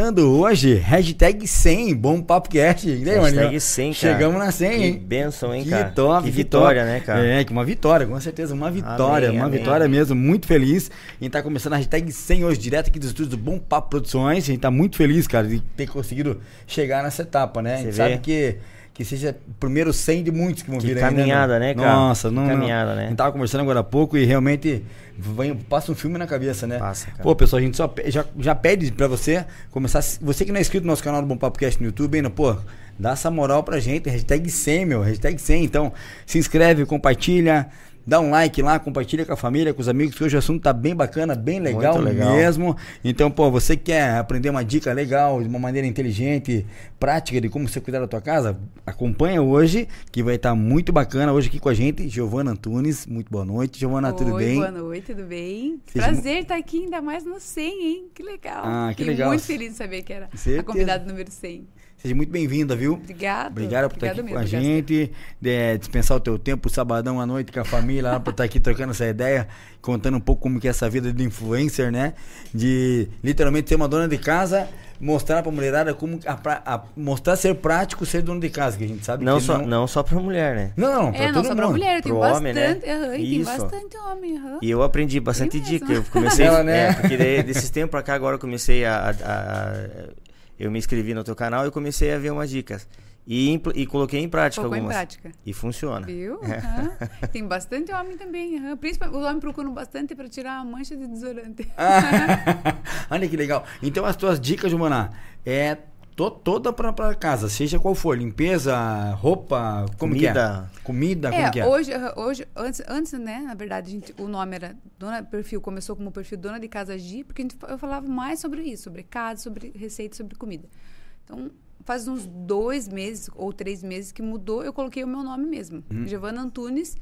Começando hoje, hashtag 100, bom papo cast. Aí, Hashtag maninho? 100, cara. Chegamos na 100, Que hein? bênção, hein, Que cara? top, que que vitória, top. né, cara? É, que uma vitória, com certeza, uma vitória, Amém, uma amém. vitória mesmo, muito feliz em estar começando a hashtag 100 hoje, direto aqui dos estúdios do Bom Papo Produções, a gente tá muito feliz, cara, de ter conseguido chegar nessa etapa, né? A gente Você sabe vê? que, que seja o primeiro 100 de muitos que vão Que vir aí, caminhada, né? né, cara? Nossa, não, não. caminhada, né? A gente tava conversando agora há pouco e realmente vem, passa um filme na cabeça, né? Passa, cara. Pô, pessoal, a gente só já, já pede pra você começar. Você que não é inscrito no nosso canal do Bom Papo Cast no YouTube ainda, pô, dá essa moral pra gente. Hashtag 100, meu. Hashtag 100. Então, se inscreve, compartilha. Dá um like lá, compartilha com a família, com os amigos, que hoje o assunto tá bem bacana, bem legal, legal. mesmo. Então, pô, você quer aprender uma dica legal, de uma maneira inteligente, prática de como você cuidar da tua casa? Acompanha hoje, que vai estar muito bacana. Hoje aqui com a gente, Giovana Antunes. Muito boa noite. Giovana, tudo bem? boa noite, tudo bem? Seja Prazer estar aqui, ainda mais no 100, hein? Que legal. Ah, que Fiquei legal. muito feliz de saber que era Certeza. a convidada número 100. Seja muito bem-vinda, viu? Obrigada. Obrigado por estar aqui Obrigada com a mesmo, gente, de, dispensar o teu tempo, sabadão à noite com a família, lá pra estar aqui trocando essa ideia, contando um pouco como que é essa vida de influencer, né? De literalmente ser uma dona de casa, mostrar pra mulherada como a, a- mostrar ser prático ser dona de casa, que a gente sabe Não que só, não... só pra mulher, né? Não, não, pra É, não, todo só mundo. pra mulher, tem Pro bastante. homem, né? e tem Isso. bastante homem. E eu aprendi bastante dica. Eu comecei. Ela, né? É, porque daí, desses tempos pra cá, agora eu comecei a, a- a- Eu me inscrevi no teu canal e comecei a ver umas dicas. E, e coloquei em prática Colocou em algumas. prática. E funciona. Viu? Aham. Tem bastante homem também. aham. Principalmente, os homens procuram bastante pra tirar a mancha de desodorante. Ah, Olha que legal. Então as tuas dicas, Jumana, é to- toda pra casa, seja qual for, limpeza, roupa, como que é? Comida. Comida, como É, que é? hoje, hoje antes, antes, né, na verdade, a gente, o nome era dona perfil, começou como perfil dona de casa G, porque a gente, eu falava mais sobre isso, sobre casa, sobre receita, sobre comida. Então, faz uns dois meses ou três meses que mudou, eu coloquei o meu nome mesmo, Uhum. Giovana Antunes,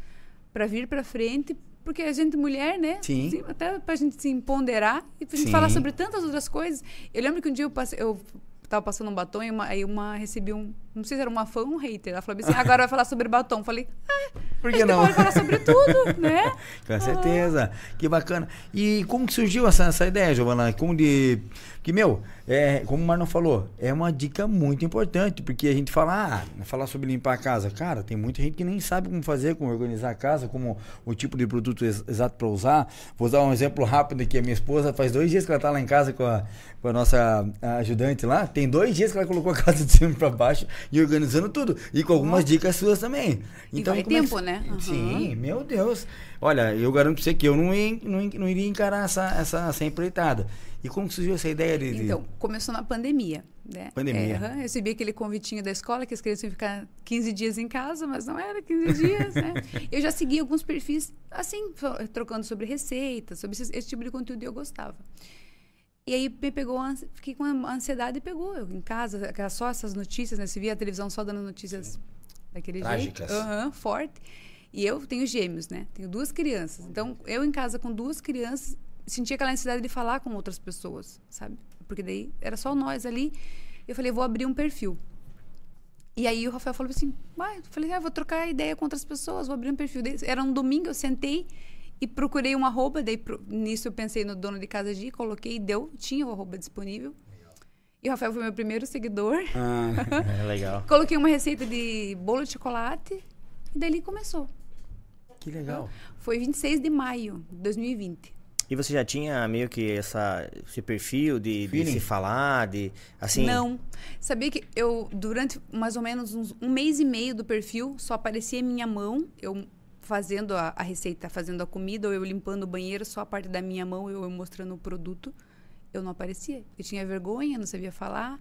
para vir para frente, porque a gente mulher, né? Sim. se- Até pra gente se empoderar e pra gente Sim. falar sobre tantas outras coisas. Eu lembro que um dia eu passei, eu tava passando um batom e uma, aí uma recebi um, não sei se era uma fã ou um hater. Ela falou assim: agora vai falar sobre batom. Falei, ah, Por a que gente não? pode falar sobre tudo, né? Com certeza. Que bacana. E como que surgiu essa, essa ideia, Giovana? Como de. Que, meu, é, como o Marlon falou, é uma dica muito importante, porque a gente fala, ah, falar sobre limpar a casa. Cara, tem muita gente que nem sabe como fazer, como organizar a casa, como o tipo de produto ex- exato para usar. Vou dar um exemplo rápido aqui. A minha esposa faz dois dias que ela tá lá em casa com a, com a nossa ajudante lá. Tem dois dias que ela colocou a casa de cima para baixo e organizando tudo. E com algumas dicas suas também. Então, vai como é que- tempo, né? Aham. Sim, meu Deus. Olha, eu garanto pra você que eu não, ia, não, não iria encarar essa, essa, essa empreitada. E como surgiu essa ideia de. Então, começou na pandemia, né? Pandemia. É, eu recebi aquele convitinho da escola que as crianças iam ficar 15 dias em casa, mas não era 15 dias, né? Eu já segui alguns perfis, assim, trocando sobre receitas, sobre esse, esse tipo de conteúdo e eu gostava. E aí me pegou, fiquei com ansiedade e pegou. Eu em casa, só essas notícias, né? Se via a televisão só dando notícias daquele Trágicas. jeito. Aham, forte. E eu tenho gêmeos, né? Tenho duas crianças. Então, eu em casa com duas crianças, sentia aquela necessidade de falar com outras pessoas, sabe? Porque daí era só nós ali. Eu falei, vou abrir um perfil. E aí o Rafael falou assim, vai, eu falei, ah, vou trocar ideia com outras pessoas, vou abrir um perfil. Era um domingo, eu sentei e procurei um arroba, daí pro- nisso eu pensei no dono de casa G, coloquei, deu, tinha o arroba disponível. E o Rafael foi meu primeiro seguidor. Ah, É legal. Coloquei uma receita de bolo de chocolate e dali começou. que legal. Foi 26 de maio de 2020. E você já tinha meio que essa, esse perfil de, de se falar, de. Assim. Não. Sabia que eu, durante mais ou menos uns- um mês e meio do perfil, só aparecia minha mão, eu fazendo a, a receita, fazendo a comida, ou eu limpando o banheiro, só a parte da minha mão, eu, eu mostrando o produto. Eu não aparecia. Eu tinha vergonha, não sabia falar.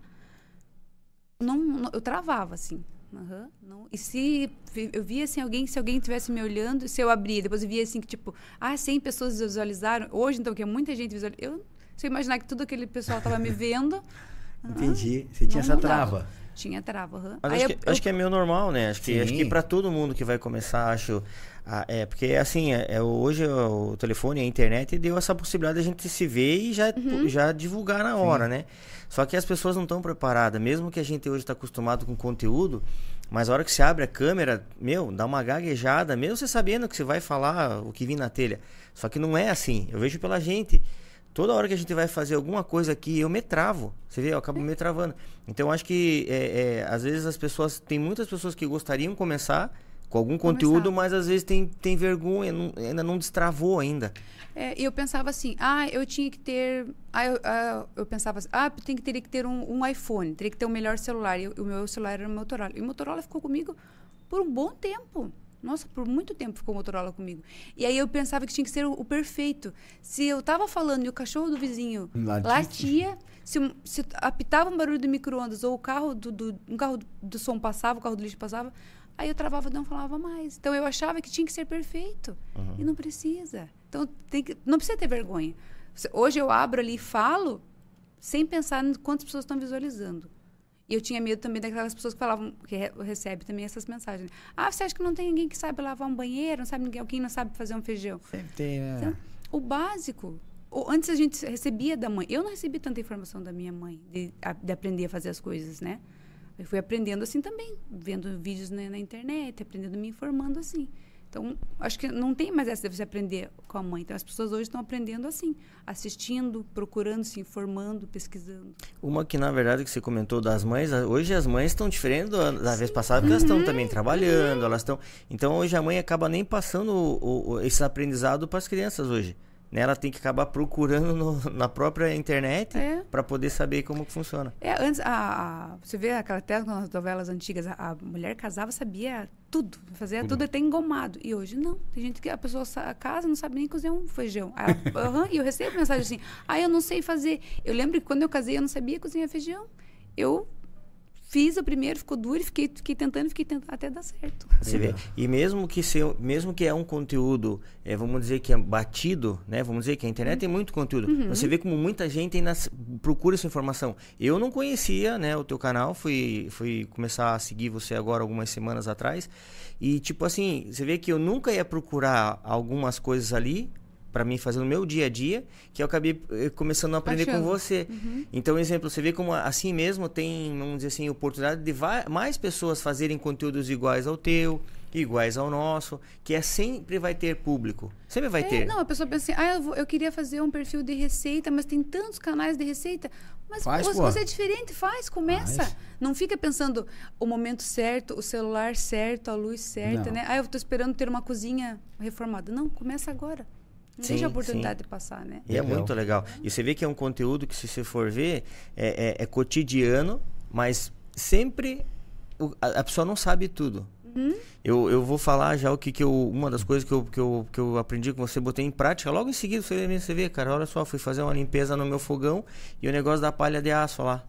Não, não- eu travava, assim. Aham, não. E se eu via assim, alguém, se alguém estivesse me olhando, se eu abria, depois eu via assim que, tipo, ah, 100 pessoas visualizaram. Hoje, então, que é muita gente visualizando. Eu, se eu imaginar que tudo aquele pessoal estava me vendo. Entendi. Você tinha não essa mudava. trava. Tinha trava, aham. Mas acho, eu- que, acho que é meio normal, né? Acho que, acho que para todo mundo que vai começar, acho. A- é, porque assim, é, é, hoje o telefone, a internet deu essa possibilidade de a gente se ver e já, Uhum. já divulgar na hora, né? Só que as pessoas não estão preparadas, mesmo que a gente hoje está acostumado com conteúdo, mas a hora que você abre a câmera, meu, dá uma gaguejada, mesmo você sabendo que você vai falar o que vir na telha. Só que não é assim. Eu vejo pela gente. Toda hora que a gente vai fazer alguma coisa aqui, eu me travo. Você vê, eu acabo me travando. Então, eu acho que, é, é, às vezes, as pessoas... Tem muitas pessoas que gostariam começar com algum conteúdo, mas às vezes tem, tem vergonha, não- ainda não destravou ainda. É, e eu pensava assim, ah, eu tinha que ter. Ah, eu, ah, eu pensava assim, ah, tem que teria que ter um, um iPhone, teria que ter o melhor celular. E o meu celular era o Motorola. E o Motorola ficou comigo por um bom tempo. Nossa, por muito tempo ficou o Motorola comigo. E aí eu pensava que tinha que ser o, o perfeito. Se eu tava falando e o cachorro do vizinho Latia. latia, se, um- se apitava um barulho do micro-ondas ou o carro do, do- um carro do som passava, o carro do lixo passava, aí eu travava não falava mais. Então eu achava que tinha que ser perfeito. E não precisa. Então que, não precisa ter vergonha. Hoje eu abro ali e falo sem pensar em quantas pessoas estão visualizando. E eu tinha medo também daquelas pessoas que falavam, que re, recebe também essas mensagens. Ah, você acha que não tem ninguém que sabe lavar um banheiro, não sabe ninguém, alguém não sabe fazer um feijão? Sempre tem, né? Então, o básico. o- antes a gente recebia da mãe. Eu não recebi tanta informação da minha mãe de, a- de aprender a fazer as coisas, né? Eu fui aprendendo assim também, vendo vídeos na, na internet, aprendendo, me informando assim. Então, acho que não tem mais essa de você aprender com a mãe. Então, as pessoas hoje estão aprendendo assim, assistindo, procurando, se informando, pesquisando. Uma que, na verdade, que você comentou das mães, hoje as mães estão diferentes do- da vez passada, porque elas estão também trabalhando, elas estão... Então, hoje a mãe acaba nem passando o- o- esse aprendizado para as crianças hoje. Né? Ela tem que acabar procurando no- na própria internet É. para poder saber como que funciona. É, antes, a, a- você vê aquela até nas novelas antigas, a, a mulher casava, sabia tudo, fazia tudo até engomado. E hoje não. Tem gente que a pessoa sa- casa não sabe nem cozinhar um feijão. Aí aham, e eu recebo mensagem assim, ah, eu não sei fazer. Eu lembro que quando eu casei, eu não sabia cozinhar feijão. Eu fiz o primeiro, ficou duro, e fiquei, fiquei tentando, fiquei tentando, até dar certo. Você vê. E mesmo que, se, mesmo que é um conteúdo, é, vamos dizer que é batido, né? Vamos dizer que a internet tem muito conteúdo. Uhum. Você vê como muita gente ainda procura essa informação. Eu não conhecia, né, o teu canal, fui, fui começar a seguir você agora algumas semanas atrás. E tipo assim, você vê que eu nunca ia procurar algumas coisas ali para mim fazer no meu dia a dia, que eu acabei eh, começando a aprender com Achando. você. Então, exemplo, você vê como assim mesmo tem, vamos dizer assim, oportunidade de mais pessoas fazerem conteúdos iguais ao teu, iguais ao nosso, que é sempre vai ter público. Sempre vai É, ter. não, a pessoa pensa assim, ah, eu, vou- eu queria fazer um perfil de receita, mas tem tantos canais de receita. Mas Faz, você, você é diferente, faz, começa. Faz. Não fica pensando o momento certo, o celular certo, a luz certa, Não. né? Ah, eu tô esperando ter uma cozinha reformada. Não, começa agora. Não Sim, deixa a oportunidade de passar, né? E é muito legal. E você vê que é um conteúdo que, se você for ver, é, é- é cotidiano, mas sempre o- a, a pessoa não sabe tudo. Uhum. Eu, eu vou falar já o que, que eu. Uma das coisas que eu, que, eu, que eu aprendi com você, botei em prática. Logo em seguida, você, você vê, cara, olha só, fui fazer uma limpeza no meu fogão e o negócio da palha de aço lá.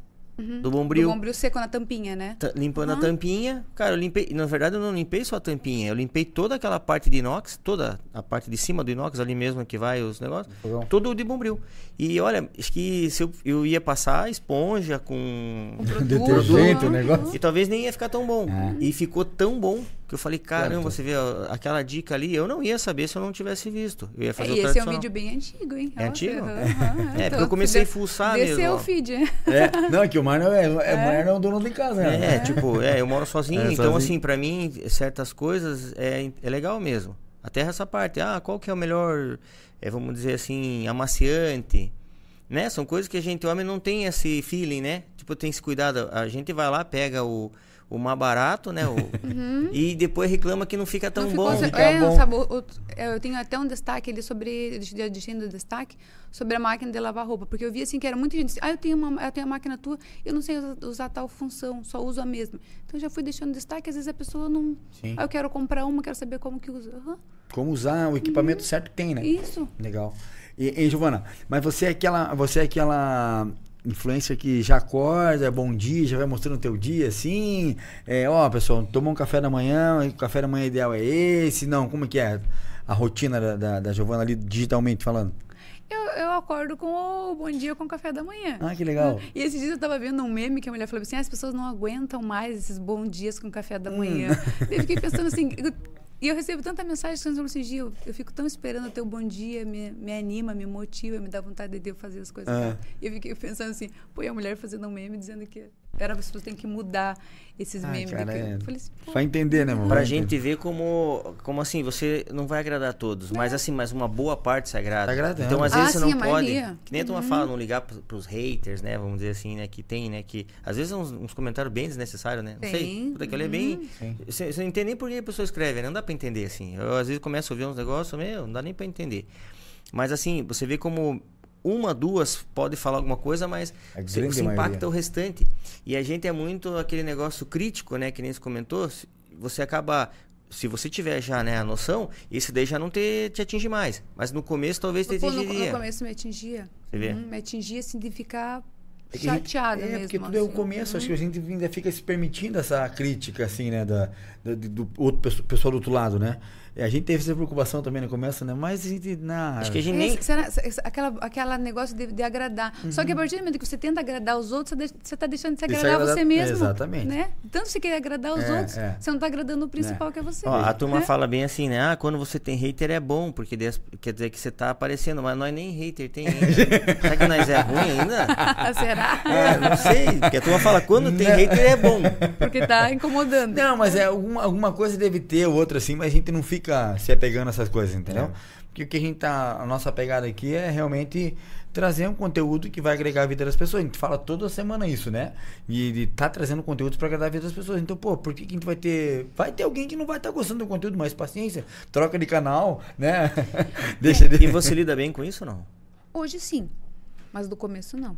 Do bombril. Do bombril seco na tampinha, né? Ta- limpando Uhum. a tampinha. Cara, eu limpei. Na verdade, eu não limpei só a tampinha. Eu limpei toda aquela parte de inox, toda a parte de cima do inox, ali mesmo que vai os negócios. Fogão. Todo de bombril. E olha, acho que se eu, eu ia passar esponja com. Um produto. Detergente, o uhum. negócio. E talvez nem ia ficar tão bom. É. E ficou tão bom que eu falei, caramba, Certo. você vê ó, aquela dica ali, eu não ia saber se eu não tivesse visto. Eu ia É, fazer e o esse é um vídeo bem antigo, hein? É antigo? aham, aham. É, porque Então, eu comecei a fuçar Desceu mesmo. o ó. feed. É, não, é que o Mar não é, é, o Mar não é o dono de casa, né? É, tipo, é, eu moro sozinho, É, então sozinho. assim, pra mim, certas coisas é, é legal mesmo. Até essa parte, ah, qual que é o melhor, é, vamos dizer assim, amaciante, né? São coisas que a gente, homem, não tem esse feeling, né? Tipo, tem esse cuidado, a gente vai lá, pega o, o mais barato, né? O, E depois reclama que não fica tão Uhum. Não bom. ficou- fica é, bom. sabe, o- é, eu tenho até um destaque ali sobre, deixa- deixando o destaque, sobre a máquina de lavar roupa, porque eu vi assim que era muita gente assim, ah, eu tenho uma, eu tenho a máquina tua, eu não sei usar, usar tal função, só uso a mesma. Então já fui deixando destaque, às vezes a pessoa não, Sim. ah, eu quero comprar uma, quero saber como que usa. Aham, Como usar o equipamento certo que tem, né? Isso. Legal. E, e Giovana, mas você é aquela, você é aquela influência que já acorda, bom dia, já vai mostrando o teu dia, assim, é, ó, pessoal, tomou um café da manhã, o café da manhã ideal é esse, não, como é que é a rotina da, da, da Giovana ali, digitalmente falando? Eu, eu acordo com o bom dia com o café da manhã. Ah, que legal. E esses dias eu tava vendo um meme que a mulher falou assim: ah, as pessoas não aguentam mais esses bons dias com café Hum. da manhã. Daí eu fiquei pensando assim. eu- e eu recebo tanta mensagem que eu assim, Gil, eu fico tão esperando o teu bom dia, me, me anima, me motiva, me dá vontade de eu fazer as coisas. Ah. cara." E eu fiquei pensando assim, pô, e a mulher fazendo um meme dizendo que era as pessoas têm que mudar esses Ah, memes. cara, que- é. Eu falei assim, Vai entender, né, mano? Pra gente ver como, como assim, você não vai agradar a todos, mas assim, mas uma boa parte se agrada. Tá agradando. Então, às Ah, vezes, você sim, não pode. Que nem a turma fala, não ligar pros, pros haters, né? Vamos dizer assim, né? Que tem, né? Que às vezes são uns, uns comentários bem desnecessários, né? Não sei. Tem. Puta, aquilo é bem. Sim. Você, você não entende nem por que a pessoa escreve, né? Não dá pra entender, assim. Eu às vezes começo a ouvir uns negócios, meu, não dá nem pra entender. Mas assim, você vê como uma, duas pode falar alguma coisa, mas maioria. impacta o restante. E a gente é muito aquele negócio crítico, né? Que nem você comentou. Você acaba. Se você tiver já né, a noção, esse daí já não te, te atinge mais. Mas no começo talvez te pô, no, atingiria. no começo me atingia. Você vê? Uhum, me atingia assim de ficar É que a gente- chateada é, mesmo. porque tudo é o assim. começo, acho que a gente ainda fica se permitindo essa crítica, assim, né, da, da- do outro pesso- pessoal do outro lado, né? E a gente teve essa preocupação também no começo, né? Mas a gente, na... Acho que a gente É, nem. será- se- aquela, aquela negócio de, de agradar. Só que a partir do momento que você tenta agradar os outros, você está deixando de se De se agradar agradar- você mesmo. Exatamente. Né? Tanto você quer agradar os É, outros, é. você não está agradando o principal que é você. Ó, a turma né? fala bem assim, né? Ah, quando você tem hater é bom, porque des- quer dizer que você tá aparecendo, mas nós nem hater tem ainda. Será que nós é ruim ainda? Será? É, não sei. Porque a turma fala, quando tem Não. hater é bom. Porque tá incomodando. Não, mas é alguma, alguma coisa deve ter, ou outra assim, mas a gente não fica se apegando a essas coisas, entendeu? É. Porque o que a gente tá. A nossa pegada aqui é realmente trazer um conteúdo que vai agregar a vida das pessoas. A gente fala toda semana isso, né? E de tá trazendo conteúdo para agradar a vida das pessoas. Então, pô, por que, que a gente vai ter. Vai ter alguém que não vai estar gostando do conteúdo, mas paciência, troca de canal, né? Deixa de. E você lida bem com isso ou não? Hoje sim, mas no começo não.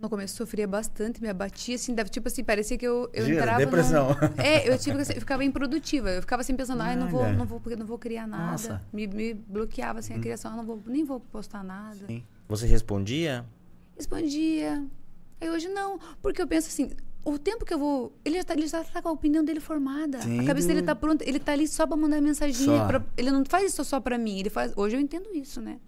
No começo sofria bastante, me abatia, assim, dava, tipo assim, parecia que eu, eu Gira, entrava depressão. É, eu, assim, eu ficava improdutiva. Eu ficava assim pensando, ai, não vou, não vou, porque não vou criar nada. Nossa. Me, me bloqueava assim a criação, eu não vou, nem vou postar nada. Sim. Você respondia? Respondia. Aí hoje não, porque eu penso assim, o tempo que eu vou. Ele já tá, ele já tá com a opinião dele formada. Sem a cabeça dele tá pronta. Ele tá ali só pra mandar mensaginha. Só. pra- ele não faz isso só pra mim. Ele faz. Hoje eu entendo isso, né?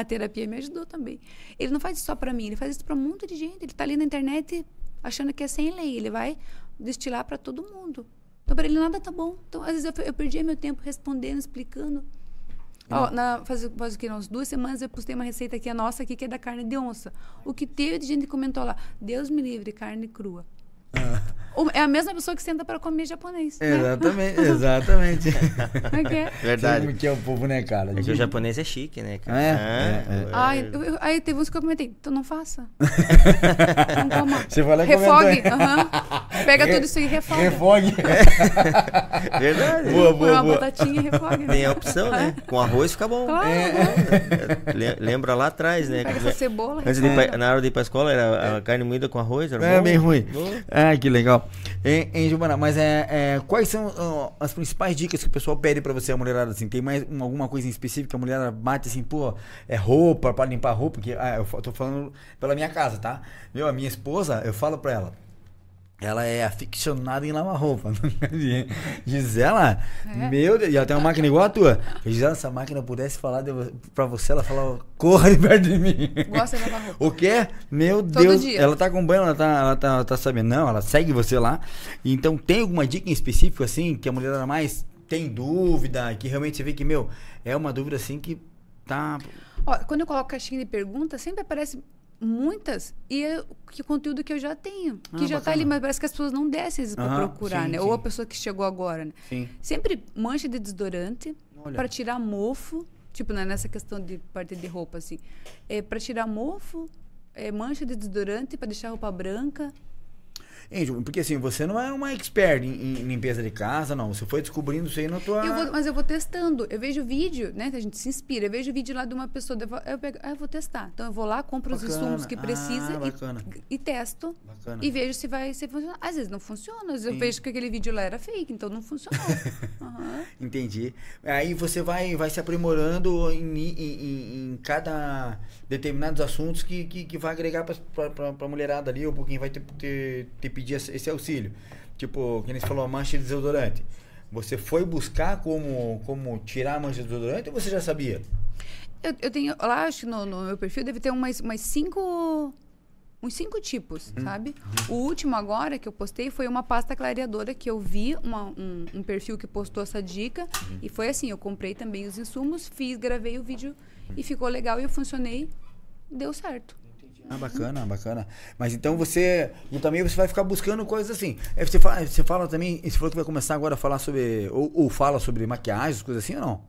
A terapia me ajudou também. Ele não faz isso só pra mim, ele faz isso pra um monte de gente. Ele tá ali na internet achando que é sem lei. Ele vai destilar pra todo mundo. Então, pra ele nada tá bom. Então, às vezes eu, eu perdia meu tempo respondendo, explicando. Ó, na, faz, faz o que? Umas duas semanas eu postei uma receita aqui, a nossa aqui, que é da carne de onça. O que teve de gente que comentou lá, Deus me livre, carne crua. O- É a mesma pessoa que senta para comer japonês. né? Exatamente, exatamente. É que é? Verdade. Como que é o povo, né, cara? É que o japonês é chique, né, cara? É, é, é. Ai, eu- eu- aí teve uns que eu comentei, então não faça. não coma. Você vai lá e Refogue. Pega tudo isso e refoga. Refogue. Verdade. Boa, Por boa, uma boa. batatinha e refogue. Tem a opção, né? Com arroz fica bom. Claro. É, le- Lembra lá atrás, né? Pega essa cebola. Antes de ir pra- na hora de ir pra escola, era a carne moída com arroz. Era É bom. bem ruim. Bom. Ah, que legal. Hein, hein Giovana, mas é, é, quais são ó, as principais dicas que o pessoal pede pra você, a mulherada, assim? Tem mais um- alguma coisa em específico que a mulher bate assim, pô, é roupa, pra limpar roupa? Porque, ah, eu tô falando pela minha casa, tá? Meu, a minha esposa, eu falo pra ela, ela é aficionada em lavar roupa. Gisela, É? meu Deus, e ela tem uma máquina igual a tua. Gisela, se a máquina pudesse falar de, pra você, ela falava, corra de perto de mim. Gosta de lavar roupa. O quê? Meu Todo Deus. dia. Ela tá acompanhando, ela tá, ela tá, ela tá sabendo. Não, ela segue você lá. Então, tem alguma dica em específico, assim, que a mulher mais tem dúvida, que realmente você vê que, meu, é uma dúvida, assim, que tá... Ó, quando eu coloco caixinha de perguntas, sempre aparece muitas e é que conteúdo que eu já tenho. Que Ah, já tá bacana. ali, mas parece que as pessoas não descem Aham, procurar, sim, né? sim. Ou a pessoa que chegou agora, né? Sim. Sempre mancha de desodorante para tirar mofo. Tipo, né, nessa questão de parte de roupa, assim. É para tirar mofo, é, mancha de desodorante para deixar a roupa branca. Porque assim, você não é uma expert em, em limpeza de casa, não. Você foi descobrindo isso aí na tua... Eu vou- mas eu vou testando. Eu vejo vídeo, né? A gente se inspira. Eu vejo vídeo lá de uma pessoa. Eu, vou- eu, pego, ah, eu vou testar. Então eu vou lá, compro os Bacana. insumos que precisa Ah, e, e testo. Bacana. E vejo se vai se funcionar. Às vezes não funciona. Às vezes eu Sim. vejo que aquele vídeo lá era fake, então não funcionou. Aham. Entendi. Aí você vai, vai se aprimorando em, em, em- cada determinados assuntos que, que, que vai agregar pra, pra mulherada ali, ou por quem vai te, te, te pedir esse auxílio. Tipo, que nem você falou, a mancha de desodorante. Você foi buscar como, como tirar a mancha de desodorante ou você já sabia? Eu, eu tenho. Lá, acho que no, no meu perfil deve ter umas, umas cinco. Uns cinco tipos, Uhum. sabe? O último agora que eu postei foi uma pasta clareadora que eu vi uma- um, um perfil que postou essa dica. Uhum. E foi assim: eu comprei também os insumos, fiz, gravei o vídeo e ficou legal e eu funcionei. Deu certo. Ah, bacana, bacana. Mas então você. E também você vai ficar buscando coisas assim. É, Você fala, você fala também. Você falou que vai começar agora a falar sobre. Ou, ou fala sobre maquiagem, coisas assim ou não?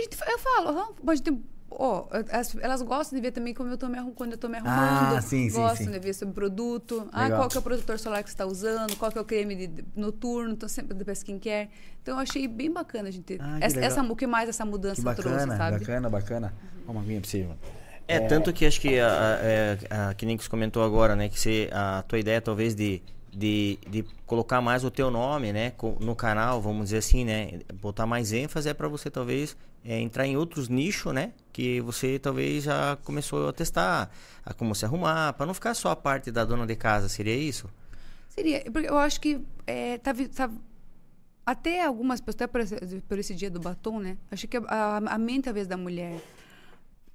Gente- eu falo, aham, pode ter. ó, as- elas gostam de ver também como eu tô me arrum- quando eu tô me arrumando. Ah, sim, sim, Gostam sim. de ver sobre produto. Ah, Legal. qual que é o protetor solar que você está usando, qual que é o creme de- de- noturno, tô sempre depois skincare. Então eu achei bem bacana a gente ter. Ah, essa, essa, o que mais essa mudança Que bacana, trouxe, sabe? bacana, bacana. Uma aguinha pra você, Ivan. É, tanto que acho que, a, a- a- que nem que você comentou agora, né? Que você, a tua ideia talvez de, de, de colocar mais o teu nome, né? No canal, vamos dizer assim, né? Botar mais ênfase é para você talvez é, entrar em outros nichos, né? Que você talvez já começou a testar, a como se arrumar, para não ficar só a parte da dona de casa, seria isso? Seria, porque eu acho que é, tá, tá- até algumas pessoas, até por esse, por esse dia do batom, né? Acho que a, a, a mente, talvez, da mulher,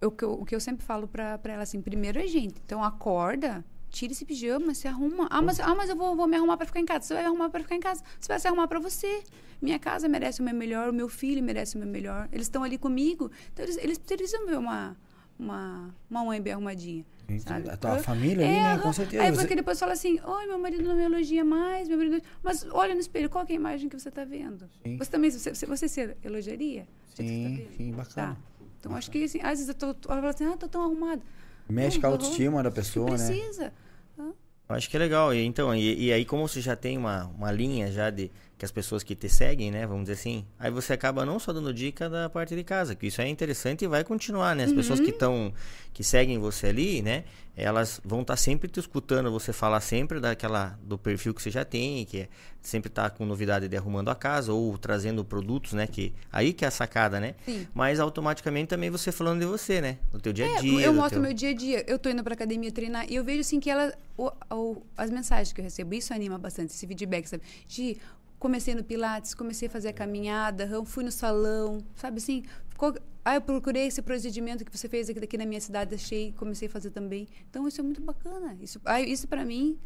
o que eu, o que eu sempre falo pra, pra ela, assim, primeiro é gente. Então, acorda, tira esse pijama, se arruma. Ah, mas, ah, mas eu vou, vou me arrumar pra ficar em casa. Você vai arrumar pra ficar em casa. Você vai se arrumar pra você. Minha casa merece o meu melhor, o meu filho merece o meu melhor. Eles estão ali comigo. Então, eles, eles precisam ver uma, uma, uma mãe bem arrumadinha. Sabe? a tua Eu- família ali, né? aham. Com certeza. Aí porque depois fala assim, oi, meu marido não me elogia mais, meu marido... Mas olha no espelho, qual é a imagem que você está vendo? Sim. Você também, você, você se elogiaria? tá Sim, vendo? sim, bacana. Tá. Então, acho que, assim, às vezes eu tô, ela fala assim, ah, tô tão arrumada. Mexe com a autoestima da pessoa, né? Precisa. Eu acho que é legal. E, então, e, e aí como você já tem uma, uma linha já de que as pessoas que te seguem, né, vamos dizer assim, aí você acaba não só dando dica da parte de casa, que isso é interessante e vai continuar, né? As pessoas que estão que seguem você ali, né, elas vão estar sempre te escutando você falar sempre daquela do perfil que você já tem, que é sempre tá com novidade de arrumando a casa ou trazendo produtos, né, que aí que é a sacada, né? Sim. Mas automaticamente também você falando de você, né? Do teu dia a É, dia. eu do mostro teu... meu dia a dia. Eu tô indo pra academia treinar e eu vejo assim que ela. o- o- as mensagens que eu recebo, isso anima bastante, esse feedback, sabe? De comecei no Pilates, comecei a fazer a caminhada, fui no salão, sabe assim? Qual- ah, eu procurei esse procedimento que você fez aqui, aqui na minha cidade, achei, comecei a fazer também. Então isso é muito bacana. Isso, ah, isso para mim.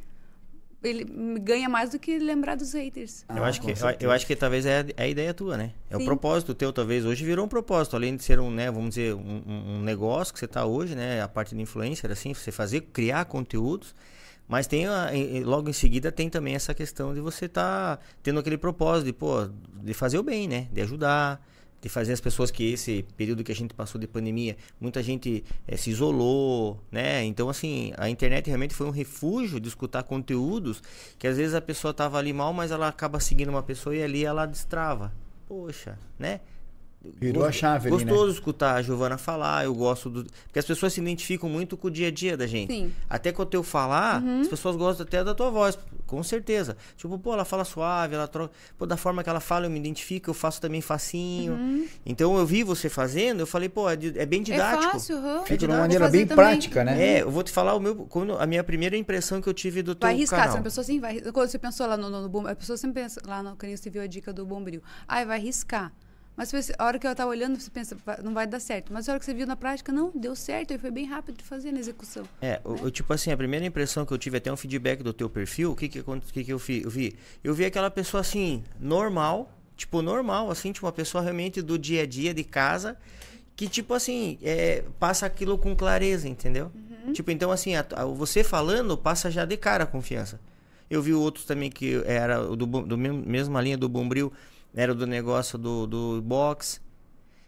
Ele me ganha mais do que lembrar dos haters. Eu Ah, acho, que, eu, eu acho que talvez é, a- é a ideia tua, né? É o Sim. propósito teu, talvez. Hoje virou um propósito, além de ser um, né, vamos dizer, um, um- um negócio que você tá hoje, né? A parte de influencer, assim, você fazer, criar conteúdos. Mas tem, a- logo em seguida, tem também essa questão de você tá tendo aquele propósito de, pô, de fazer o bem, né? De ajudar, de fazer as pessoas que esse período que a gente passou de pandemia, muita gente eh, se isolou, né? Então, assim, a internet realmente foi um refúgio de escutar conteúdos que às vezes a pessoa tava ali mal, mas ela acaba seguindo uma pessoa e ali ela destrava. Poxa, né? Virou a chave ali, né? Gostoso escutar a Giovana falar, eu gosto do. Porque as pessoas se identificam muito com o dia a dia da gente. Sim. Até com o teu falar, as pessoas gostam até da tua voz, com certeza. Tipo, pô, ela fala suave, ela troca. Pô, da forma que ela fala, eu me identifico, eu faço também facinho. Então eu vi você fazendo, eu falei, pô, é, é bem didático. É fácil, aham. Fica de Vou uma maneira fazer bem também. prática, né? É, eu vou te falar o meu, quando, a minha primeira impressão que eu tive do teu Vai arriscar, canal. se uma pessoa assim vai. Quando você pensou lá no, no, no bom, a pessoa sempre pensa lá no canil, você viu a dica do bombril. Ai, vai arriscar. Mas a hora que ela tá olhando, você pensa, "Vai- não vai dar certo. Mas a hora que você viu na prática, não, deu certo. E foi bem rápido de fazer na execução. É, eu, eu, tipo assim, a primeira impressão que eu tive até um feedback do teu perfil, o que que, que, que eu, fi- eu vi? Eu vi aquela pessoa assim, normal, tipo, normal, assim, tipo, uma pessoa realmente do dia a dia, de casa, que, tipo assim, é, passa aquilo com clareza, entendeu? Tipo, então, assim, a- a- você falando, passa já de cara a confiança. Eu vi outros também que era do, do mesmo, mesma linha do Bombril, era do negócio do, do box.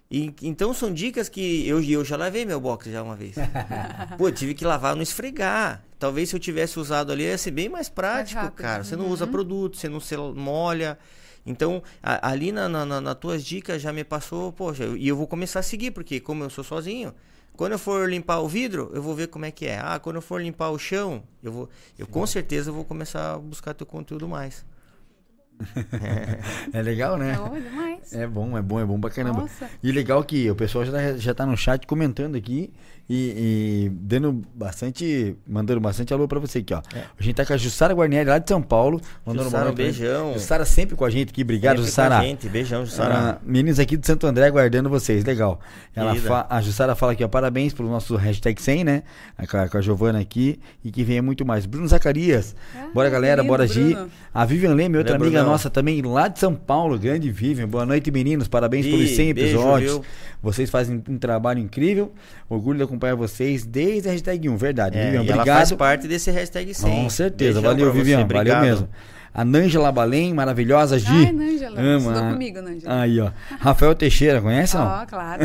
E, então são dicas que eu, eu já lavei meu box já uma vez. Pô, eu tive que lavar no esfregar. Talvez se eu tivesse usado ali ia ser bem mais prático, rápido. cara. Você não usa produto, você não se molha. Então, a- ali na, na, na- nas tuas dicas já me passou, poxa, e eu vou começar a seguir, porque como eu sou sozinho, quando eu for limpar o vidro, eu vou ver como é que é. Ah, quando eu for limpar o chão, eu vou, eu com certeza vou começar a buscar teu conteúdo mais. É legal, né? É demais. É bom, é bom, é bom pra caramba. Nossa. E legal que o pessoal já tá, já tá no chat comentando aqui e, e dando bastante. Mandando bastante alô pra você aqui, ó. A gente tá com a Jussara Guarnieri lá de São Paulo. Mandando Jussara, gente. beijão. Jussara sempre com a gente aqui. Obrigado, Sempre com a Jussara. gente. Beijão, Jussara. Ah, meninos aqui de Santo André aguardando vocês, legal. Ela fa- a Jussara fala aqui, ó, parabéns pelo nosso hashtag 100, né? Com a, com a Giovana aqui e que venha muito mais. Bruno Zacarias, Ah, bora galera, lindo, bora Gi. A Vivian Leme, outra amiga Brunão. nossa também lá de São Paulo, grande Vivian, boa noite, meninos. Parabéns pelos Ih, 100 beijo, episódios. viu? Vocês fazem um trabalho incrível. Orgulho de acompanhar vocês desde a hashtag 1. Verdade, É, Vivian. ela Obrigado. faz parte desse hashtag 100. Com certeza. Beijão valeu, Vivian. Valeu obrigado. mesmo. A Nângela Balém, maravilhosa, Gi. Ai, Nângela. Ama. Estudou comigo, Nângela. Aí, ó. Rafael Teixeira, conhece não? Ó, claro.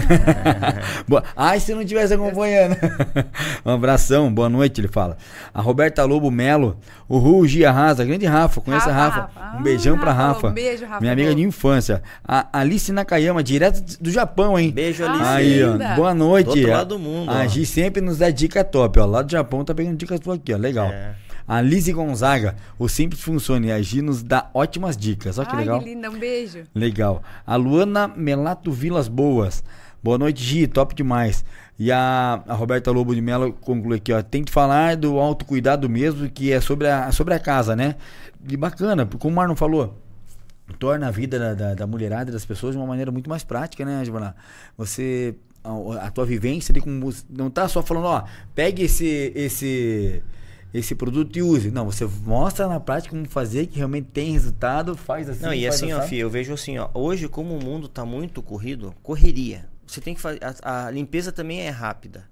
Boa. Ai, se não estivesse acompanhando. um abração, boa noite, ele fala. A Roberta Lobo Melo, o Ru Gia Arrasa, grande Rafa, conhece a Rafa, Rafa. Rafa. Um beijão pra Ah, Rafa. um beijo, Rafa, Minha amiga de infância. A Alice Nakayama, direto do Japão, hein? Beijo, Ah, Alice. Aí, ó. linda. Boa noite. Do outro lado do mundo, A ó. Gi sempre nos dá dica top, ó. Lá do Japão tá pegando dicas por aqui, ó. Legal. É. A Lise Gonzaga, o Simples Funciona. E a Gi nos dá ótimas dicas. Olha que Ai, legal. que linda. Um beijo. Legal. A Luana Melato Vilas Boas. Boa noite, Gi. Top demais. E a, a Roberta Lobo de Mello conclui aqui, ó. Tem que falar do autocuidado mesmo, que é sobre a, sobre a casa, né? E bacana, como o Marlon falou, torna a vida da, da, da mulherada e das pessoas de uma maneira muito mais prática, né, Giovana? Você. A, a tua vivência ali com. Não tá só falando, ó, pegue esse. esse esse produto e use. Não, você mostra na prática como fazer, que realmente tem resultado, faz assim. Não, e faz assim, ó. Fih, eu vejo assim, ó, hoje como o mundo tá muito corrido, correria. Você tem que fazer, a, a limpeza também é rápida,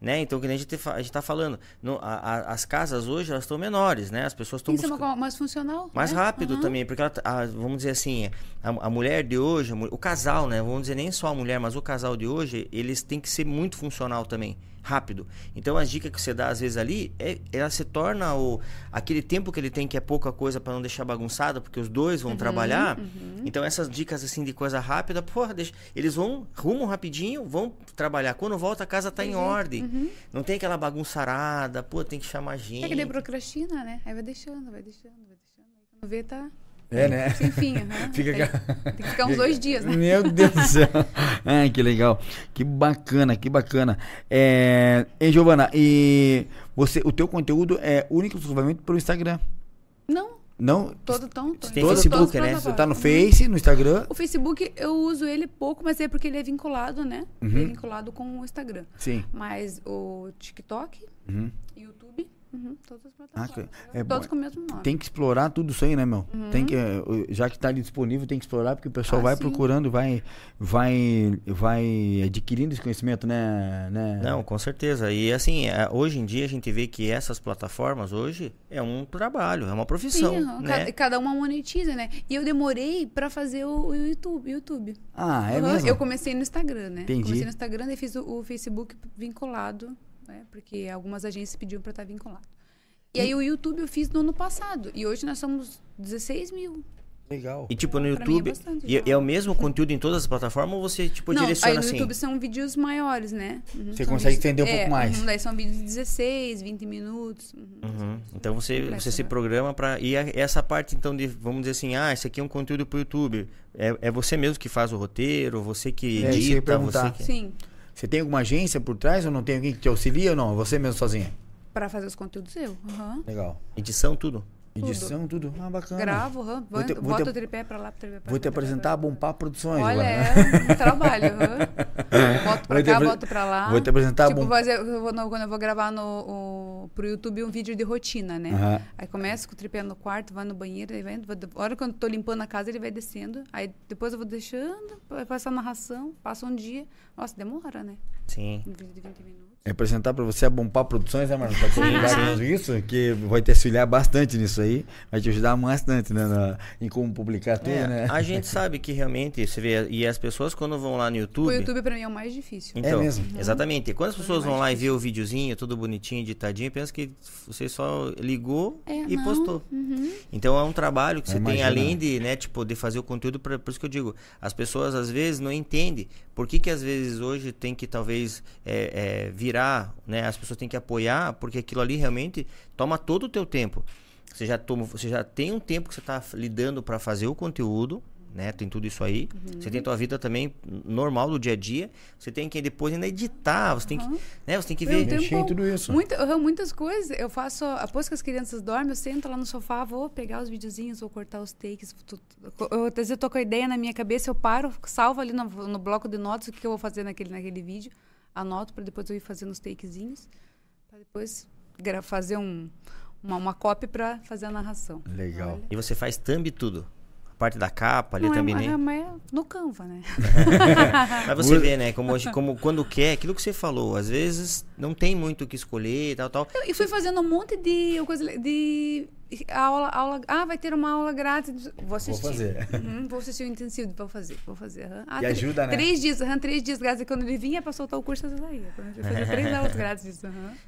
né? Então, que nem a gente, fa- a gente tá falando, no- a- a- as casas hoje, elas estão menores, né? As pessoas estão buscando... uma, mais funcional. Mais né? rápido Aham. também, porque ela, tá- a- vamos dizer assim, a, a mulher de hoje, o casal, né? Vamos dizer nem só a mulher, mas o casal de hoje, eles têm que ser muito funcional também, rápido. Então as dicas que você dá às vezes ali, é, ela se torna o aquele tempo que ele tem que é pouca coisa para não deixar bagunçada, porque os dois vão trabalhar. Então essas dicas assim de coisa rápida, porra, deixa, eles vão rumam rapidinho, vão trabalhar. Quando volta a casa tá em ordem. Não tem aquela bagunçarada, pô, tem que chamar gente. É que daí procrastina, né? Aí vai deixando, vai deixando, vai deixando. Aí quando vê, tá. É, né? Sem fim. aham. Fica Tem- Tem que ficar uns dois dias, né? Meu Deus do céu. Ai, que legal. Que bacana, que bacana. É... Ei, Giovana, e você, o teu conteúdo é único exclusivamente pro Instagram? Não, Não? todo tom. Você tem todo- Facebook, né? Você tá no. Face, no Instagram? O Facebook eu uso ele pouco, mas é porque ele é vinculado, né? Uhum. Ele é vinculado com o Instagram. Sim. Mas o TikTok, Uhum. YouTube, uhum, todas as Ah, plataformas. que- é todos bom. com o mesmo nome. Tem que explorar tudo isso aí, né, meu? Tem que, eh, já que tá ali disponível, tem que explorar, porque o pessoal Ah, vai sim. procurando, vai, vai, vai adquirindo esse conhecimento, né? né? Não, com certeza. E assim, é, hoje em dia a gente vê que essas plataformas hoje é um trabalho, é uma profissão, Sim, né? cada, cada uma monetiza, né? E eu demorei pra fazer o, o YouTube. YouTube. Ah, é Aham, mesmo? Eu comecei no Instagram, né? Entendi. Comecei no Instagram e fiz o, o Facebook vinculado, né? Porque algumas agências pediam pra estar vinculado. E aí o YouTube eu fiz no ano passado. E hoje nós somos 16 mil. Legal. E tipo no é YouTube, bastante e, já. e é o mesmo conteúdo em todas as plataformas ou você tipo Não, aí direciona no assim? YouTube são vídeos maiores, né? Uhum, Você consegue vídeos- estender um pouco é, mais. uhum, daí são vídeos de 16, 20 minutos. uhum. Uhum. Então você, você se programa para e a- essa parte então de vamos dizer assim, ah, esse aqui é um conteúdo pro YouTube. É, é você mesmo que faz o roteiro, você que É, edita, perguntar. você que Sim, Você tem alguma agência por trás ou não tem alguém que te auxilia ou não? Você mesmo sozinha? pra fazer os conteúdos eu. aham. Legal. edição tudo. Edição, tudo. Ah, bacana. Gravo, aham. Vou te- vou Bota te- o tripé pra lá, tripé pra Vou te apresentar a Bompar Produções. Olha, é um trabalho. aham. Boto pra cá, boto pra lá. Vou te apresentar a Tipo, Bom- fazer, eu vou- no- quando eu vou gravar no, o, pro YouTube um vídeo de rotina, né? Aham. Aí começa com o tripé no quarto, vai no banheiro, aí vai, a hora que eu tô limpando a casa, ele vai descendo. Aí depois eu vou deixando, vai passar a narração, passa um dia. Nossa, demora, né? Sim. Um vídeo de 20 minutos. É apresentar pra você a Bompar Produções, né, mano? Pra te ajudar com isso, que vai te auxiliar bastante nisso aí. Vai te ajudar bastante, né? na- em como publicar tudo, É, né? A gente sabe que realmente você vê e as pessoas quando vão lá no YouTube, O YouTube pra mim é o mais difícil. Então, É mesmo? exatamente. Quando as pessoas vão lá e vê o videozinho, tudo bonitinho, editadinho, pensa que você só ligou É, e não. postou. Uhum. Então é um trabalho que Eu você tem além de, né, tipo, de fazer o conteúdo, pra, por isso que eu digo, as pessoas às vezes não entendem por que que às vezes hoje tem que talvez é, é, virar, né, as pessoas têm que apoiar, porque aquilo ali realmente toma todo o teu tempo. Você já toma, você já tem um tempo que você está lidando para fazer o conteúdo, né? Tem tudo isso aí. Você tem a tua vida também normal do dia a dia. Você tem que depois ainda editar, você tem que, né? Você tem que Eu ver. tenho em bom. tudo isso. Muita, eu- muitas coisas. Eu faço. Após que as crianças dormem, eu sento lá no sofá, vou pegar os videozinhos, vou cortar os takes. tu- Eu, às vezes eu tô com a ideia na minha cabeça, eu paro, salvo ali no, no bloco de notas o que eu vou fazer naquele, naquele vídeo. Anoto para depois eu ir fazendo os takezinhos. Pra depois fazer um, uma, uma cópia para fazer a narração. Legal. Olha. E você faz thumb e tudo. Parte da capa ali Não, também, é, né? é, mas é no Canva, né? Mas você vê, né? Como, hoje- como quando quer, aquilo que você falou, às vezes não tem muito o que escolher e tal, tal. Eu- E fui fazendo um monte de coisa de aula, aula. Ah, vai ter uma aula grátis. Vou assistir. fazer. Uhum, vou assistir o intensivo, vou fazer, vou fazer. aham. Ah, E ajuda, né? Três dias, aham, três dias grátis. E Quando ele vinha pra soltar o curso, eu saía. Eu fazia três aulas grátis.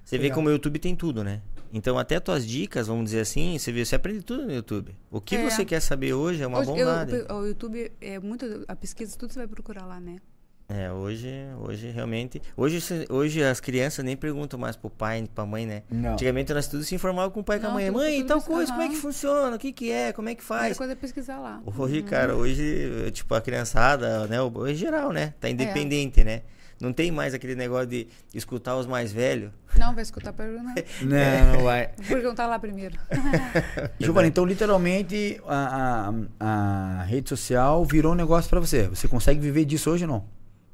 Você vê como o YouTube tem tudo, né? Então até tuas dicas, vamos dizer assim, você vê, você aprende tudo no YouTube. O que É. você quer saber hoje é uma Hoje, eu- bondade. o YouTube é muito. A pesquisa, tudo você vai procurar lá, né? É, hoje, hoje realmente. Hoje, hoje as crianças nem perguntam mais pro pai, pra mãe, né? Não. Antigamente nós tudo se informavam com o pai e com a Não, mãe. Mãe, tal coisa, como é que funciona? O que que é? Como é que A faz? coisa é pesquisar lá. Hoje, cara, hoje, tipo, a criançada, né? o- Em geral, né? É. Tá independente, né? Não tem mais aquele negócio de escutar os mais velhos. Não, vai escutar a pergunta. Não, não vai. Vou perguntar lá primeiro. Giovana, então literalmente a, a, a rede social virou um negócio pra você. Você consegue viver disso hoje ou não?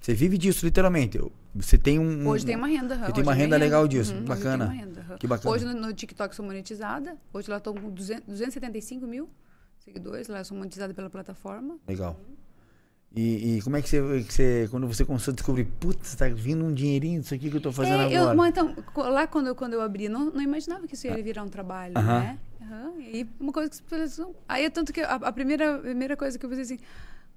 Você vive disso, literalmente. Você tem um. Hoje tem uma renda. Você tem uma tem renda legal disso. Uhum, Bacana. renda. Que bacana. Hoje no, no TikTok sou monetizada. Hoje lá estou com 200, 275 mil seguidores. Lá sou monetizada pela plataforma. Legal. E, e como é que você, que você. Quando você começou a descobrir, putz, tá vindo um dinheirinho disso aqui que eu tô fazendo É, eu, agora. então, lá quando eu, quando eu abri, não, não imaginava que isso ia virar um trabalho, Aham. né? Aham, E uma coisa que Aí é tanto que a, a primeira, primeira coisa que eu pensei assim.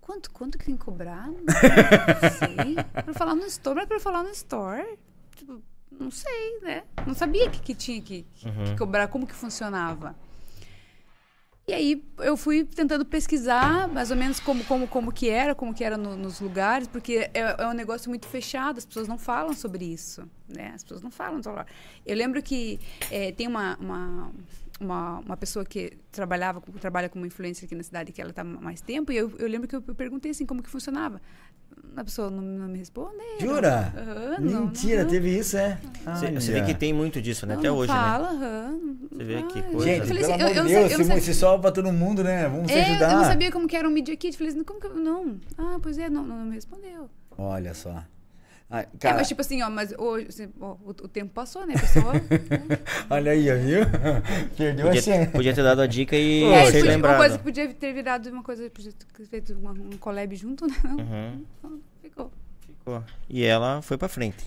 Quanto, quanto que tem que cobrar? Não sei. pra falar no store, mas pra falar no store. Tipo, não sei, né? Não sabia que, que tinha que, que- que cobrar, como que funcionava. E aí eu fui tentando pesquisar mais ou menos como, como, como que era, como que era no- nos lugares, porque é, é um negócio muito fechado, as pessoas não falam sobre isso, né? As pessoas não falam Eu lembro que eh, tem uma, uma, uma, uma pessoa que trabalhava, com- trabalha como influencer aqui na cidade, que ela está mais tempo, e eu, eu lembro que eu perguntei assim, como que funcionava. A pessoa não, não me respondeu. Jura? Não, Mentira, não. teve isso, é? Você, você vê que tem muito disso, né? Não, Até não hoje, né? fala, aham. Você vê que Ah, coisa. Gente, eu falei pelo assim, amor eu- de eu não Deus, sei- eu não se, sei- se pra todo mundo, né? Vamos se É, ajudar. eu não sabia como que era um Media Kit. Falei assim, como que eu... Não. Ah, pois é, não, não me respondeu. Olha só. Ah, É, cara, mas tipo assim, ó, mas hoje, assim, ó, o, o tempo passou, né, pessoal? olha aí, ó, viu? Perdeu a Podia, chance. podia ter dado a dica e é, ser podia- uma coisa que podia ter virado uma coisa, podia ter feito uma, um collab junto, né? Não, Uhum. não, ficou. Ficou. E ela foi pra frente.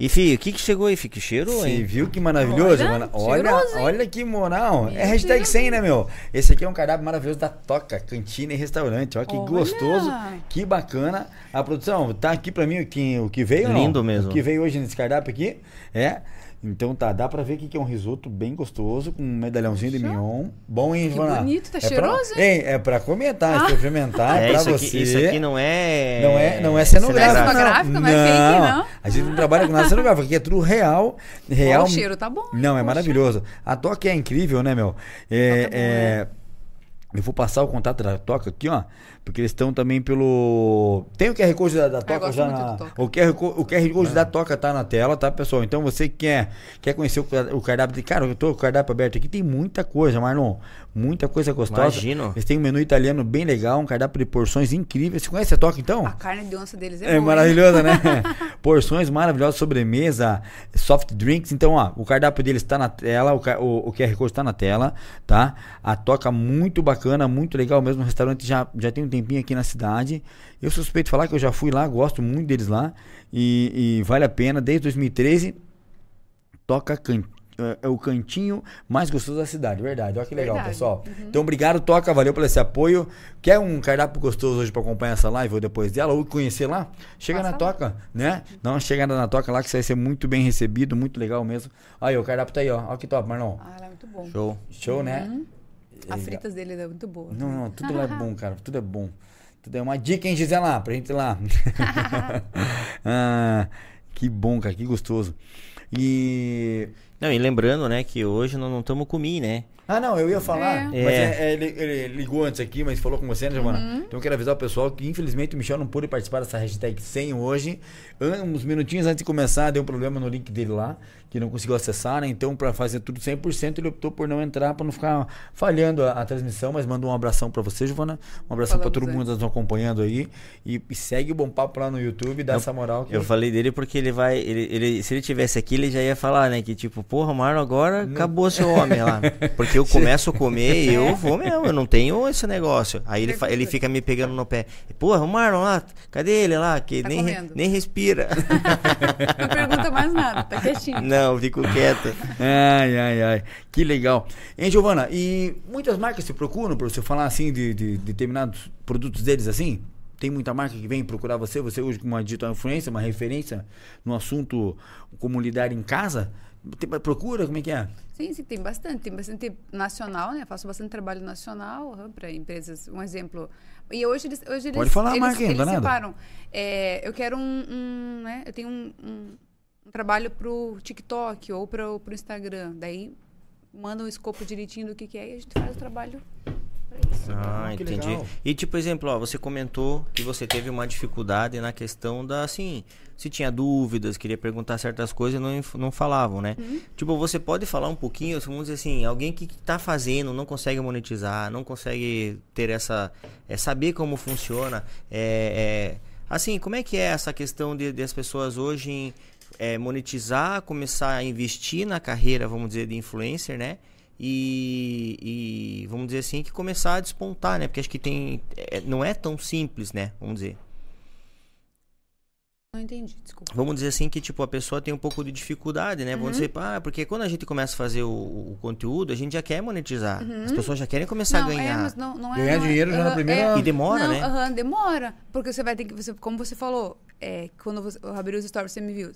E, Fih, o que que chegou aí, Fih? Que cheiro, Você hein? viu que maravilhoso? Olha, mano? Olha, cheiroso, olha que moral. Meu é hashtag Deus. 100, né, meu? Esse aqui é um cardápio maravilhoso da Toca, cantina e restaurante. Olha que Olha. gostoso, que bacana. A produção, tá aqui pra mim o que, o que veio, não? Lindo mesmo. O que veio hoje nesse cardápio aqui, é... Então tá, dá pra ver aqui que é um risoto bem gostoso, com um medalhãozinho de mignon. Bom, hein, Que Joana? bonito, tá é pra- cheiroso, hein? Hein, é pra comentar, é pra fermentar, é, É, pra isso você. aqui, isso aqui não é. Não é, não é cenográfico. cenográfico, não. não é fake, não. A gente não trabalha com nada cenográfico. Aqui é tudo real. real Ó, o cheiro tá bom. Não, é maravilhoso. A Toca é incrível, né, meu? É, é bom, é, Eu vou passar o contato da Toca aqui, ó. Porque eles estão também pelo. Tem o QR Code da, da Toca gosto já na. Toca. O QR, o QR Code da Toca tá na tela, tá, pessoal? Então você que quer, quer conhecer o, ca- o cardápio. de- Cara, eu tô com o cardápio aberto aqui, tem muita coisa, Marlon. Muita coisa gostosa. Imagino. Eles têm um menu italiano bem legal, um cardápio de porções incríveis. Você conhece a Toca então? A carne de onça deles é, É boa, maravilhosa, né? Porções maravilhosas, sobremesa, soft drinks. Então, ó, o cardápio deles está na tela, o, o, o QR Code está na tela, tá? A toca muito bacana, muito legal mesmo. O restaurante já, já tem um tempinho aqui na cidade. Eu suspeito de falar que eu já fui lá, gosto muito deles lá. E, e vale a pena, desde 2013, toca can- é- é o cantinho mais gostoso da cidade, verdade. Olha que legal, Verdade. pessoal. Então, obrigado, Toca, valeu pelo esse apoio. Quer um cardápio gostoso hoje para acompanhar essa live ou depois dela, ou conhecer lá? Chega Passa na lá. Toca, né? Dá uma chegada na Toca lá que você vai ser muito bem recebido, muito legal mesmo. Aí, o cardápio tá aí, ó. Olha que top, Marlon. Ah, ela é muito bom. Show. Show, né? A fritas dele é muito boa. Não, não, tudo lá é bom, cara. Tudo é bom. Tudo é uma dica, hein, Gisela? Pra gente ir lá. ah, que bom, cara, que gostoso. E. Não, e lembrando, né, que hoje nós não estamos com Mi, né? Ah, não, eu ia falar. É. Mas É. é- é, ele, ele ligou antes aqui, mas falou com você, né, Giovana? Uhum. Então eu quero avisar o pessoal que infelizmente o Michel não pôde participar dessa hashtag 100 hoje. Uns minutinhos antes de começar, deu um problema no link dele lá, que não conseguiu acessar, né? Então, pra fazer tudo 100%, ele optou por não entrar, pra não ficar falhando a, a transmissão. Mas manda um abração pra você, Giovana. Um abração pra Falamos todo mundo que tá nos acompanhando aí. E, e segue o Bom Papo lá no YouTube, dá essa moral. Que Eu falei dele porque ele vai. Ele, ele, se ele tivesse aqui, ele já ia falar, né? Que tipo, porra, Marlon, agora acabou seu homem lá. Porque eu começo a comer e eu vou mesmo, eu não tenho esse negócio. Aí ele, ele fica me pegando no pé. Porra, o Marlon lá, cadê ele lá? Que Tá nem, nem respira. Não pergunta mais nada, tá quietinho. não, fico quieto. Ai, ai, ai. Que legal. Hein, Giovana? E muitas marcas se procuram para você falar assim de, de determinados produtos deles assim? Tem muita marca que vem procurar você, você hoje como uma digital influencer, uma referência no assunto como lidar em casa? Tem, procura? Como é que é? Sim, sim, tem bastante. Tem bastante nacional, né? Faço bastante trabalho nacional para empresas. Um exemplo. E hoje eles. Hoje Pode eles, falar a eles, não eles nada. separam. É, eu quero um. um, né? Eu tenho um, um, um trabalho pro TikTok ou pro, pro Instagram. Daí manda um escopo direitinho do que, que é e a gente faz o trabalho para isso. Ah, que entendi. legal. E tipo, exemplo, ó, você comentou que você teve uma dificuldade na questão da, assim, se tinha dúvidas, queria perguntar certas coisas e não, não falavam, né? Tipo, você pode falar um pouquinho, vamos dizer assim, alguém que tá fazendo, não consegue monetizar, não consegue ter essa, é, saber como funciona, é, é, assim, como é que é essa questão de, de as pessoas hoje em, é, monetizar, começar a investir na carreira, vamos dizer, de influencer, né? E, e, vamos dizer assim, que começar a despontar, né? Porque acho que tem. é, não é tão simples, né? Vamos dizer. Não entendi, desculpa. Vamos dizer assim que, tipo, a pessoa tem um pouco de dificuldade, né? Vamos dizer, ah, porque quando a gente começa a fazer o, o conteúdo, a gente já quer monetizar. As pessoas já querem começar não, a ganhar. É, mas não, não é, Ganhar não é- dinheiro já na primeira- é. E demora, Não, né? aham, demora. Porque você vai ter que. Você, como você falou, é, quando você, eu abri os stories, você me viu.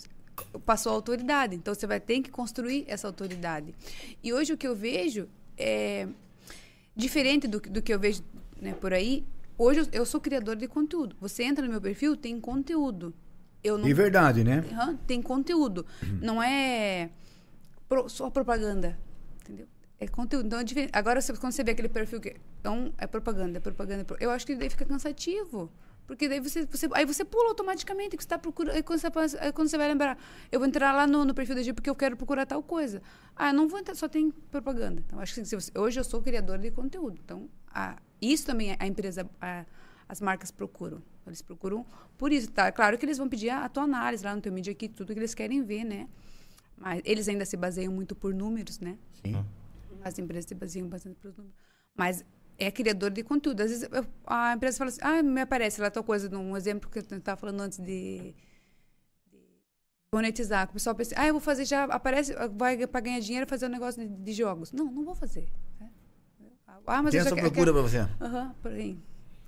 Passou a autoridade. Então você vai ter que construir essa autoridade. E hoje o que eu vejo é diferente do, do que eu vejo né, por aí. Hoje eu, eu sou criador de conteúdo. Você entra no meu perfil, tem conteúdo. Eu não De verdade, né? Aham, tem conteúdo. Não é pro- só propaganda. Entendeu? É conteúdo. Então é diferente. Agora, quando você vê aquele perfil que. Então, é propaganda, é propaganda. é Eu acho que daí fica cansativo. Porque daí você, você- aí você pula automaticamente que você está procurando. Aí quando você, aí quando você vai lembrar, eu vou entrar lá no, no perfil da G porque eu quero procurar tal coisa. Ah, não vou entrar, só tem propaganda. Então, acho que você- hoje eu sou criador de conteúdo. Então, a- isso também a empresa, a- as marcas procuram. Eles procuram por isso, tá? Claro que eles vão pedir a, a tua análise lá no teu mídia aqui, tudo que eles querem ver, né? Mas eles ainda se baseiam muito por números, né? Sim. As empresas se baseiam bastante por números. Mas é criador de conteúdo. Às vezes eu- a empresa fala assim, ah, me aparece lá tal coisa, um exemplo que eu estava falando antes de, de monetizar. O pessoal pensa, ah, eu vou fazer já, aparece, vai para ganhar dinheiro fazer um negócio de, de jogos. Não, não vou fazer. né? Ah, mas Tem essa quero- procura pra você. Aham, por aí.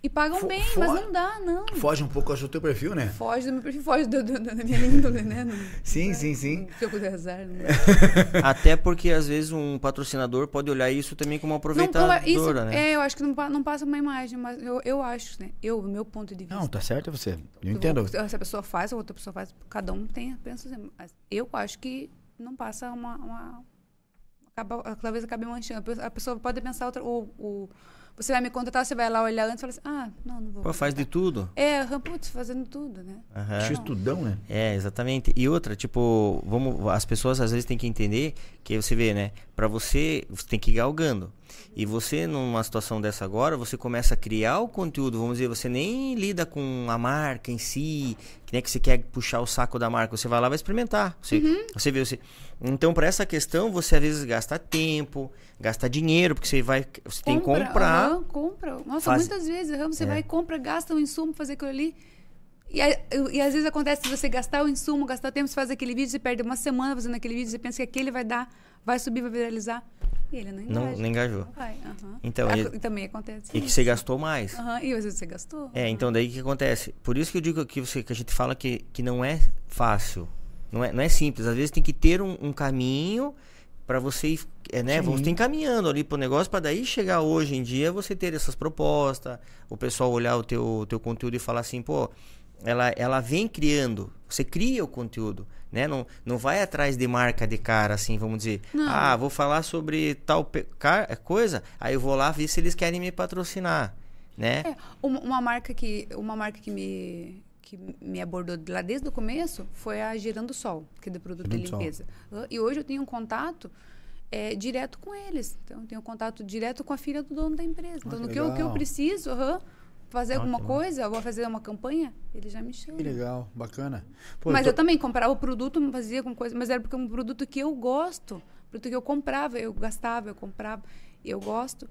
E pagam Fo- bem, mas não dá, não. Foge um pouco acho, do teu perfil, né? Foge do meu perfil, foge do, do- da minha índole, né? Não, Sim, sim, sim. jogo de azar. Não, dá. Até porque, às vezes, um patrocinador pode olhar isso também como uma não, aproveitadora, como- isso, né? é, eu acho que não, não passa uma imagem, mas eu, eu acho, né? Eu, meu ponto de vista. Não, tá certo você. Eu Eu entendo. vou- Se a pessoa faz, a outra pessoa faz, cada um tem, pensa assim, mas eu acho que não passa uma. uma acaba, talvez acabe manchando. A pessoa pode pensar outra. O, o, você vai me contratar, você vai lá olhar antes e fala assim: ah, não, não vou. Pô, faz de tudo. É, putz, fazendo tudo, né? Aham. X tudão, né? É, exatamente. E outra, tipo, vamos, as pessoas às vezes têm que entender que você vê, né? Pra você, você tem que ir galgando. E você, numa situação dessa agora, você começa a criar o conteúdo, vamos dizer, você nem lida com a marca em si, que nem que você quer puxar o saco da marca, você vai lá e vai experimentar. Você, você vê, você. Então, para essa questão, você às vezes gasta tempo, gasta dinheiro, porque você vai. Você tem que comprar. aham, compra. Nossa, Faz- muitas vezes aham, você É. vai, compra, gasta um insumo pra fazer aquilo ali. E, e às vezes acontece de você gastar o insumo, gastar tempo, você faz aquele vídeo, você perde uma semana fazendo aquele vídeo, você pensa que aquele vai dar, vai subir, vai viralizar. E ele não engaja. Não, não engajou. Vai, aham. Então, Ah, e- também acontece. E que você gastou mais. Aham, E às vezes você gastou. É, então daí o que acontece? Por isso que eu digo que, você, que a gente fala que, que não é fácil. Não é, não é simples. Às vezes tem que ter um, um caminho para você ir, é, né? Você tem caminhando ali pro negócio para daí chegar hoje em dia você ter essas propostas, o pessoal olhar o teu, teu conteúdo e falar assim, pô, ela, ela vem criando, você cria o conteúdo, né? Não, não vai atrás de marca de cara, assim, vamos dizer. Não. Ah, vou falar sobre tal coisa, aí eu vou lá ver se eles querem me patrocinar, né? É, uma, uma marca que uma marca que me que me abordou de lá desde o começo foi a Girando Sol, que é do produto de Girando Sol. limpeza. Ah, E hoje eu tenho um contato é, direto com eles. Então eu tenho contato direto com a filha do dono da empresa. Então no que eu, que eu preciso, aham, fazer alguma coisa, eu vou fazer uma campanha, ele já me chama. Que legal, bacana. Pô, mas tô- eu também comprava o produto, fazia com coisa, mas era porque é um produto que eu gosto, produto que eu comprava, eu gastava, eu comprava, eu gosto.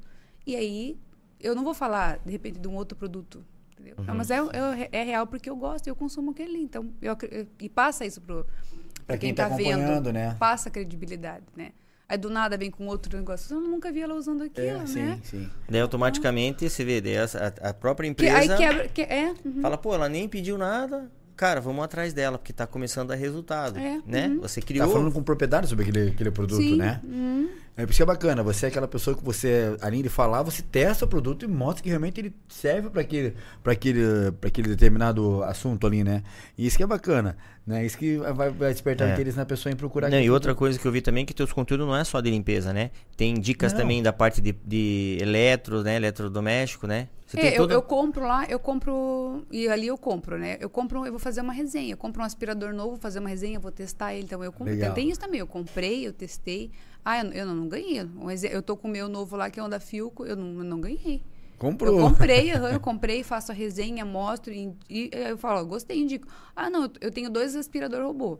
E aí eu não vou falar de repente de um outro produto, entendeu? Uhum. Não, mas é, é, é real porque eu gosto, eu consumo aquele, então eu, eu- e passa isso pro Pra pra quem quem, tá tá, vendo, né? passa credibilidade, né? Aí do nada vem com outro negócio, eu nunca vi ela usando aquilo, É, sim, né? sim. Daí automaticamente você vê, daí a, a- própria Que, aí empresa quebra, que, é, uhum. fala, pô, ela nem pediu nada. Cara, vamos atrás dela, porque tá começando a dar resultado. É, Né? uhum. Você Tá criou. falando com propriedade sobre aquele, aquele produto, Sim, né? uhum. É por isso que é bacana. Você é aquela pessoa que você, além de falar, você testa o produto e mostra que realmente ele serve para aquele, para aquele, para aquele determinado assunto ali, né? E isso que é bacana, né? Isso que vai, vai despertar É. interesse na pessoa em procurar. Não, e outra produto. coisa que eu vi também é que teus conteúdos não é só de limpeza, né? Tem dicas Não. também da parte de, de eletro, né? Eletrodoméstico, né? Você É, tem eu, toda... eu compro lá, eu compro. E ali eu compro, né? Eu compro, eu vou fazer uma resenha. Eu compro um aspirador novo, vou fazer uma resenha, vou testar ele. Então eu compro. Legal. Tem isso também. Eu comprei, eu testei. Ah, eu, eu não, não ganhei. Um Eu tô com o meu novo lá, que é um da Filco, eu não, eu não ganhei. Comprou. Eu comprei, eu comprei, faço a resenha, mostro e, e eu falo, ó, gostei, indico. Ah, não, eu tenho dois aspirador robô.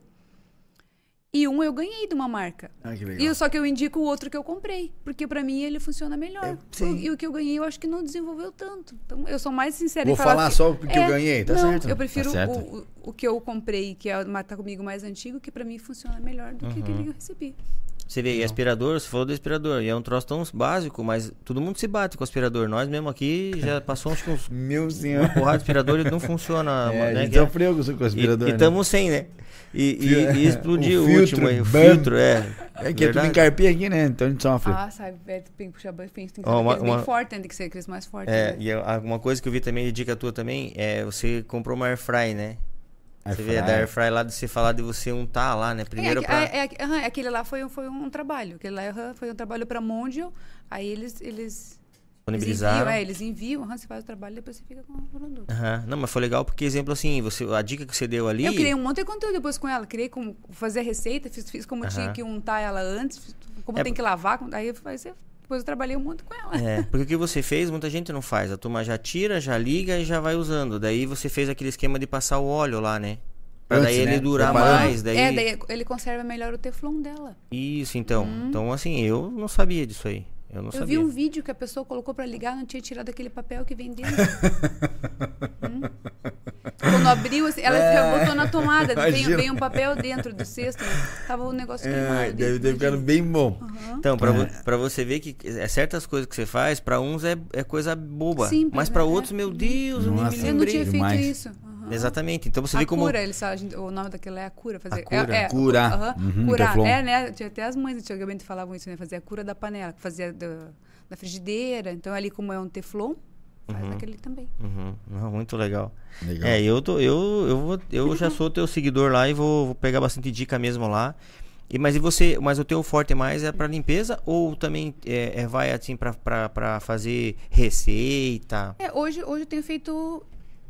E um eu ganhei de uma marca. Ah, que legal. E eu, só que eu indico o outro que eu comprei. Porque pra mim ele funciona melhor. É, sim. e o que eu ganhei eu acho que não desenvolveu tanto. Então eu sou mais sincera Vou em falar. falar que- só o que eu ganhei, tá não, certo? Eu prefiro Tá certo. o, o, o que eu comprei, que é o tá comigo mais antigo, que pra mim funciona melhor do que Uhum. aquele que eu recebi. Você vê, e aspirador, você falou do aspirador, e é um troço tão básico, mas todo mundo se bate com o aspirador. Nós mesmo aqui já passamos que uns Meu senhor. uma porrada de aspirador e não funciona. É, a né? é- sofreu com o com aspirador. E né? estamos sem, né? E, e, e explodiu o filtro, último aí, o bam. filtro, é. É que é tudo carpinha aqui, né? Então a gente sofre. Ah, sabe, velho, tem que puxar bem, tem que ser Ó, uma- bem uma- forte, né? tem que ser aqueles mais fortes. É, né? e a- uma coisa que eu vi também, de dica tua também, é você comprou uma airfry, né? Air Você vê da fryer. airfry lá de você falar de você untar lá, né? Primeiro é, pra... é, é, aquele lá foi, um- foi um trabalho. Aquele lá foi um trabalho pra Mondial. Aí eles. eles Disponibilizaram. Eles enviam, é, eles enviam, aham, você faz o trabalho e depois você fica com o produto. Aham. Não, mas foi legal porque, exemplo assim, você, a dica que você deu ali... Eu criei um monte de conteúdo depois com ela. Criei como fazer a receita, fiz, fiz como tinha Aham. que untar ela antes, como É, tem que lavar. como- Aí eu, aí você- depois eu trabalhei monte com ela. É, porque o que você fez, muita gente não faz. A turma já tira, já liga e já vai usando. Daí você fez aquele esquema de passar o óleo lá, né? Pra Antes, daí ele né? durar Preparando. mais. Daí... É, daí ele conserva melhor o teflon dela. Isso, então. Uhum. Então, assim, eu não sabia disso aí. Eu não Eu sabia. vi um vídeo que a pessoa colocou pra ligar, não tinha tirado aquele papel que vem dentro. Hum. Quando abriu, assim, ela já botou na tomada, veio, É. Veio um papel dentro do cesto, né? tava o negócio queimado. É, deve ter ficado bem bom. Aham. Então, pra, É. vo- você ver que é, certas coisas que você faz, pra uns é, é coisa boba. Simples, mas pra né? outros, meu Deus, eu nem Nossa. me Eu não tinha feito demais. isso. Aham. Exatamente. Então você a vê como. cura, eles, a gente- o nome daquilo é a cura. Fazer, A cura. É, é, Cura. aham, Uhum, curar. Teflon. É, né? Tinha até as mães antigamente falavam isso, né? Fazer a cura da panela, fazia da, da frigideira. Então, ali, como é um teflon, faz aquele também. Uhum. Não, muito legal. Legal. É, eu, tô, eu, eu, vou, eu já sou teu seguidor lá e vou, vou pegar bastante dica mesmo lá. E, mas e você, mas o teu forte mais é pra limpeza ou também é, é- vai assim pra fazer receita? É, hoje, hoje eu tenho feito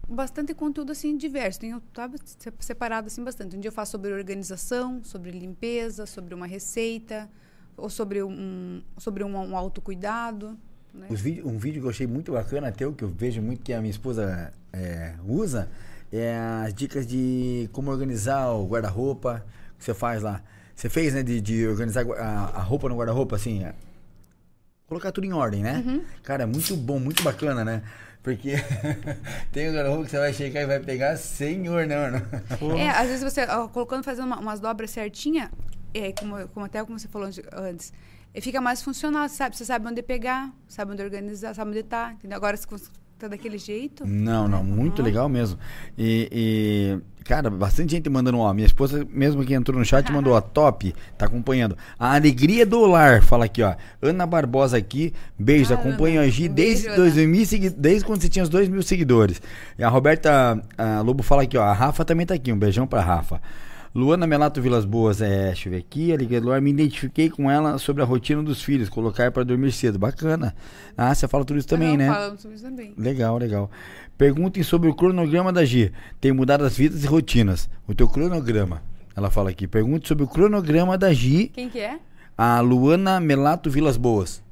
bastante conteúdo assim diverso. Tenho sabe, se- separado assim bastante. Um dia eu faço sobre organização, sobre limpeza, sobre uma receita, ou sobre um, sobre um, um autocuidado. Né? Vídeo- um vídeo que eu achei muito bacana, até o que eu vejo muito que a minha esposa é, usa, é as dicas de como organizar o guarda-roupa que você faz lá. Você fez, né, de, de organizar a, a roupa no guarda-roupa, assim, é, colocar tudo em ordem, né? Uhum. Cara, muito bom, muito bacana, né? Porque tem o guarda-roupa que você vai chegar e vai pegar, senhor, não, não. É, às vezes você ó, colocando, fazendo uma- umas dobras certinha, é, como, como até como você falou antes- fica mais funcional, sabe? Você sabe onde pegar, sabe onde organizar, sabe onde tá, entendeu? Agora se você tá daquele jeito, Não, não, muito Uhum. legal mesmo. E, e, cara, bastante gente mandando, ó. Minha esposa mesmo que entrou no chat mandou, ó, top, tá acompanhando. A alegria do lar, fala aqui, ó. Ana Barbosa aqui, beijo, Ah, acompanha Ana. a Gi Um desde, beijo, desde quando você tinha os dois mil seguidores. E a Roberta a Lobo fala aqui, ó. A Rafa também tá aqui, um beijão pra Rafa. Luana Melato Vilas Boas, é, deixa eu ver aqui, a Alegria do Lar, me identifiquei com ela sobre a rotina dos filhos, colocar para dormir cedo. Bacana. Ah, você fala tudo isso também, Aham, né? Falamos sobre isso também. Legal, legal. Perguntem sobre o cronograma da G. Tem mudado as vidas e rotinas. O teu cronograma. Ela fala aqui. Pergunte sobre o cronograma da G. Quem que é? A Luana Melato Vilas Boas.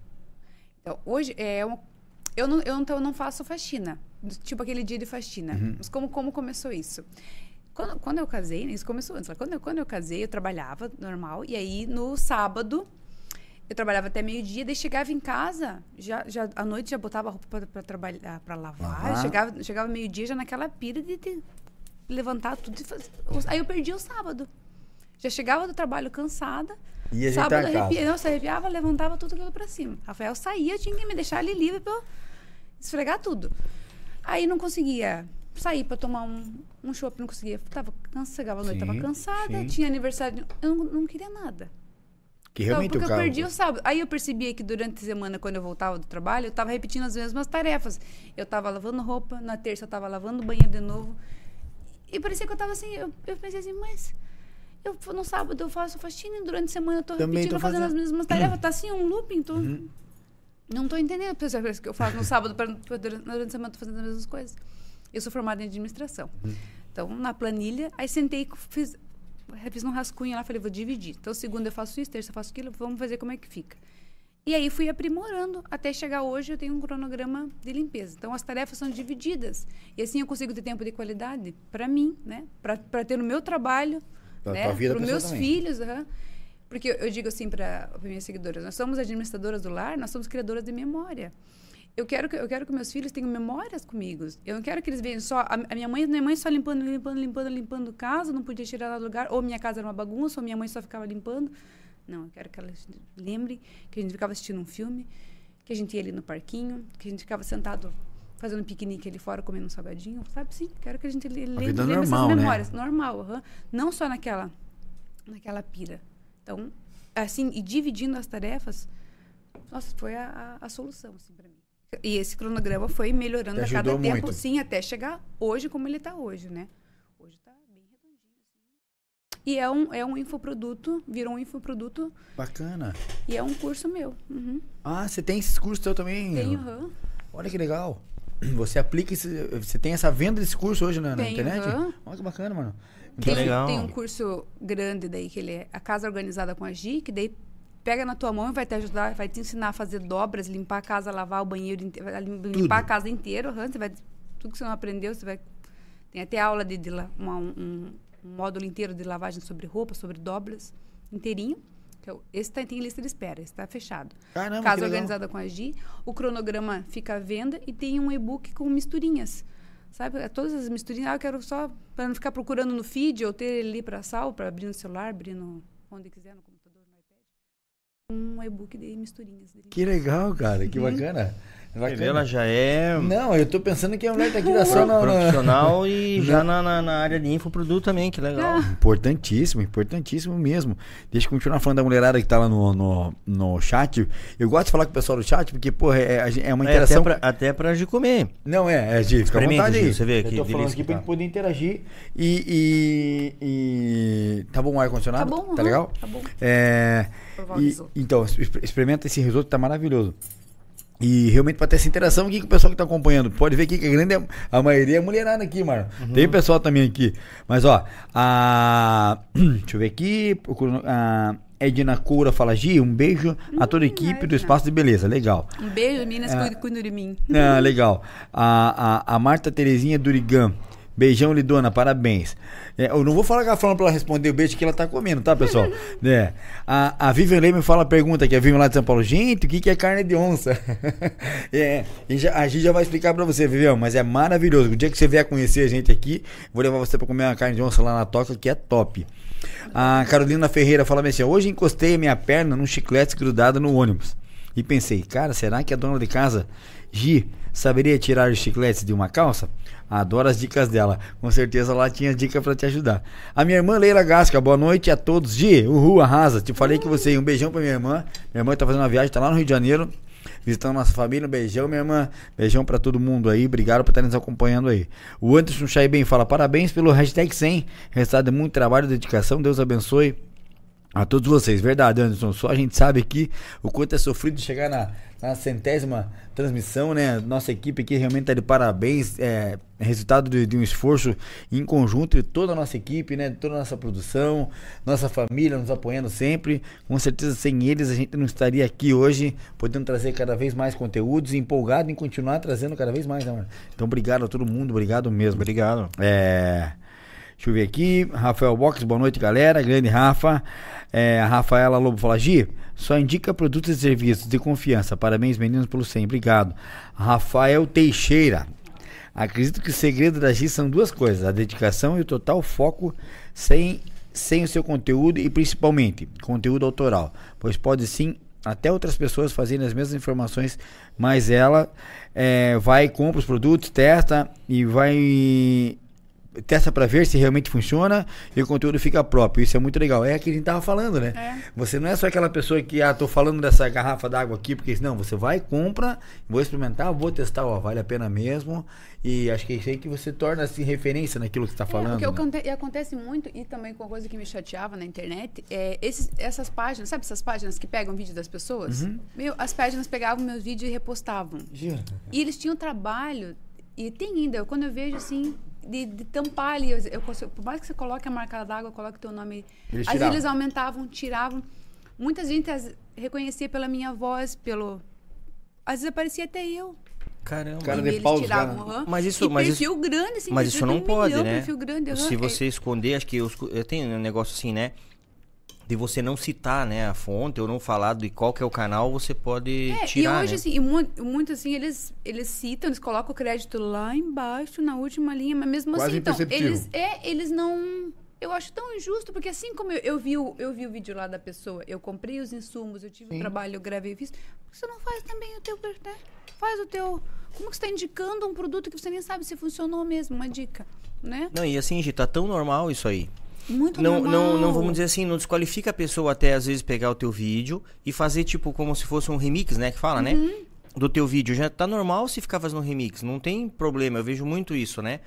Então, hoje é um, eu não, eu, não, eu não faço faxina. tipo aquele dia de faxina. Uhum. Mas como, como começou isso? Quando, quando eu casei, né, isso começou antes. Quando eu, quando eu casei, eu trabalhava normal. E aí, no sábado, eu trabalhava até meio-dia. Daí chegava em casa, já, já, à noite já botava a roupa para trabalhar, para lavar. Lavar. Chegava, chegava meio-dia já naquela pira de, de levantar tudo. Aí eu perdi o sábado. Já chegava do trabalho cansada. Ajeitar sábado arrepia, nossa, arrepiava, levantava tudo aquilo pra cima. Rafael saía, tinha que me deixar ali livre eu esfregar tudo. Aí não conseguia sair pra tomar um, um chopp, não conseguia. Tava cansada, chegava à noite, tava Sim, cansada, sim. tinha aniversário. Eu não, não queria nada. Que Então, realmente porque o eu carro. perdi o sábado. Aí eu percebia que durante a semana, quando eu voltava do trabalho, eu tava repetindo as mesmas tarefas. Eu tava lavando roupa, na terça eu tava lavando o banheiro de novo. E parecia que eu tava assim, eu, eu pensei assim, mas eu no sábado eu faço faxina e durante a semana eu tô Também repetindo, tô fazendo as fazendo. mesmas tarefas. Tá assim, um looping, tô... Uhum. Não tô entendendo. Vezes que eu faço no sábado, pra, durante a semana eu tô fazendo as mesmas coisas. Eu sou formada em administração. Uhum. Então, na planilha, aí sentei, fiz, fiz um rascunho lá, falei, vou dividir. Então, segunda eu faço isso, terça eu faço aquilo, vamos fazer como é que fica. E aí fui aprimorando, até chegar hoje eu tenho um cronograma de limpeza. Então, as tarefas são divididas. E assim eu consigo ter tempo de qualidade para mim, né? Para ter no meu trabalho, Pra né? para os meus também. filhos, aham. Porque eu, eu digo assim para minhas seguidoras, nós somos administradoras do lar, nós somos criadoras de memória. Eu quero que eu quero que meus filhos tenham memórias comigo. Eu não quero que eles vejam só a, a minha mãe, minha mãe só limpando, limpando, limpando, limpando casa, não podia tirar lá do lugar, ou minha casa era uma bagunça, ou minha mãe só ficava limpando. Não, eu quero que elas lembrem que a gente ficava assistindo um filme, que a gente ia ali no parquinho, que a gente ficava sentado fazendo piquenique ali fora, comendo um salgadinho, sabe? Sim, quero que a gente le- lembre, lembre normal, essas né? memórias. Normal, aham. Não só naquela, naquela pira. Então, assim, e dividindo as tarefas, nossa, foi a, a, a solução, assim, pra mim. E esse cronograma foi melhorando a cada ajudou tempo, muito. sim, até chegar hoje como ele tá hoje, né? Hoje tá bem redondinho, assim. E é um, é um infoproduto, virou um infoproduto Bacana. e é um curso meu. Uhum. Ah, você tem esses cursos teu também? Tenho, aham. Olha que legal. Você aplica esse, Você tem essa venda desse curso hoje na, na Tenho, internet? aham. Olha que bacana, mano. Tem, legal. tem um curso grande daí, que ele é a Casa Organizada com a Gi, que daí pega na tua mão e vai te ajudar, vai te ensinar a fazer dobras, limpar a casa, lavar o banheiro, limpar a casa inteira. aham, Você vai, tudo que você não aprendeu, você vai... Tem até aula de, de uma- um, um módulo inteiro de lavagem sobre roupa, sobre dobras, inteirinho. que é o- Esse tá, tem lista de espera, esse está fechado. Caramba, Casa organizada com a Gi. O cronograma fica à venda e tem um e-book com misturinhas. Sabe? É Todas as misturinhas. Ah, eu quero só. Para não ficar procurando no feed ou ter ele ali para sal, para abrir no celular, abrir no, onde quiser, no. Um e-book de misturinhas. Que legal, cara. Que Uhum. bacana. Bacana. Ela já é Não, eu tô pensando que a mulher tá aqui da pro- só na... na- profissional e já na, na, na área de infoproduto também, que legal. Ah. Importantíssimo, importantíssimo mesmo. Deixa eu continuar falando da mulherada que tá lá no, no, no chat. Eu gosto de falar com o pessoal do chat, porque, pô, é, é- é uma É, interação. até, pra, até pra de comer. Não, é, é, Gi, fica à Experimenta, vontade aí. você vê Eu que tô falando aqui que pra tá. gente poder interagir e, e, e- Tá bom o ar-condicionado? Tá bom, Tá aham, legal? tá bom. É... E- então, exper- experimenta esse risoto, tá maravilhoso. E realmente pra ter essa interação aqui com o pessoal que tá acompanhando. Pode ver aqui que a grande a maioria é mulherada aqui, mano. Uhum. Tem pessoal também aqui. Mas ó, a deixa eu ver aqui, a Edna Coura fala Gi, um beijo a toda a equipe do Edna. Espaço de Beleza. Legal. Um beijo, meninas, É. cuidem de mim. Ah, legal. A, a, a Marta Terezinha Durigan. Beijão, Lidona, parabéns. É, eu não vou falar com ela falando pra ela responder o beijo que ela tá comendo, tá, pessoal? É. A, a Vivian Leme fala a pergunta que a Vivian lá de São Paulo. Gente, o que, que é carne de onça? é, e já- a gente já vai explicar pra você, Vivian, mas é maravilhoso. O dia que você vier conhecer a gente aqui, vou levar você pra comer uma carne de onça lá na Toca, que é top. A Carolina Ferreira fala assim: hoje encostei a minha perna num chiclete grudado no ônibus. E pensei, cara, será que a dona de casa, Gi, saberia tirar os chicletes de uma calça? Adoro as dicas dela. Com certeza ela tinha dica pra te ajudar. A minha irmã Leila Gasca, boa noite a todos. Gi, uhul, arrasa. Te falei que você. Um beijão pra minha irmã. Minha irmã tá fazendo uma viagem, tá lá no Rio de Janeiro. Visitando nossa família, um beijão, minha irmã. Beijão pra todo mundo aí. Obrigado por estar nos acompanhando aí. O Anderson Chay bem fala: parabéns pelo hashtag 100. Resultado de muito trabalho e dedicação. Deus abençoe A todos vocês, verdade, Anderson. Só a gente sabe aqui o quanto é sofrido chegar na, na centésima transmissão, né? Nossa equipe aqui realmente está de parabéns. É, resultado de, de, um esforço em conjunto de toda a nossa equipe, né? De toda a nossa produção, nossa família nos apoiando sempre. Com certeza, sem eles, a gente não estaria aqui hoje, podendo trazer cada vez mais conteúdos empolgado em continuar trazendo cada vez mais, né, mano? Então, obrigado a todo mundo, obrigado mesmo. Obrigado. É. Deixa eu ver aqui. Rafael Box, boa noite, galera. Grande Rafa. É, a Rafaela Lobo fala, Gi, só indica produtos e serviços de confiança. Parabéns, meninos, pelo 100. Obrigado. Rafael Teixeira. Acredito que o segredo da Gi são duas coisas: a dedicação e o total foco sem, sem o seu conteúdo e principalmente conteúdo autoral. Pois pode sim até outras pessoas fazerem as mesmas informações, mas ela é, vai, compra os produtos, testa e vai testa para ver se realmente funciona e o conteúdo fica próprio. Isso é muito legal. É o que a gente tava falando, né? É. Você não é só aquela pessoa que, ah, tô falando dessa garrafa d'água aqui, porque não, você vai, compra, vou experimentar, vou testar, ó, vale a pena mesmo. E acho que é isso aí que você torna assim referência naquilo que está falando. É, o que né? acontece muito, e também com a coisa que me chateava na internet, é esses, essas páginas, sabe essas páginas que pegam vídeo das pessoas? Uhum. Meu, as páginas pegavam meus vídeos e repostavam. Gira. E eles tinham trabalho, e tem ainda, quando eu vejo assim, de, de tampar ali. Eu, eu, por mais que você coloque a marca d'água, coloque o teu nome. Eles às vezes eles aumentavam, tiravam. Muita gente as, reconhecia pela minha voz, pelo. Às vezes aparecia até eu. Caramba. Cara de pausa, cara. Uhum. Mas isso, e mas perfil isso, grande, assim, Mas isso não um pode, milhão, né? Perfil grande, uhum. Se você esconder, acho que eu, eu tenho um negócio assim, né? De você não citar, né, a fonte ou não falar de qual que é o canal, você pode é, tirar, E hoje, né? assim, e muito, muito, assim, eles, eles citam, eles colocam o crédito lá embaixo, na última linha, mas mesmo Quase assim, então, eles, é, eles não... Eu acho tão injusto, porque assim como eu, eu, vi o, eu vi o vídeo lá da pessoa, eu comprei os insumos, eu tive o um trabalho, eu gravei e fiz, por que você não faz também o teu... Né? Faz o teu... Como que você está indicando um produto que você nem sabe se funcionou mesmo? Uma dica, né? Não, e assim, Gi, tá tão normal isso aí. Muito não, normal. não, não vamos dizer assim, não desqualifica a pessoa até às vezes pegar o teu vídeo e fazer tipo como se fosse um remix, né? Que fala, né? uhum. né? Do teu vídeo. Já tá normal se ficar fazendo remix, não tem problema. Eu vejo muito isso, né?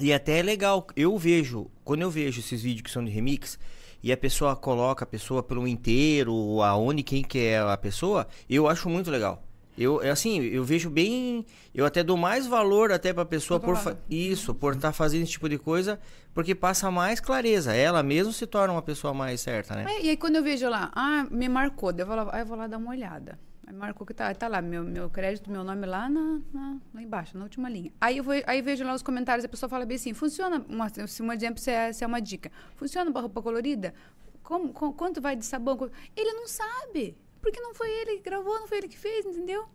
E até é legal. Eu vejo, quando eu vejo esses vídeos que são de remix e a pessoa coloca a pessoa pelo inteiro, aonde, quem que é a pessoa, eu acho muito legal. Eu, é assim, eu vejo bem. Eu até dou mais valor até pra pessoa por isso, por estar tá fazendo esse tipo de coisa, porque passa mais clareza. Ela mesmo se torna uma pessoa mais certa, né? É, e aí quando eu vejo lá, ah, me marcou, eu vou lá, eu vou lá dar uma olhada. Aí marcou que tá, tá lá, meu, meu crédito, meu nome lá, na, na, lá embaixo, na última linha. Aí eu vou, aí vejo lá os comentários, a pessoa fala bem assim, funciona, uma, se um exemplo, se é, se é uma dica, funciona para roupa colorida? Como, com, quanto vai de sabão? Ele não sabe. Porque não foi ele que gravou, não foi ele que fez, entendeu?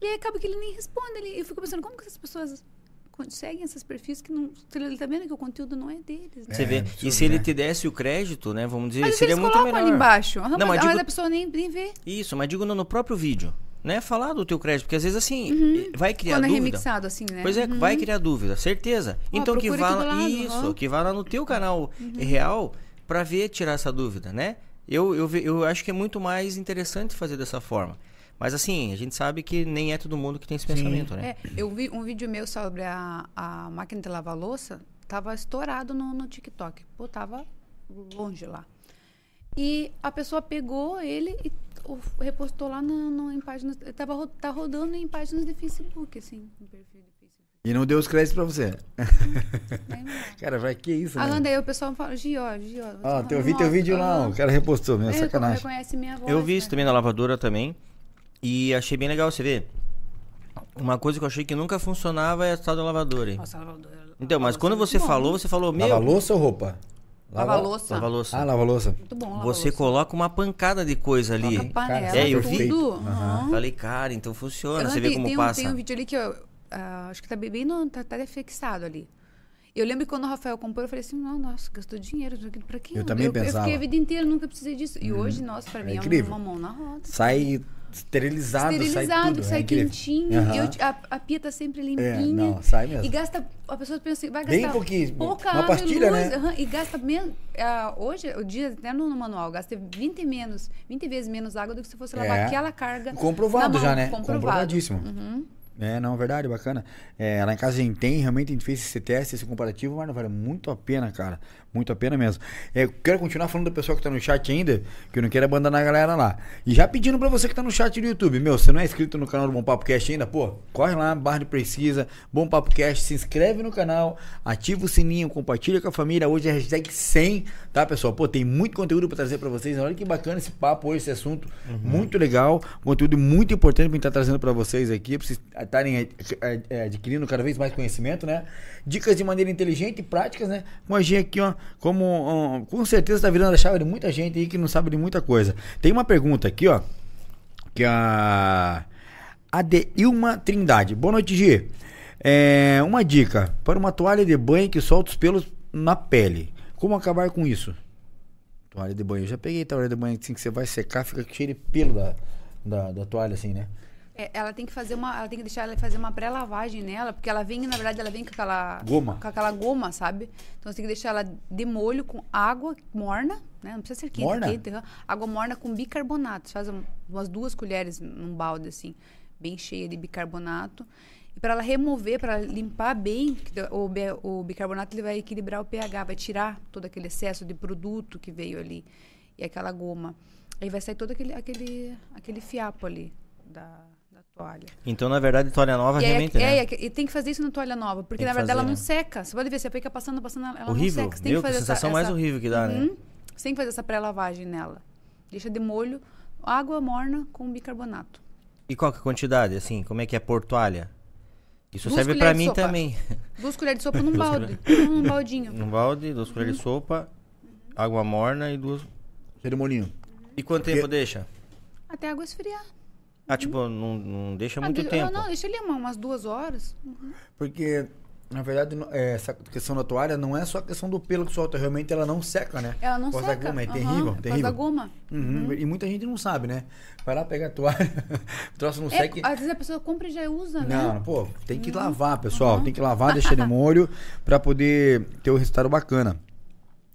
E aí acaba que ele nem responde. Ele, eu fico pensando, como que essas pessoas seguem esses perfis que não. Ele tá vendo que o conteúdo não é deles. Né? Você vê. É, e se ele te desse o crédito, né? Vamos dizer, mas seria eles muito melhor. ali embaixo. Não, não mas, mas, digo, a pessoa nem, nem vê. Isso, mas digo no, no próprio vídeo. Né, falar do teu crédito, porque às vezes assim, uhum. vai criar Quando dúvida. é remixado assim, né? Pois é, uhum. vai criar dúvida, certeza. Oh, então que vá lá, isso, uhum. que vá lá no teu canal uhum. real para ver tirar essa dúvida, né? Eu, eu, eu acho que é muito mais interessante fazer dessa forma. Mas assim, a gente sabe que nem é todo mundo que tem esse Sim. pensamento, né? É, eu vi um vídeo meu sobre a, a máquina de lavar louça, tava estourado no, no TikTok. Pô, tava longe lá. E a pessoa pegou ele e repostou lá no, no, em páginas. Tava tá rodando em páginas de Facebook, assim, no perfil de Facebook. E não deu os créditos pra você. cara, vai que isso, né? Alanda, aí o pessoal fala, Gio, Gio. Ó, teu, vi teu vídeo lá, o cara repostou mesmo, sacanagem. Reconhece minha voz, eu vi isso também na lavadora também. E achei bem legal você ver. Uma coisa que eu achei que nunca funcionava é a tal da lavadora. Hein? Nossa, a lavadora. Então, mas quando você falou, você falou, meu... Lava louça ou roupa? Lava, lava louça. Lava louça. Ah, lava louça. Muito bom, lava Você coloca uma pancada de coisa ali. Coloca panela, é, eu vi. Tudo. Uhum. Falei, cara, então funciona. Eu você vê como tem passa. Um, tem um vídeo ali que eu... Uh, acho que tá bem no... Tá, tá fixado ali. Eu lembro que quando o Rafael comprou, eu falei assim, não, nossa, gastou dinheiro, pra quê? Eu, também eu, pensava. Eu fiquei a vida inteira, nunca precisei disso. E hum. hoje, nossa, pra mim é, é uma mão na roda. Sai esterilizado, esterilizado, sai tudo. sai é quentinho. Uhum. Eu, a, a, pia tá sempre limpinha. É, não, sai mesmo. E gasta, a pessoa pensa, vai gastar Bem pouquinho, pouca uma pastilha, luz, né? Uhum, e gasta menos, uh, hoje, o dia até no, no, manual, gasta 20 menos, 20 vezes menos água do que se fosse lavar é. aquela carga Comprovado já, né? Comprovado. Comprovadíssimo. Uhum. É, não, verdade, bacana. É, lá em casa a gente tem, realmente a gente fez esse teste, esse comparativo, mas não vale muito a pena, cara. Muito a pena mesmo. É, eu quero continuar falando do pessoal que tá no chat ainda, que eu não quero abandonar a galera lá. E já pedindo pra você que tá no chat do YouTube, meu, você não é inscrito no canal do Bom Papo Cast ainda, pô, corre lá, barra de precisa, Bom Papo Cast, se inscreve no canal, ativa o sininho, compartilha com a família. Hoje é hashtag 100, tá, pessoal? Pô, tem muito conteúdo pra trazer pra vocês. Olha que bacana esse papo hoje, esse assunto. Muito legal, conteúdo muito importante pra gente estar trazendo pra vocês aqui, pra vocês estarem é, é, adquirindo cada vez mais conhecimento, né? Dicas de maneira inteligente e práticas, né? Com a gente aqui, ó, como ó, com certeza tá virando a chave de muita gente aí que não sabe de muita coisa. Tem uma pergunta aqui, ó, que a a de Ilma Trindade. Boa noite, Gi. É, uma dica para uma toalha de banho que solta os pelos na pele. Como acabar com isso? Toalha de banho. Eu já peguei toalha de banho assim que você vai secar, fica cheio de pelo da, da, da toalha, assim, né? É, ela tem que fazer uma. Ela tem que deixar ela fazer uma pré-lavagem nela, porque ela vem, na verdade, ela vem com aquela. Goma. Com aquela goma, sabe? Então você tem que deixar ela de molho com água morna, né? Não precisa ser quente, Morna? quente. Água morna com bicarbonato. Você faz um- umas duas colheres num balde, assim, bem cheia de bicarbonato. E para ela remover, para limpar bem, o, o bicarbonato ele vai equilibrar o pH, vai tirar todo aquele excesso de produto que veio ali. E aquela goma. Aí vai sair todo aquele, aquele, aquele fiapo ali da toalha. Então, na verdade, toalha nova E, realmente, é, né? é, e tem que fazer isso na toalha nova, porque na verdade ela fazer, não né? seca. Você pode ver, você fica passando, passando, ela Horrível. não seca. Você tem Meu, que que fazer sensação essa, mais essa- horrível que dá, né? Uhum. Você tem que fazer essa pré-lavagem nela. Deixa de molho, água morna com bicarbonato. E qual que é a quantidade, assim? Como é que é por toalha? Isso Duas serve de mim sopa. também. Duas colheres de sopa num balde. num baldinho. Um balde, duas colheres de sopa, água morna e duas... Ceremoninho. E quanto tempo deixa? Até a água esfriar. Ah, tipo, não, não deixa Ah, muito de- tempo. Não, deixa ali uma- umas duas horas. Porque, na verdade, não- é, essa questão da toalha não é só a questão do pelo que solta, realmente ela não seca, né? Ela não causa seca. da goma, é Aham, terrível, causa terrível. da goma. Uhum, E muita gente não sabe, né? Vai lá pegar a toalha, o troço não É, seca. às vezes a pessoa compra e já usa, né? Não, pô, tem que lavar, pessoal. Tem que lavar, deixar de molho pra poder ter o resultado bacana.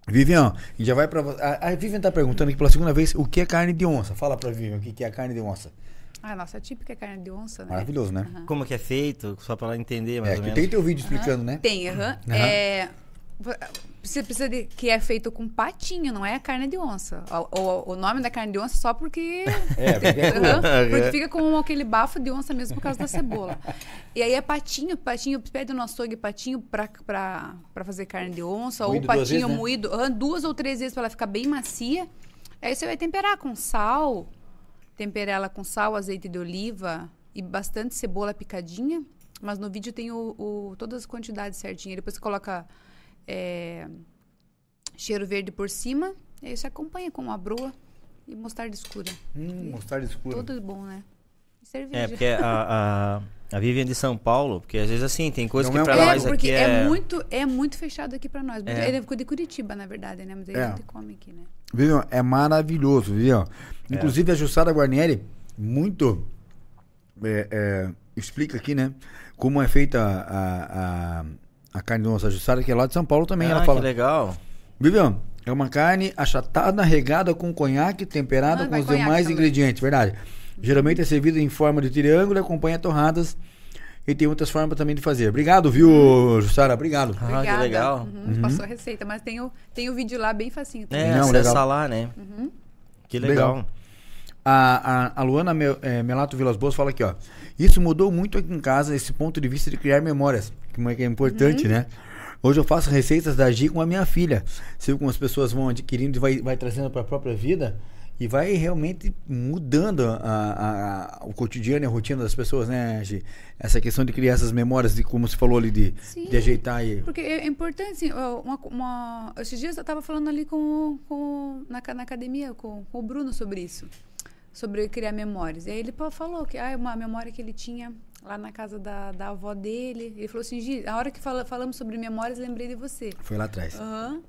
Vivian, já vai pra. A, a Vivian tá perguntando aqui pela segunda vez o que é carne de onça. Fala pra Vivian o que é carne de onça. Ah, nossa, a típica carne de onça, né? Maravilhoso, né? Como que é feito, só pra ela entender mais É, ou que menos. tem teu vídeo explicando, né? Tem, aham. Aham. É, vo- você precisa de que é feito com patinho, não é carne de onça. O, o- o nome da carne de onça só porque. É, porque é porque fica com aquele bafo de onça mesmo por causa da cebola. E aí é patinho, patinho, pede no açougue patinho pra, pra, pra fazer carne de onça, Moído ou duas patinho vezes, né? moído aham, duas ou três vezes pra ela ficar bem macia. Aí você vai temperar com sal, tempera ela com sal, azeite de oliva e bastante cebola picadinha. Mas no vídeo tem o, o- todas as quantidades certinhas. Depois você coloca é, cheiro verde por cima. E aí você acompanha com uma broa e mostarda escura. Hum, mostarda escura. Tudo bom, né? Cerveja. É, porque a, a, a Vivian de São Paulo, porque às vezes assim, tem coisa Não que é um pra. É, nós porque aqui é... é... muito, é muito fechado aqui pra nós. É. Ele é de Curitiba, na verdade, né? Mas aí É. a gente come aqui, né? Vivian, é maravilhoso, Vivian. É. Inclusive a Jussara Guarnieri, muito. é, é, explica aqui, né? Como é feita a, a, a carne de onça. A Jussara, que é lá de São Paulo também. ah, ela que fala. legal. Vivian, é uma carne achatada, regada com conhaque, temperada Ah, com os demais também. ingredientes, verdade. Geralmente é servida em forma de triângulo e acompanha torradas. E tem outras formas também de fazer. Obrigado, viu, Jussara? Obrigado. Ah, que Obrigada. legal. Uhum, Passou a receita, mas tem o, tem o vídeo lá bem facinho também. É, Não, acessa legal. lá, né? Uhum. Que legal. Legal. A, a, a Luana Mel- eh, Melato Vilas Boas fala aqui, ó. Isso mudou muito aqui em casa, esse ponto de vista de criar memórias, que é que é importante, Uhum. né? Hoje eu faço receitas da Gi com a minha filha. Sei como as pessoas vão adquirindo e vai, vai trazendo para a própria vida e vai realmente mudando a, a- a- o cotidiano e a rotina das pessoas, né, Gi? Essa questão de criar essas memórias, de como você falou ali, de, Sim. de ajeitar e. Porque é importante, assim, uma, uma- esses dias eu estava falando ali com, com na, na academia com, com o Bruno sobre isso, sobre criar memórias. E aí ele falou que ah, uma memória que ele tinha lá na casa da, da avó dele. Ele falou assim, Gi, a hora que fala- falamos sobre memórias, lembrei de você. Foi lá atrás. Aham.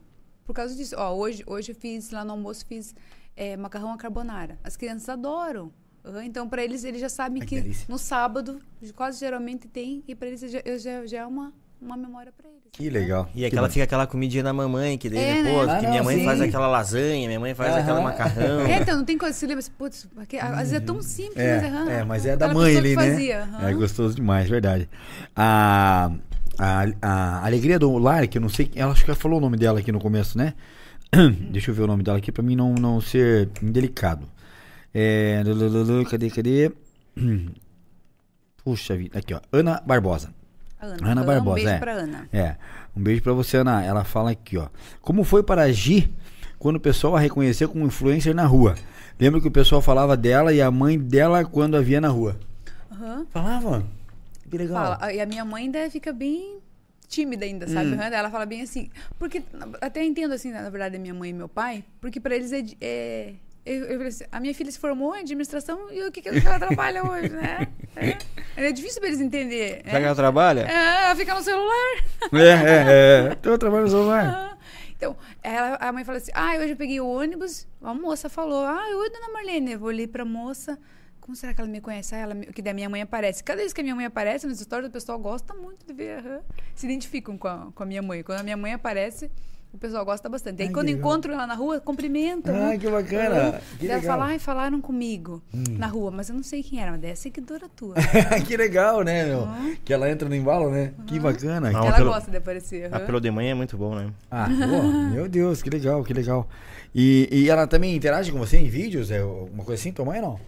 Por causa disso. Ó, hoje, hoje eu fiz, lá no almoço, fiz é, macarrão à carbonara. As crianças adoram. Aham, Então, para eles, eles já sabem Ai, que que delícia. no sábado, quase geralmente tem, e para eles já, eu já, já é uma, uma memória pra eles. Que legal. E aquela que fica aquela comidinha da mamãe, que daí É, depois, né? que Ah, minha não, mãe sim. faz aquela lasanha, minha mãe faz Aham. aquela macarrão. É, então, não tem coisa, você lembra, assim, putz, porque, às vezes é tão simples, É, mas, aham, é, mas é da mãe ali, que né? fazia, aham. É gostoso demais, verdade. A, a, a alegria do lar, que eu não sei, ela acho que ela falou o nome dela aqui no começo, né? Deixa eu ver o nome dela aqui pra mim não, não ser indelicado. É, cadê, cadê? Puxa vida, aqui ó, Ana Barbosa. Ana, Ana Um Barbosa, beijo é. pra Ana. É. Um beijo pra você, Ana. Ela fala aqui, ó. Como foi para agir quando o pessoal a reconheceu como influencer na rua? Lembra que o pessoal falava dela e a mãe dela quando a via na rua? Aham. Falava? Que legal. Fala. E a minha mãe ainda fica bem tímida ainda, sabe? Hum. Ela fala bem assim. Porque até entendo assim, na verdade, a minha mãe e meu pai, porque pra eles é. é- eu, eu falei assim, a minha filha se formou em administração e o que, que ela trabalha hoje, né? É, é difícil pra eles entenderem. Já que ela trabalha? É, ela fica no celular. É, é, é. Tô trabalhando no celular. Então, ela, a mãe fala assim: Ah, hoje eu peguei o ônibus. A moça falou: Ah, oi, dona Marlene. Eu vou ali pra moça. Como será que ela me conhece? Ah, ela, me- que da minha mãe aparece. Cada vez que a minha mãe aparece nas histórias, o pessoal gosta muito de ver. aham. Se identificam com a, com a minha mãe. Quando a minha mãe aparece, o pessoal gosta bastante. E aí, Ai, quando encontram ela na rua, cumprimentam. Ah, que bacana. Que ela legal. Hum. fala, ai, falaram comigo na rua, mas eu não sei quem era, mas é seguidora tua. que legal, né, meu? Que ela entra no embalo, né? Que bacana. Não, ela pelo- gosta de aparecer. aham. Apelo de manhã é muito bom, né? Ah, pô, meu Deus, que legal, que legal. E, e ela também interage com você em vídeos? É alguma coisa assim, tua mãe não?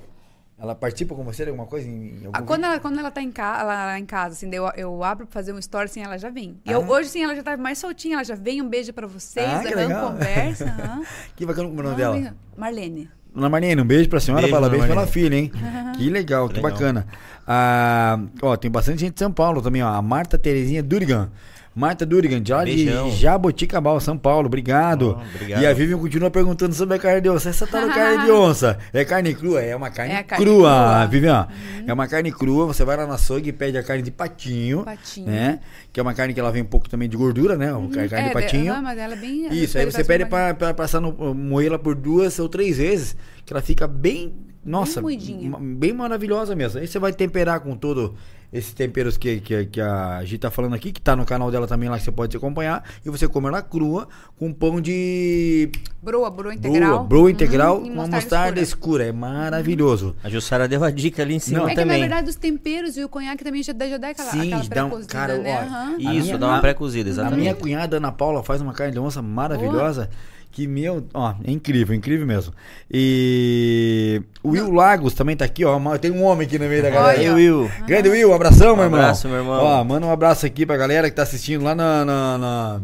Ela participa com você de alguma coisa em, em algum Ah, quando, ela, quando ela tá em, ca ela, em casa, assim, eu, eu abro pra fazer um story, assim, ela já vem. E Ah. eu- hoje, sim, ela já tá mais soltinha, ela já vem, um beijo pra vocês, Ah, que aham, legal. conversa. aham. Que bacana como é o nome Ah, dela. Marlene. Dona Marlene, um beijo pra senhora, Beijo, parabéns pela filha, hein? Que legal, que Legal. bacana. Ah, ó, tem bastante gente de São Paulo também, ó. A Marta Terezinha Durigan. Marta Durigan, de lá Beijão. de Jaboticabal, São Paulo. Obrigado. Ó, obrigado. E a Vivian continua perguntando sobre a carne de onça. Essa tal da carne de onça é carne crua? É uma carne, É carne crua, crua. Vivian. É uma carne crua. Você vai lá na açougue e pede a carne de patinho. Patinho. Né? Que é uma carne que ela vem um pouco também de gordura, né? A carne é, de patinho. aham, mas ela é bem... Isso, aí você pede pra, pra passar no moer ela por duas ou três vezes, que ela fica bem, nossa, ma- bem maravilhosa mesmo. Aí você vai temperar com todo esses temperos que, que, que a Gi tá falando aqui, que tá no canal dela também lá que você pode acompanhar, e você come ela crua com pão de Broa, broa broa, integral. broa integral Uhum, e com uma mostarda escura. É maravilhoso. A Jussara deu a dica ali em cima Não. É que, na também. verdade, os temperos e o conhaque também já dá, já dá aquela, Sim, aquela dá um- pré-cozida, cara, né? ó. A Isso, minha- dá uma a- pré-cozida, A exatamente. minha cunhada Ana Paula faz uma carne de onça maravilhosa. Que meu, ó, é incrível, incrível mesmo. E o Will Lagos também tá aqui, ó. Tem um homem aqui no meio da galera. Ei, Will. Grande Will, um abração, meu Um irmão. abraço, meu irmão. Ó, manda um abraço aqui pra galera que tá assistindo lá na. na, na-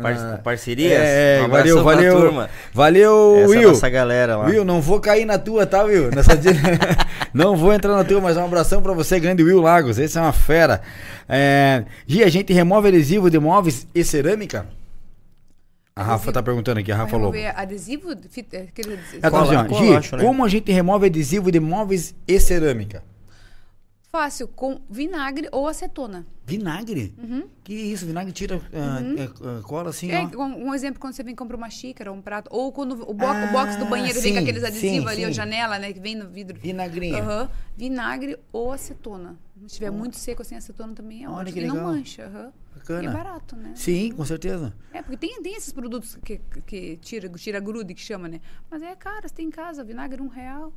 Par- parcerias? É, Um abração valeu, pra valeu. turma. Valeu, Essa é a Will. nossa galera lá. Will, não vou cair na tua, tá, Will? Nessa dia... não vou entrar na tua, mas um abração pra você, grande Will Lagos. Esse é uma fera. É... Gi, a gente remove adesivo de móveis e cerâmica? A Rafa Adesivo. tá perguntando aqui, a Rafa falou. adesivo? Fita, adesivo- Ela tá Cola- ó, cola, Gi, acho, né? como a gente remove adesivo de móveis e cerâmica? Fácil, com vinagre ou acetona. Vinagre? Que isso, vinagre tira ah, é, ah, cola assim, Uhum. É, ó. um, um exemplo, quando você vem comprar uma xícara ou um prato, ou quando o, bo o box do Ah, banheiro sim, vem com aqueles adesivos sim, ali, a sim. janela, né, que vem no vidro. Vinagrinho. Aham. Vinagre ou acetona. Se estiver muito seco assim, acetona também é Olha ótimo. que E não mancha. aham. Bacana. E é barato, né? Sim, com certeza. É, porque tem, tem esses produtos que, que tira, tira grude, que chama, né? Mas é caro, você tem em casa, vinagre um real.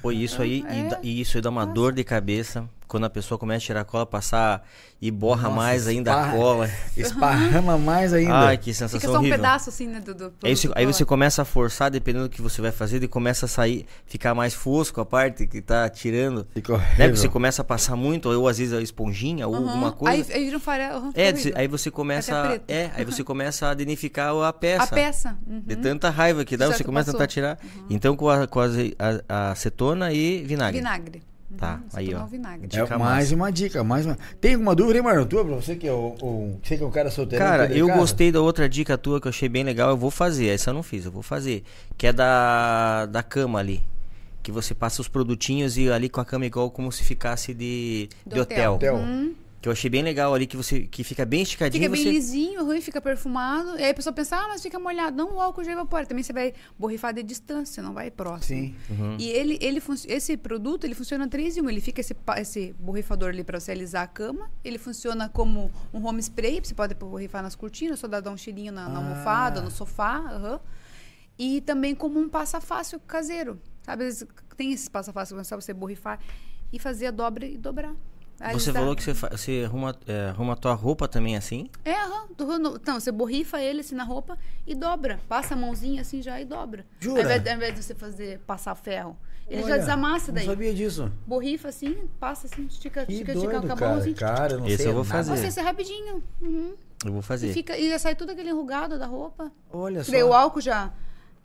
Pô, isso aí, e, É. e isso aí dá uma dor de cabeça quando a pessoa começa a tirar a cola, passar e borra Nossa, mais ainda a cola. Esparrama mais ainda. Ai, que Fica sensação só um horrível. pedaço assim, né, do, do Aí você, aí você começa a forçar, dependendo do que você vai fazer, e começa a sair, ficar mais fosco a parte que tá tirando. Fica Né? Porque você começa a passar muito, ou às vezes a esponjinha, ou Aham. alguma coisa. Aí, aí vira um farelo. é, fica você- horrível. aí você começa. Fica a- preto. É, aí você começa a danificar a peça. A peça. uhum. De tanta raiva que dá, Já você começa a passou. tentar tirar. Então com a, com a, a- a acetona e vinagre. Vinagre. Tá, aí, ó. É mais uma dica, mais uma. Tem alguma dúvida, hein, Marlon? Tua, pra você que é o, o- Você que é o cara solteiro. Cara, eu gostei da outra dica tua que eu achei bem legal, eu vou fazer. Essa eu não fiz, eu vou fazer. Que é da, da cama ali. Que você passa os produtinhos e ali com a cama igual como se ficasse de, Do de hotel. hotel. Hotel. Uhum. Que eu achei bem legal ali, que você que fica bem esticadinho. Fica bem você... lisinho, ruim, fica perfumado. E aí a pessoa pensa, ah, mas fica molhado. Não, o álcool já evapora. Também você vai borrifar de distância, não vai próximo. Sim. Uhum. E ele, ele fun- esse produto, ele funciona 3 em 1. Ele fica esse, esse borrifador ali para você alisar a cama. Ele funciona como um home spray. Você pode borrifar nas cortinas, só dar um cheirinho na, na Ah. almofada, no sofá. aham. E também como um passa-fácil caseiro. Sabe, às vezes tem esses passa-fácil é só você borrifar e fazer a dobra e dobrar. Você dá- falou que você, fa- você arruma, é, arruma a tua roupa também assim? É, aham. no- Então, você borrifa ele assim na roupa e dobra. Passa a mãozinha assim já e dobra. Jura? Ao invés, ao invés de você fazer passar ferro. Ele já Olha, desamassa daí. Não sabia disso. Borrifa assim, passa assim, estica, Que estica, doido, estica com a cara. mão assim. Cara, eu não Esse sei eu vou nada. fazer. Nossa, isso é rapidinho. Uhum. Eu vou E, fazer. fica, e já sai tudo aquele enrugado da roupa. Olha só. Daí o álcool já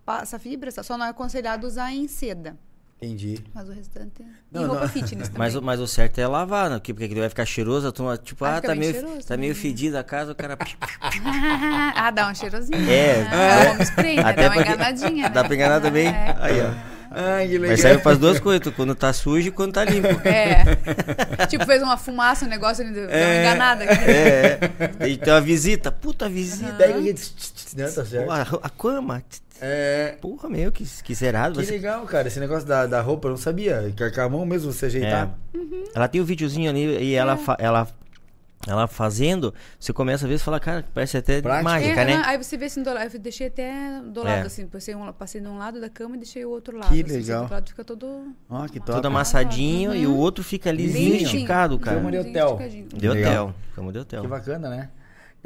passa a fibra, só não é aconselhado usar em seda. Entendi. Mas o restante é. Não, e roupa não. fitness também. Mas, o- mas o certo é lavar, né? Porque porque ele vai ficar cheiroso, a turma, tipo, Ah, ah, tá meio, cheiroso tá meio né? fedida a casa, o cara. ah, dá um cheirosinho. É. Ah, home spray, né? Até Dá uma porque- enganadinha, né? Dá pra enganar também? É. Aí, ó. Ai, que legal. Mas serve pras duas coisas, quando tá sujo e quando tá limpo. É. tipo, fez uma fumaça, um negócio, ele deu deu uma enganada. aqui. É, é. E tem uma visita, puta visita. Tss, tss, Não, tá certo. A, a cama. É. Porra, meu, que, que zerado. Que Você... legal, cara. Esse negócio da, da roupa eu não sabia. Que com a mão mesmo você ajeitar. Uhum. Ela tem um videozinho ali e É. ela, fa- ela, ela fazendo, você começa a ver e fala, cara, parece até Prático. mágica, É, né? ah, Aí você vê assim do lado. Eu deixei até do lado, É. assim. Passei, um, passei de um lado da cama e deixei o outro lado. Que assim, legal. Do outro lado fica todo. Ó, que top. Tudo amassadinho e o outro fica lisinho, esticado, cara. Cama de hotel. De Legal. hotel. Cama de hotel. Que bacana, né?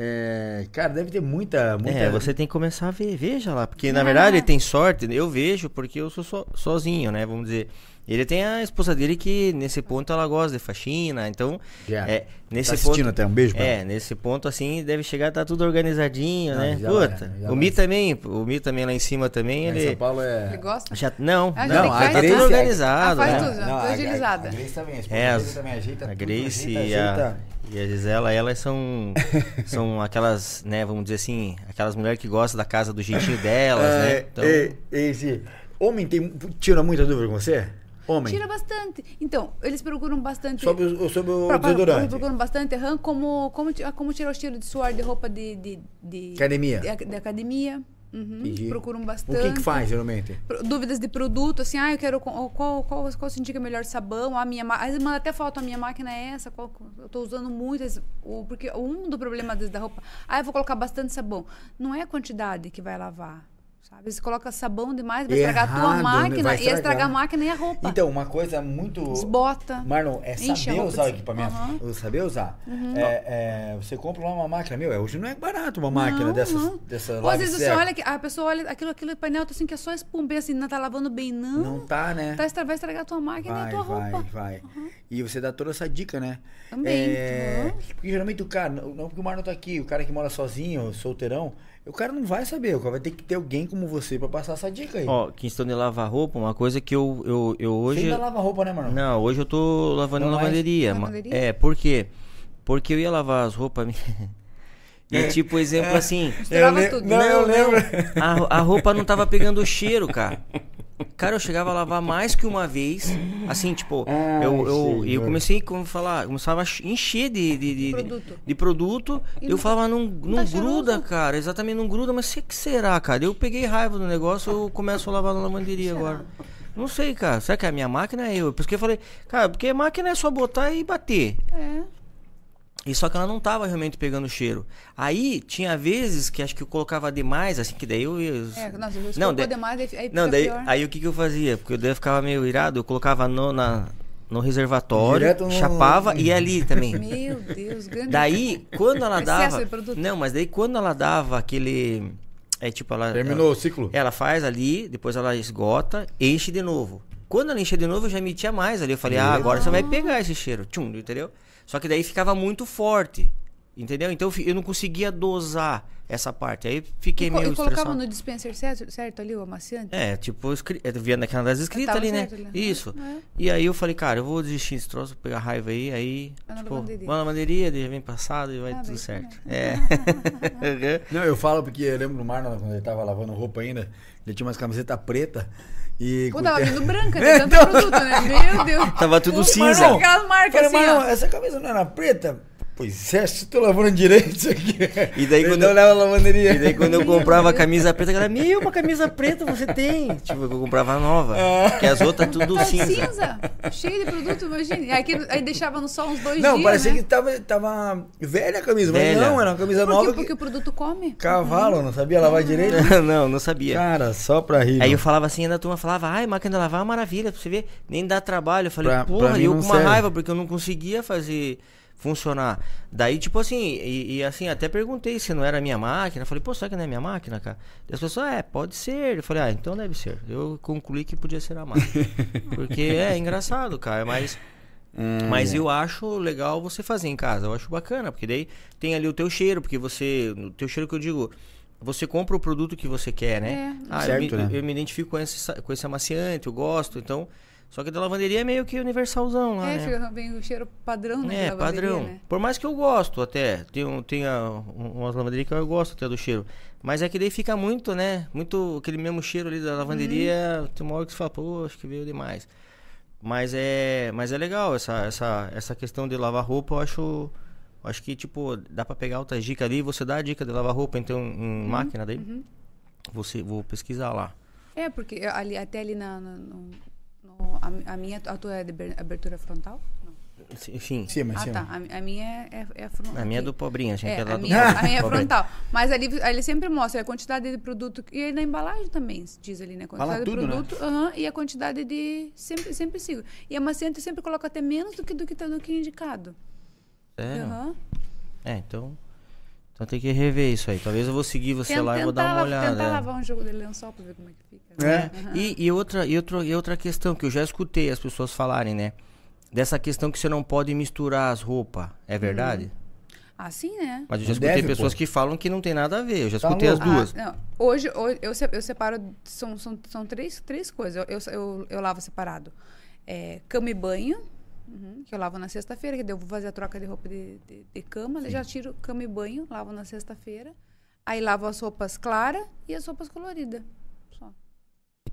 É, cara, deve ter muita. muita... É, você tem que começar a ver, veja lá, porque na Ah. verdade ele tem sorte, eu vejo porque eu sou so- sozinho, né, vamos dizer. Ele tem a esposa dele que nesse ponto ela gosta de faxina, então Já. é nesse Tá assistindo ponto até, um beijo pra É, ela. nesse ponto assim deve chegar tá tudo organizadinho, Não, né? já Puta. já o. Mi também, o Mi também lá em cima também, Em São ele Paulo é. Ele gosta? já não, Ah, não, que tá tudo Ah, organizado, faz né? tudo. Não, a- a-. A Grace também, a esposa É, as- também ajeita A tudo, Grace ajeita, e, a, ajeita. e a Gisela, elas são são aquelas, né, vamos dizer assim, aquelas mulheres que gostam da casa do jeitinho delas, né? É, Então, e- esse homem tem, tira muita dúvida com você? Homem. Tira bastante. Então, eles procuram bastante. Sobre o, sobre o Pra- desodorante. procuram bastante aham, como, como, ah, como tirar o cheiro de suor de roupa de. de, de Academia. De, de academia. Uhum, procuram O bastante. que que faz, geralmente? Dúvidas de produto, assim, ah, eu quero. Qual, qual, qual, qual se indica melhor sabão? A minha, às vezes manda até foto, a minha máquina é essa, qual, eu tô usando muitas. O, porque um do problema da roupa, ah, eu vou colocar bastante sabão. Não é a quantidade que vai lavar. Sabe? Você coloca sabão demais, vai estragar a tua Errado, né? máquina, Vai e ia estragar estragar. a máquina e a roupa. Então, uma coisa muito. Desbota. Marlon, é saber usar o equipamento. Eu Saber usar. É, é, você compra lá uma máquina, meu, é, hoje não é barato uma máquina Não, dessas, não. dessa Ou às vezes você olha, que a pessoa olha aquilo, aquele painel tá assim, que é só espuma, bem assim, não tá lavando bem, não. Não tá, né? Tá vai estragar a tua máquina e a Vai, tua vai, roupa. vai. E você dá toda essa dica, né? Também, É. Porque geralmente o cara, não não porque o Marlon tá aqui, o cara que mora sozinho, solteirão, o cara não vai saber, o cara vai ter que ter alguém como você pra passar essa dica aí. ó, questão de lavar roupa, uma coisa que eu, eu, eu você hoje... ainda lava roupa, né, Marlon? Não, hoje eu tô lavando Não lavanderia. ma- Lavanderia? É, por quê? Porque eu ia lavar as roupas. E tipo, exemplo assim... Misturava le- tudo. Não, eu lembro. A, a roupa não tava pegando o cheiro, cara. Cara, eu chegava a lavar mais que uma vez. Assim, tipo, Ai, eu, eu, senhor. eu comecei, como falar, começava a encher de, de, de, Produto. de produto. E eu não- falava, não, não tá gruda, cheiroso? cara. Exatamente, não gruda, mas o que será, cara? Eu peguei raiva do negócio, eu começo a lavar na lavanderia agora. Não sei, cara. Será que a minha máquina é eu? Por isso que eu falei, cara, porque a máquina é só botar e bater. É. E só que ela não tava realmente pegando cheiro. Aí tinha vezes que acho que eu colocava demais, assim, que daí eu ia. É, nossa, se não, daí- demais, aí não, daí pior. aí o que, que eu fazia? Porque eu daí eu ficava meio irado, eu colocava no, na, no reservatório, no- chapava e ali também. Meu Deus, grande. daí, quando ela dava. Não, mas daí quando ela dava aquele. É tipo, ela. Terminou ela, o ciclo? ela faz ali, depois ela esgota, enche de novo. Quando ela enchia de novo, eu já metia mais ali. Eu falei, ah, agora você vai pegar esse cheiro. Tchum, entendeu? Só que daí ficava muito forte. Entendeu? Então eu não conseguia dosar essa parte. Aí fiquei E, meio e colocava estressado. no dispenser certo, certo ali, o amaciante? É, tipo, eu via naquela das escritas ali, né? ali. Isso. É. E aí eu falei, cara, eu vou desistir desse troço, vou pegar raiva aí, aí. Na tipo, na lavanderia, daí já vem passado e vai Ah, tudo bem, certo. né? É. Não, eu falo porque eu lembro do Marlon, quando ele tava lavando roupa ainda, ele tinha umas camisetas pretas e... Pô, tava vindo branca, É, de tanto produto, né? Meu Deus. Tava tudo cinza. Marcas Falei, assim, Marlon, ó. essa camisa não era preta? Pois é, se tô lavando direito isso aqui. E daí Eu quando não eu- levo a lavanderia. E daí quando eu comprava a camisa preta, a galera, meu, uma camisa preta você tem. Tipo, eu comprava nova. Porque as outras tudo Tá cinza. cinza, cheio de produto, imagina. Aí, aí deixava no sol uns dois Não, dias, parecia né? que tava, tava velha a camisa, Velha. mas não, era uma camisa Por nova. quê? que- Porque o produto come. Cavalo, não sabia lavar direito? não, não sabia. Cara, só pra rir. Aí eu falava assim, ainda a turma falava, ai, máquina de lavar é uma maravilha, pra você ver, nem dá trabalho. Eu falei, Pra- pra porra, e eu não com uma serve. raiva, porque eu não conseguia fazer funcionar. Daí, tipo assim, e, e assim, até perguntei se não era a minha máquina. Falei, pô, será que não é minha máquina, cara? E as pessoas, é, pode ser. Eu falei, ah, então deve ser. Eu concluí que podia ser a máquina. porque é engraçado, cara, mas. Hum, Mas eu acho legal você fazer em casa, eu acho bacana, porque daí tem ali o teu cheiro, porque você, o teu cheiro que eu digo, você compra o produto que você quer, né? É. Ah, Certo, eu, me, né? eu me identifico com esse, com esse amaciante, eu gosto, então, só que da lavanderia é meio que universalzão lá, É, né? fica bem o cheiro padrão, né? É, padrão. né? Por mais que eu gosto até, tem, tem a, um- umas lavanderias que eu gosto até do cheiro. Mas é que daí fica muito, né? Muito aquele mesmo cheiro ali da lavanderia. Tem uma hora que você fala, pô, acho que veio demais. Mas é, mas é legal essa, essa, essa questão de lavar roupa, eu acho. Acho que, tipo, dá pra pegar outras dicas ali. Você dá a dica de lavar roupa, então, em máquina daí. Você, vou pesquisar lá. É, porque ali, até ali na. na- no, no- a, a minha, a tua é de aber- abertura frontal? Sim, sim. Cima, Ah, cima. tá. A, a minha é, é, é a frontal. A minha é do pobrinha, gente. É, é lá a do minha, a minha é frontal. Mas ali, ali sempre mostra a quantidade de produto. E aí na embalagem também diz ali, né? A Fala quantidade tudo, de né? produto aham, e a quantidade de. Sempre, sempre sigo. E a maciante sempre coloca até menos do que do que, tá- do que indicado. Aham. É, então. Então tem que rever isso aí. Talvez eu vou seguir você Tenta- lá e vou dar uma olhada. Tentar é. lavar um jogo de lençol pra ver como é que fica. É. Aham. E, e outra, e, outra, e outra questão que eu já escutei as pessoas falarem, né? Dessa questão que você não pode misturar as roupas. É verdade? Assim, né? Mas eu já escutei deve, pessoas pô. que falam que não tem nada a ver. Eu já Tá escutei as louco. duas. Ah, não. Hoje, hoje eu, eu separo. São, são, são três, três coisas. Eu, eu, eu, eu lavo separado: é, cama e banho, uhum, que eu lavo na sexta-feira, que daí eu vou fazer a troca de roupa de, de, de cama. já tiro cama e banho, lavo na sexta-feira. Aí lavo as roupas claras e as roupas coloridas. Só.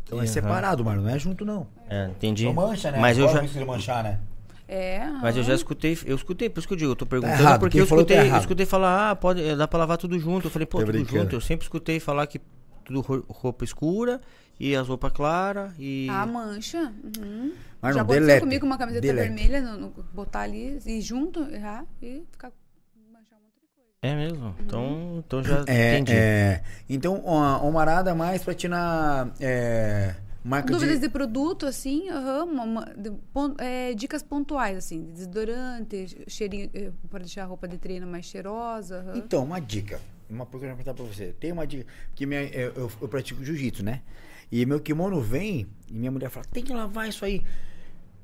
Então é Aham. separado, mano. Não é junto, não. É, entendi. Só mancha, né? Mas eu já, de manchar, né? É. mas eu já escutei, eu escutei, por isso que eu digo, eu tô perguntando, errado, porque eu tá escutei, eu errado. escutei falar, ah, pode, eh, dá pra lavar tudo junto. Eu falei, pô, Tá tudo brincando. junto. Eu sempre escutei falar que tudo ro- roupa escura e as roupas claras e. A mancha. Uhum. Mas já não, aconteceu delete. comigo uma camiseta Delete. vermelha, no, no- botar ali e junto, já, e ficar. manchar um monte de coisa. É mesmo? Então, então já É, entendi. é. Então, uma, uma arada a mais pra te na é, marca Dúvidas de... de produto, assim, aham, uma- uma- de pon- é, dicas pontuais, assim, de desodorante, cheirinho, eh, para deixar a roupa de treino mais cheirosa. aham. Então, uma dica. Uma coisa que eu vou perguntar pra você. Tem uma dica. Porque minha, eu, eu, eu pratico jiu-jitsu, né? E meu kimono vem e minha mulher fala: tem que lavar isso aí.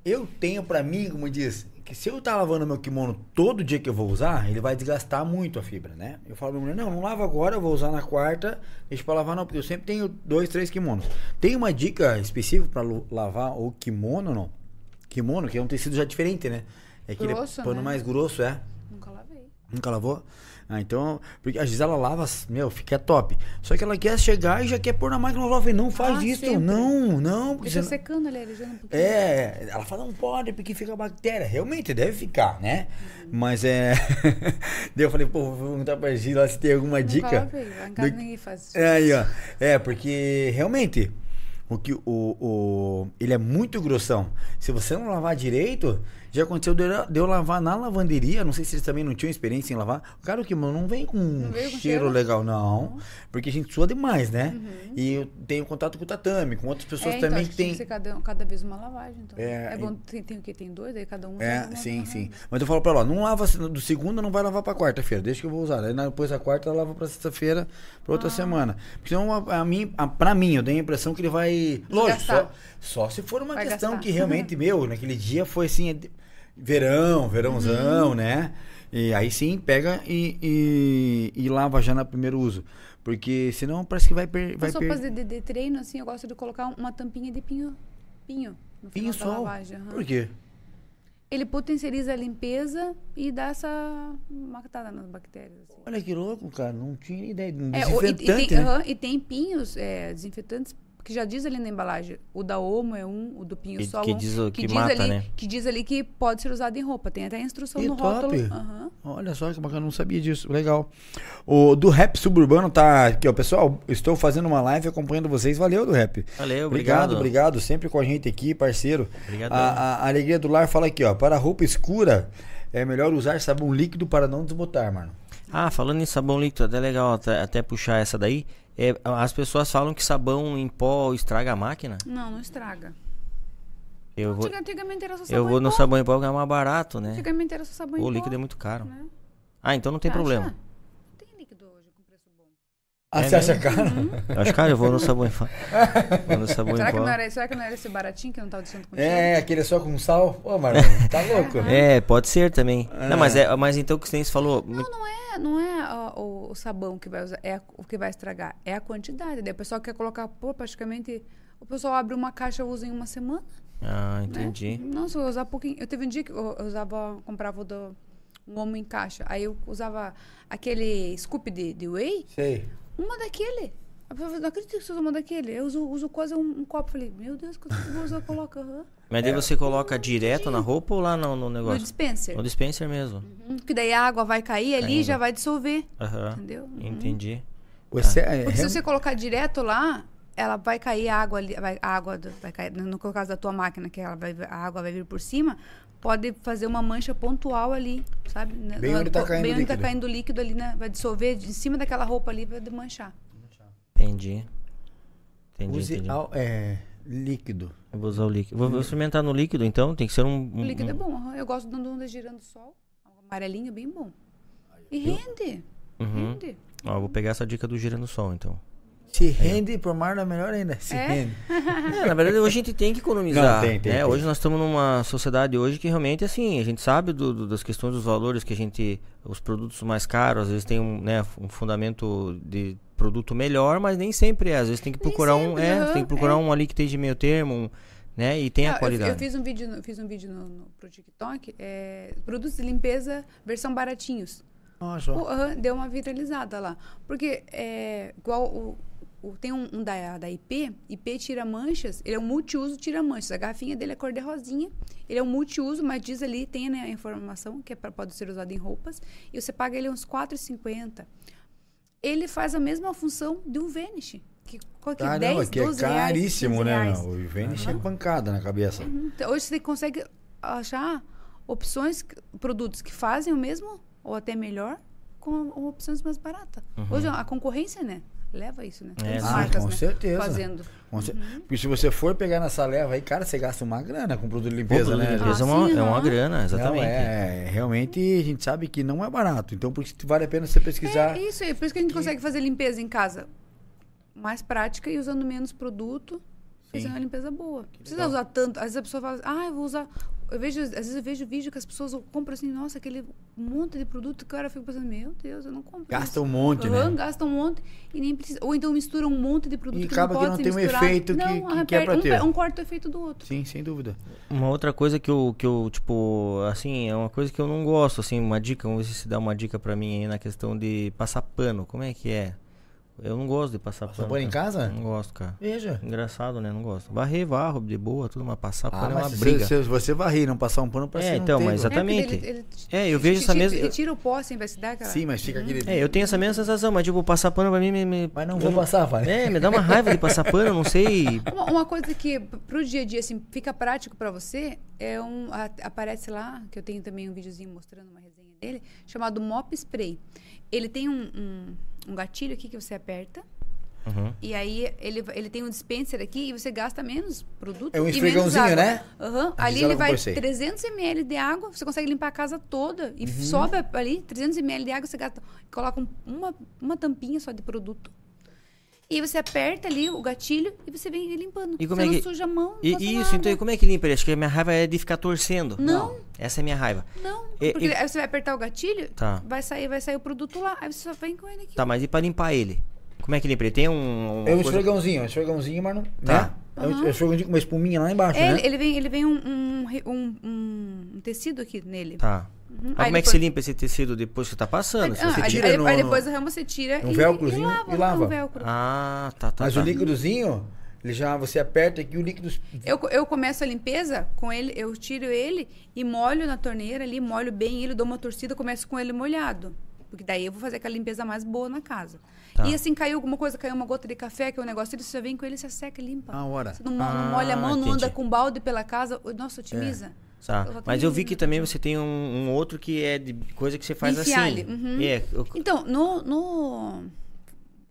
Eu tenho pra mim, como diz, que se eu tá lavando meu kimono todo dia que eu vou usar, ele vai desgastar muito a fibra, né? Eu falo pra minha mulher: não, não lava agora, eu vou usar na quarta, deixa pra lavar não, porque eu sempre tenho dois, três kimonos. Tem uma dica específica pra lu- lavar o kimono, não? Kimono, que é um tecido já diferente, né? É aquele Grosso, pano né? mais grosso, é. Nunca lavei. Nunca lavou? Ah, então, porque às vezes ela lava, meu, fica top. Só que ela quer chegar e já quer pôr na máquina. Eu falei, não faz Ah, isso, sempre. não, não. porque Deixa secando ali, um pouquinho. É, ela fala, não pode, porque fica bactéria. Realmente, deve ficar, né? Uhum. Mas é. Daí eu falei, pô, vou perguntar pra Gila se tem alguma Nunca dica. do- ninguém faz isso. É aí, ó. É, porque realmente, o que o, o ele é muito grossão. Se você não lavar direito, já aconteceu de eu, de eu lavar na lavanderia, não sei se eles também não tinham experiência em lavar. O cara que não vem com um veio com cheiro cheiro? legal não, porque a gente sua demais, né? E eu tenho contato com o tatame, com outras pessoas Uhum. É, então, também que tem que ser cada, cada vez uma lavagem. Então. É, É, bom, tem, tem o quê? Tem dois, aí cada um. é, sim, uma- sim. Mas eu falo pra ela, não lava do segunda, não vai lavar pra quarta-feira, deixa que eu vou usar. Aí depois da quarta lava pra sexta-feira, pra Ah. outra semana. Porque senão, a, a mim, a, pra mim, eu tenho a impressão que ele vai. Lógico, só, só se for uma Vai questão gastar. que realmente, meu, naquele dia foi assim, é verão, verãozão, Uhum. né? E aí sim, pega e, e, e lava já no primeiro uso. Porque senão parece que vai per, vai As roupas per... de, de, treino, assim, eu gosto de colocar uma tampinha de pinho. Pinho. No Pinho sol. lavagem. aham. Por quê? Ele potencializa a limpeza e dá essa matada nas bactérias. assim. Olha que louco, cara. Não tinha ideia. Um É, o- e, e desinfetante, tem, né? aham, e tem pinhos é, desinfetantes que já diz ali na embalagem. O da Omo é um, o do Pinho Que- Sol que um, diz o- que mata, ali, né? Que diz ali que pode ser usado em roupa. Tem até a instrução Que no top. rótulo. Aham. Olha só que bacana, não sabia disso. Legal. O do rap suburbano tá aqui, ó. Pessoal, estou fazendo uma live acompanhando vocês. Valeu do rap. Valeu, Obrigado, obrigado. obrigado. Sempre com a gente aqui, parceiro. Obrigadão. A, a- a alegria do lar fala aqui, ó. Para roupa escura, é melhor usar sabão líquido para não desbotar, mano. Ah, falando em sabão líquido, até legal até, até puxar essa daí. É, as pessoas falam que sabão em pó estraga a máquina. Não, não estraga. Eu vou, Antiga- Antigamente era só sabão eu vou no sabão em pó porque é mais barato, né? Antigamente era só sabão em O pó. líquido é muito caro. né? Ah, então não tem Acha? problema. Tem líquido hoje com preço bom. Ah, É você acha caro? Eu acho, cara, eu vou no sabão em pó. Vou no sabão Será em que, pó. não era, será que não era esse baratinho que eu não tava deixando contigo? É, aquele só com sal. Ô, Marlon, tá louco? É, pode ser também. É. Não, mas, é, mas então o que você falou. Não, não é, não é ó, o, o sabão que vai usar, é a- o que vai estragar, é a quantidade. Daí o pessoal quer colocar, pô, praticamente. O pessoal abre uma caixa e usa em uma semana. Ah, né? entendi. Não, se eu usar pouquinho. Eu teve um dia que eu, eu usava, comprava o do, um homo em caixa. Aí eu usava aquele scoop de, de whey, Sei. Uma daquele. A pessoa falou, não acredito que você usa uma daquele. Eu uso, uso quase um, um copo. Falei, meu Deus, quanto que você coloca? aham. Mas daí você coloca direto na roupa ou lá no, no No negócio? dispenser. No dispenser mesmo. Uhum, Que daí a água vai cair ali e já vai dissolver. Aham. Entendeu? Uhum. Entendi. Você é, Porque se você colocar direto lá, ela vai cair a água ali, vai, a água do- vai cair, no caso da tua máquina, que ela vai, a água vai vir por cima, pode fazer uma mancha pontual ali, sabe? Né? Bem onde tá caindo o onde tá líquido. caindo o líquido ali, né? Vai dissolver de cima daquela roupa ali, vai desmanchar. Entendi. Entendi, Use entendi. al- é, líquido. Eu vou usar o líquido. Vou, vou experimentar no líquido, então. Tem que ser um. O um- líquido um- é bom, eu gosto dando ondas girando sol, amarelinho é bem bom. E rende, Uhum. rende. Ó, vou pegar essa dica do gira no sol, então. Se rende por Marlon é melhor ainda. Se É? rende. É, na verdade, hoje a gente tem que economizar. Não, tem, tem, né? tem. Hoje nós estamos numa sociedade hoje que realmente, assim, a gente sabe do- do- das questões dos valores que a gente. Os produtos mais caros, às vezes tem um, né, um fundamento de produto melhor, mas nem sempre é. Às vezes tem que procurar um. É, aham, tem que procurar é. um ali que esteja meio termo, um, né? E tem Ah, a eu- qualidade. Eu, fiz um vídeo, no- fiz um vídeo no, no, pro TikTok, é, produtos de limpeza versão baratinhos. Nossa. O- aham, deu uma viralizada lá. Porque é igual o, o- tem um, um da, da IP, IP tira manchas, ele é um multiuso tira manchas. A garrafinha dele é cor de rosinha. Ele é um multiuso, mas diz ali, tem né, a informação que é pra, pode ser usado em roupas. E você paga ele uns R$ 4,50. Ele faz a mesma função de um Vanish. Que, qual que? Ah, 10, não, é que é 12 reais, caríssimo, 15 né? reais. Não? O Vênus é pancada na cabeça. Uhum. Então, Hoje você consegue achar opções, produtos que fazem o mesmo ou até melhor com opções mais baratas. Hoje a concorrência, né? Leva isso, né? É. Ah, marcas, com né? certeza. Fazendo. Com Uhum. Porque se você for pegar nessa leva aí, cara, você gasta uma grana com produto de limpeza, Pô, né? produto de Aliás? limpeza é, uma, Ah, sim, é uma grana, exatamente. Não, é, realmente a gente sabe que não é barato. Então, por isso que vale a pena você pesquisar. É isso aí. Por isso que a gente consegue fazer limpeza em casa mais prática e usando menos produto. Fazer uma limpeza boa. Não precisa usar tanto. Às vezes a pessoa fala assim, ah, eu vou usar. Eu vejo, às vezes eu vejo vídeo que as pessoas compram assim, nossa, aquele monte de produto que o cara fica pensando, meu Deus, eu não compro. Gasta isso. um monte, Aham, né? Gasta um monte e nem precisa. Ou então mistura um monte de produto E que acaba não que não tem um efeito que- não, que- que é pra um, ter. Um corta o efeito do outro. Sim, sem dúvida. Uma outra coisa que eu, que eu, tipo, assim, é uma coisa que eu não gosto, assim, uma dica, vamos ver se dá uma dica pra mim aí na questão de passar pano. Como é que é? Eu não gosto de passar Passar pano. pano em cara. casa? Não gosto, cara. Veja. Engraçado, né? Não gosto. Varrer, varro, de boa, tudo, mas passar Ah, pano é mas uma se, briga. se você varrer e não passar um pano pra É, então, mas mano. exatamente. ele- ele- É, eu vejo essa mesma- Ele tira o pó assim, vai se dar aquela. Sim, mas fica aquele... É, eu tenho essa mesma sensação, mas tipo, passar pano pra mim me. me- Mas não eu vou passar, vai. É, me dá uma raiva de passar pano, eu não sei. Uma, uma coisa que pro dia a dia assim fica prático pra você é um a- aparece lá que eu tenho também um videozinho mostrando uma resenha dele chamado Mop Spray. Ele tem um, um, um gatilho aqui que você aperta Uhum. e aí ele, ele tem um dispenser aqui e você gasta menos produto É um esfregãozinho, né? A Ali ele vai comprou esse aí. 300 ml de água, você consegue limpar a casa toda e Uhum. sobe ali 300 ml de água, você gasta, coloca um- uma, uma tampinha só de produto. E aí você aperta ali o gatilho e você vem limpando. E como você é não que- suja a mão. não E, isso, nada. então, e como é que limpa ele? Acho que a minha raiva é de ficar torcendo. Não. Essa é a minha raiva. Não, E- porque e- aí você vai apertar o gatilho, Tá. vai sair, vai sair o produto lá, aí você só vem com ele aqui. Tá, mas e pra limpar ele? Como é que limpa ele? Tem um. É um coisa- esfregãozinho, é um esfregãozinho, mas não... Tá. Né? É um é um esfregãozinho com uma espuminha lá embaixo, É, né? ele, ele vem, ele vem um, um- um- um tecido aqui nele. Tá. Uhum. Como é que você limpa esse tecido depois que tá passando? Se Ah, você aí, tira- tira aí- no- aí no- depois a rama você tira um e, velcrozinho e lava. e lava. Um velcro. Ah, tá, tá. Mas tá. o líquidozinho, Ele já, você aperta aqui o líquido. Eu, eu começo a limpeza com ele, eu tiro ele e molho na torneira ali, molho bem ele, dou uma torcida, começo com ele molhado. Porque daí eu vou fazer aquela limpeza mais boa na casa. Tá. E assim, caiu alguma coisa, caiu uma gota de café, que é um negócio, ele você já vem com ele, você seca e limpa. A hora. Você não, mo- não Ah, molha a mão, não anda entendi. com balde pela casa. Nossa, otimiza. Tá. Eu Mas eu vi um, que também você tem um, um outro que é de coisa que você faz Enfiale, assim. uhum. É, eu- Então, no, no,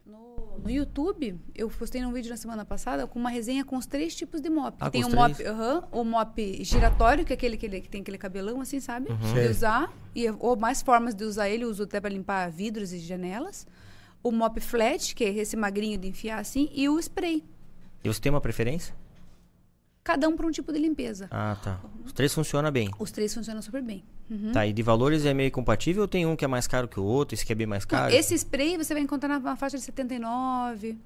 no, no YouTube, eu postei um vídeo na semana passada com uma resenha com os três tipos de mop. Ah, tem o os mop, aham, o mop giratório, que é aquele que, ele- que tem aquele cabelão assim, sabe? Uhum. De usar. E, ou mais formas de usar ele, eu uso até para limpar vidros e janelas. O mop flat, que é esse magrinho de enfiar assim, e o spray. E você tem uma preferência? Cada um para um tipo de limpeza. Ah, tá. Os três funcionam bem. Os três funcionam super bem. Uhum. Tá, e de valores é meio compatível ou tem um que é mais caro que o outro, esse que é bem mais Não, caro? esse spray você vai encontrar na, na faixa de 79.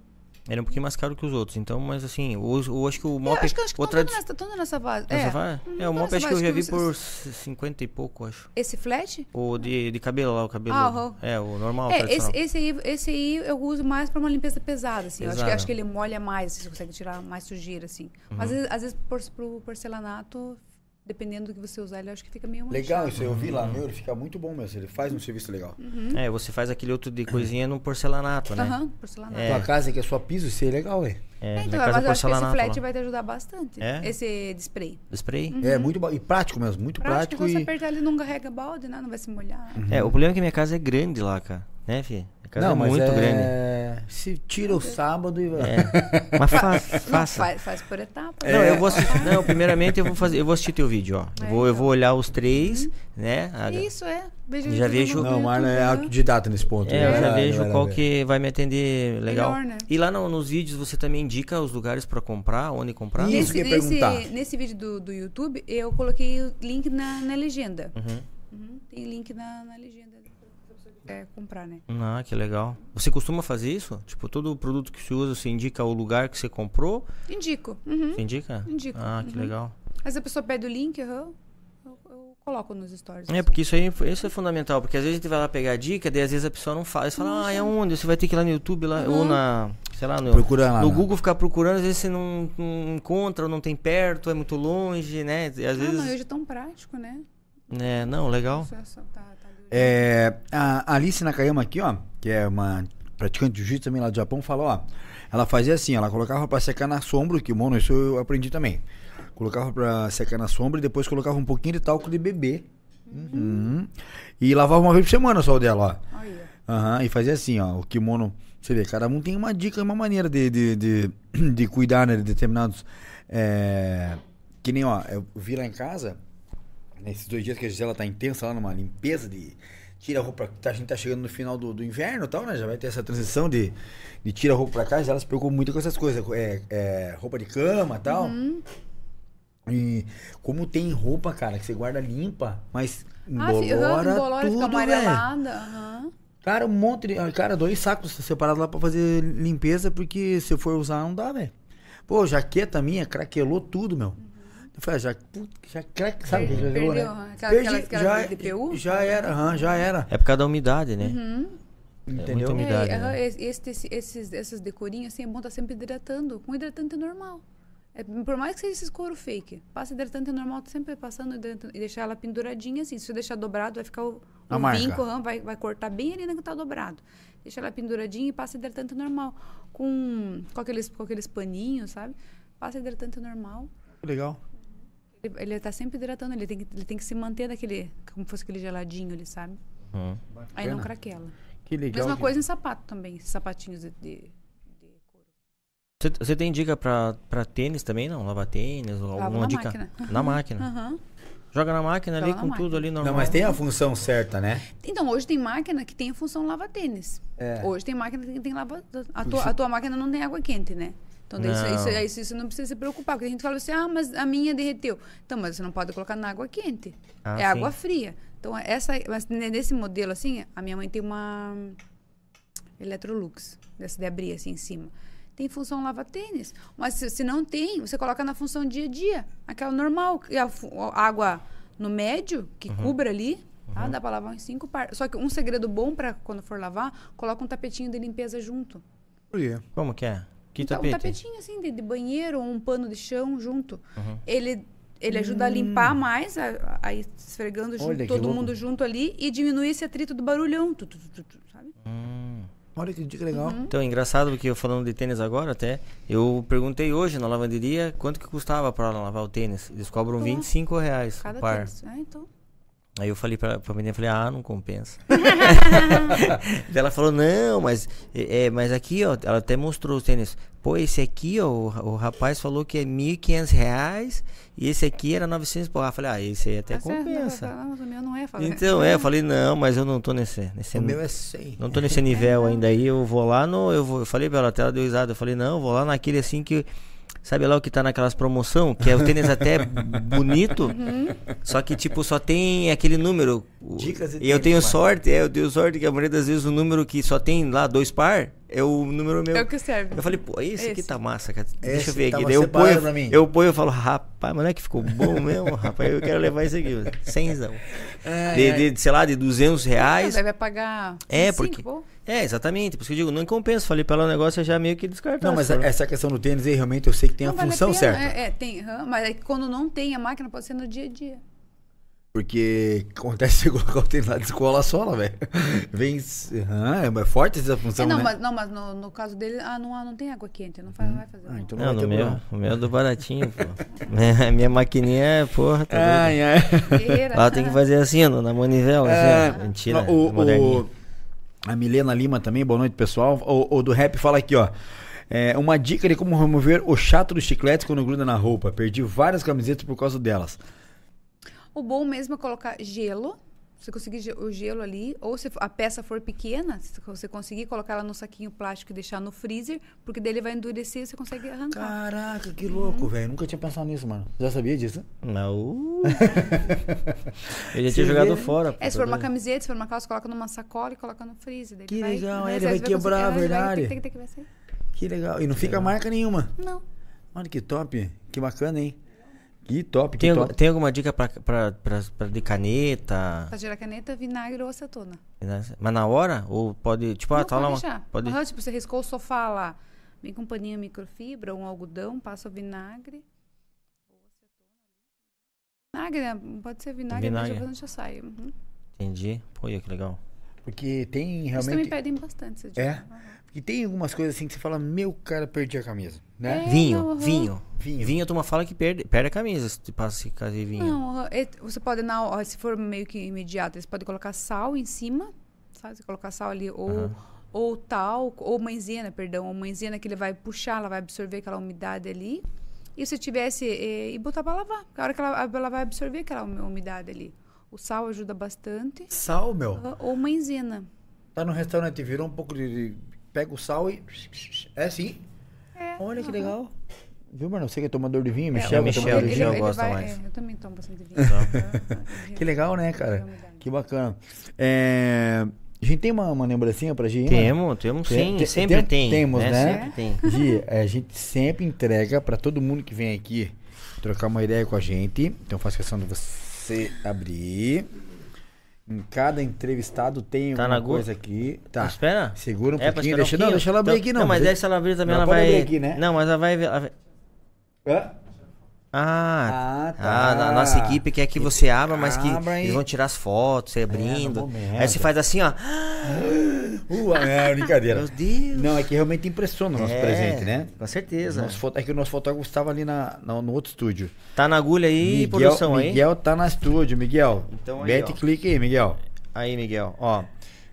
Ele é um pouquinho mais caro que os outros, então, mas assim, eu, eu acho que o Eu mop... acho que, acho que o estão tradi- todos nessa, todos nessa base. Nessa é. vai? Uhum, É, o toda mop acho que eu já vi por 50 e pouco, acho. Esse flat? O de, de cabelo lá, o cabelo. Ah. É, o normal, É, esse, esse, aí, esse aí eu uso mais pra uma limpeza pesada, assim. Eu acho que, acho que ele molha mais, você consegue tirar mais sujeira, assim. Mas Uhum. às vezes, às vezes por, pro porcelanato, dependendo do que você usar, ele acho que fica meio Legal, manchado. isso eu vi lá, meu, ele fica muito bom mesmo. Ele faz um serviço legal. É, você faz aquele outro de coisinha no porcelanato, né? Aham, porcelanato. É. Tua casa que é só piso, isso aí é legal, velho. É, É, então, mas casa eu acho que esse porcelanato flat lá. vai te ajudar bastante. É? Esse de spray. Do spray? É muito e prático mesmo, muito Prático, prático, você e apertar ele não carrega balde, né? não vai se molhar. É, o problema é que minha casa é grande lá, cara. Né, fi? Casa não, é mas muito é... grande. Se tira o sábado e vai. É. Mas fa Não, faça. faz, faz por etapa. Não, eu vou assistir. Não, primeiramente eu vou fazer, eu vou assistir teu vídeo, ó. Eu É, vou, eu então. vou olhar os três, né? A- Isso, é. Veja Já vejo- Não, o Marlon é né? autodidata nesse ponto. É, eu né? já Vai, vejo qual vai. que vai me atender legal. Melhor, né? E lá no- nos vídeos você também indica os lugares pra comprar, onde comprar? Isso. que Nesse, eu ia nesse, perguntar. nesse vídeo do, do YouTube, eu coloquei o link na, na legenda. Uhum. Uhum, Tem link na, na legenda quer comprar, né? Ah, que legal. Você costuma fazer isso? Tipo, todo produto que você usa, você indica o lugar que você comprou? Indico. Uhum. Você indica? Indico. Ah, que Uhum. legal. Mas a pessoa pede o link, aham, eu, eu coloco nos stories. É, porque isso aí isso é fundamental, porque às vezes a gente vai lá pegar a dica, daí às vezes a pessoa não faz. Você fala, ah, é onde? Você vai ter que ir lá no YouTube lá, ou na. Sei lá, no, Procura lá, no né? Google ficar procurando, às vezes você não, não encontra, ou não tem perto, é muito longe, né? E às Ah, não, vezes. hoje é tão prático, né? É, não, legal. É tá-. É, a Alice Nakayama aqui, ó, que é uma praticante de jiu-jitsu também lá do Japão, falou, ó, ela fazia assim, ela colocava pra secar na sombra, que mono, isso eu aprendi também. Colocava pra secar na sombra e depois colocava um pouquinho de talco de bebê. Uhum. E lavava uma vez por semana só o dela, ó. Olha. Aham, e fazia assim, ó, o kimono. Você vê, cada um tem uma dica, uma maneira de, de, de, de cuidar, né, de determinados. é, que nem, ó, eu vi lá em casa, nesses dois dias que a Gisela tá intensa lá numa limpeza de. Tira a roupa, tá, a gente tá chegando no final do, do inverno e tal, né? Já vai ter essa transição de, de tira a roupa pra casa, ela se preocupa muito com essas coisas, é, é, roupa de cama e tal. Uhum. E como tem roupa, cara, que você guarda limpa, mas Ah, embolora fica tudo, velho. amarelada. aham. Cara, um monte de. Cara, dois sacos separados lá pra fazer limpeza, porque se eu for usar, não dá, velho. Pô, jaqueta minha, craquelou tudo, meu. Eu falei, ah, já, já sabe o que craquelou, né? Perdeu, aquela- Perdi, aquelas- já, DPU? já era, aham, já era. É por causa da umidade, né? Uhum. Entendeu? muita umidade. É, né? esse- esse- esses, esses decorinhos, assim, é bom estar sempre hidratando. Com hidratante normal. É, por mais que seja esses couro fake, passa hidratante normal, tá sempre passando hidratante, e deixar ela penduradinha assim. Se você deixar dobrado, vai ficar o, marca. vinco, vai, vai cortar bem ali na que tá dobrado. Deixa ela penduradinha e passa hidratante normal. Com, com, aqueles, com aqueles paninhos, sabe? Passa hidratante normal. Legal. Ele, tá sempre hidratando, ele tem, que, ele tem que se manter daquele, como fosse aquele geladinho ali, sabe? Uhum. Aí não craquela. Que legal. Mesma coisa em sapato também, sapatinhos de, de, de couro. Você, você tem dica pra, pra tênis também, não? Lavar tênis Lavo alguma na dica? máquina. Na máquina. Aham. Joga na máquina ali Joga com na tudo máquina. ali normal. Não, mas tem a função certa, né? Então, hoje tem máquina que tem a função lava-tênis. É. Hoje tem máquina que tem lava... A tua, a tua máquina não tem água quente, né? Então, daí Não. isso, isso, isso não precisa se preocupar. Porque a gente fala assim, ah, mas a minha derreteu. Então, mas você não pode colocar na água quente. Ah, é sim. água fria. Então, essa... Mas ne- nesse modelo, assim, a minha mãe tem uma... Electrolux. Dessa de abrir, assim, em cima. Tem função lava-tênis. Mas se, se não tem, você coloca na função dia a dia. Aquela normal. E a, a água no médio, que Uhum. cubra ali, tá? dá pra lavar uns cinco par. Só que um segredo bom pra quando for lavar, coloca um tapetinho de limpeza junto. Por quê? Como que é? Que um, ta- um tapete? tapetinho assim de, de banheiro ou um pano de chão junto. Uhum. Ele ele ajuda a limpar mais, a- a- aí esfregando junto, todo louco. mundo junto ali e diminuir esse atrito do barulhão, tu, tu, tu, tu, tu, sabe? Hum. Olha que dica legal. Então, engraçado porque eu falando de tênis agora até, eu perguntei hoje na lavanderia quanto que custava pra lavar o tênis. Eles cobram Ó. 25 reais Cada par. tênis. Ah, então. Aí eu falei pra, pra menina, falei, ah, não compensa. Ela falou, não, mas, é, é, mas aqui, ó, ela até mostrou os tênis. Pô, esse aqui, ó, o, o rapaz falou que é 1.500 reais e esse aqui era 900 por. Eu falei, ah, esse aí até Tá certo, compensa. Não, mas o meu não é. Então, é, eu falei, não, mas eu não tô nesse, nesse O meu é 100. não tô nesse nível ainda aí, eu vou lá no. Eu, vou, eu falei pra ela, até ela deu risada. Eu falei, não, eu vou lá naquele assim que. Sabe lá o que tá naquelas promoção? Que é o tênis até bonito, só que tipo, só tem aquele número. Dicas e e eu tenho mano. sorte, é, eu tenho sorte que a maioria das vezes o número que só tem lá dois par é o número meu. É o que serve. Eu falei, pô, esse, aqui Esse. tá massa, cara. Deixa Esse eu ver aqui. tava Daí eu ponho, pra mim. eu ponho e falo, rapaz, mas não é que ficou bom mesmo, rapaz. Eu quero levar isso aqui, cenzão. De, de, sei lá, de 200 reais. Daí vai pagar. É, 25, porque- pô. É, exatamente. Por isso que eu digo, não compensa. Falei pra ela o negócio é já meio que descartar. Não, mas Falou, essa questão do tênis aí, realmente, eu sei que tem a Não vale função pena, certa. É, é, tem. aham, mas é que quando não tem a máquina, pode ser no dia a dia. Porque acontece você colocar o tênis lá de escola a sola, velho. Vem. Aham, é forte essa função, É, não, né? mas, não, mas no, no caso dele, ah, não, não tem água quente, não, faz, não vai fazer. Ah, então Não, vai no meu, o meu é do baratinho, pô. minha, minha maquininha é, porra, tá doido. Ai, ai. Guerreira. Lá tem que fazer assim, ó, na manivela, É, assim, ó. Mentira, o, moderninha. o- a Milena Lima também, boa noite, pessoal. O, o do rap fala aqui, ó. É, uma dica de como remover o chato dos chicletes quando gruda na roupa. Perdi várias camisetas por causa delas. O bom mesmo é colocar gelo. Se conseguir o gelo ali, ou se a peça for pequena, se você conseguir colocar ela no saquinho plástico e deixar no freezer, porque daí ele vai endurecer e você consegue arrancar. Caraca, que louco, velho. Nunca tinha pensado nisso, mano. Já sabia disso? Não. Eu já Você tinha jogado vê? fora. pô, É, se for uma camiseta, se for uma calça, coloca numa sacola e coloca no freezer. daí Que vai, legal, né, ele você vai quebrar, é, ele vai- verdade. vai. Que legal. E não fica marca nenhuma. Não. Olha que top. Que bacana, hein? Que top, que Tem, top. tem alguma dica pra, pra, pra, pra de caneta? Pra tirar caneta, vinagre ou acetona. Mas na hora? Ou pode. Tipo, ah, Não, tá lá pode uma. deixar. Pode... Aham, tipo, você riscou o sofá lá, vem com um paninho microfibra, um algodão, passa o vinagre. Vinagre, né? Pode ser vinagre, Vinagre. vinagre. já sai. Uhum. Entendi. Pô, que legal. Porque tem Eles também realmente. pedem bastante. É? Porque tem algumas coisas assim que você fala, meu cara, perdi a camisa. Né? É, vinho, aham. vinho. Vinho. Vinho, a turma fala que perde, perde a camisa se tu passa esse caso de vinho. Não, você pode, na, se for meio que imediato, você pode colocar sal em cima, sabe? Você colocar sal ali, ou, Aham. ou talco, ou maisena, perdão, ou maisena que ele vai puxar, ela vai absorver aquela umidade ali. E se tivesse, eh, e botar pra lavar, porque a hora que ela, ela vai absorver aquela umi- umidade ali. O sal ajuda bastante, Sal, meu. ou maisena. Tá no restaurante, virou um pouco de. de- Pega o sal e. É assim. É, Olha que aham. legal. Viu, mano? Você que é tomador de vinho, É, Michel, é Michel, tomador de ele, vinho. Michel ele gosta vai, mais. é, eu também tomo bastante vinho. Então. Que legal, né, cara? Que bacana. É, A gente tem uma, uma lembrancinha pra gente? Temos, temos Tem- sim. tem- sempre tem- tem. temos, né? Sempre tem. Gi, é, a gente sempre entrega pra todo mundo que vem aqui trocar uma ideia com a gente. Então faço questão de você abrir. Em cada entrevistado tem Tá alguma coisa aqui. Tá. Espera. Segura um É, pouquinho. Deixa, um não, deixa ela abrir Então- aqui, não. Não, mas se ela abrir também, Ela vai. abrir aqui, né? Não, mas ela vai. ela vai- Hã? Ah, Ah, tá. Ah, na nossa equipe quer que você abra, mas que Abra aí. eles vão tirar as fotos, você abrindo. momento. aí você faz assim, ó. Uh, é brincadeira. Meu Deus. Não, é que realmente impressiona o nosso É, presente, né? Com certeza. Nosso foto- é que o nosso fotógrafo estava ali na, na- no outro estúdio. Tá na agulha aí, Miguel, produção aí. Miguel tá na estúdio, Miguel. Então aí, Mete ó. clique aí, Miguel. Aí, Miguel, ó.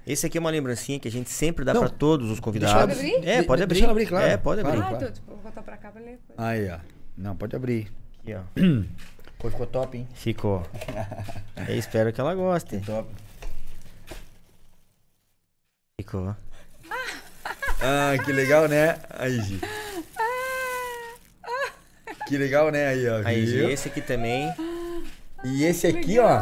Esse aqui é uma lembrancinha que a gente sempre dá Não, pra todos os deixa convidados. ela abrir? É, De- pode de- abrir. deixa ela abrir, claro. É, pode abrir. Claro. Ah, então, tipo, vou botar pra cá pra ler. Aí, ó. Não, pode abrir. Aqui, ó. Pô, ficou top, hein? Ficou. Eu espero que ela goste. Top. Ficou. Ah, que legal, né? Aí, Gi. Que legal, né? Aí, ó. Aí, viu? esse aqui também. E esse aqui, ó.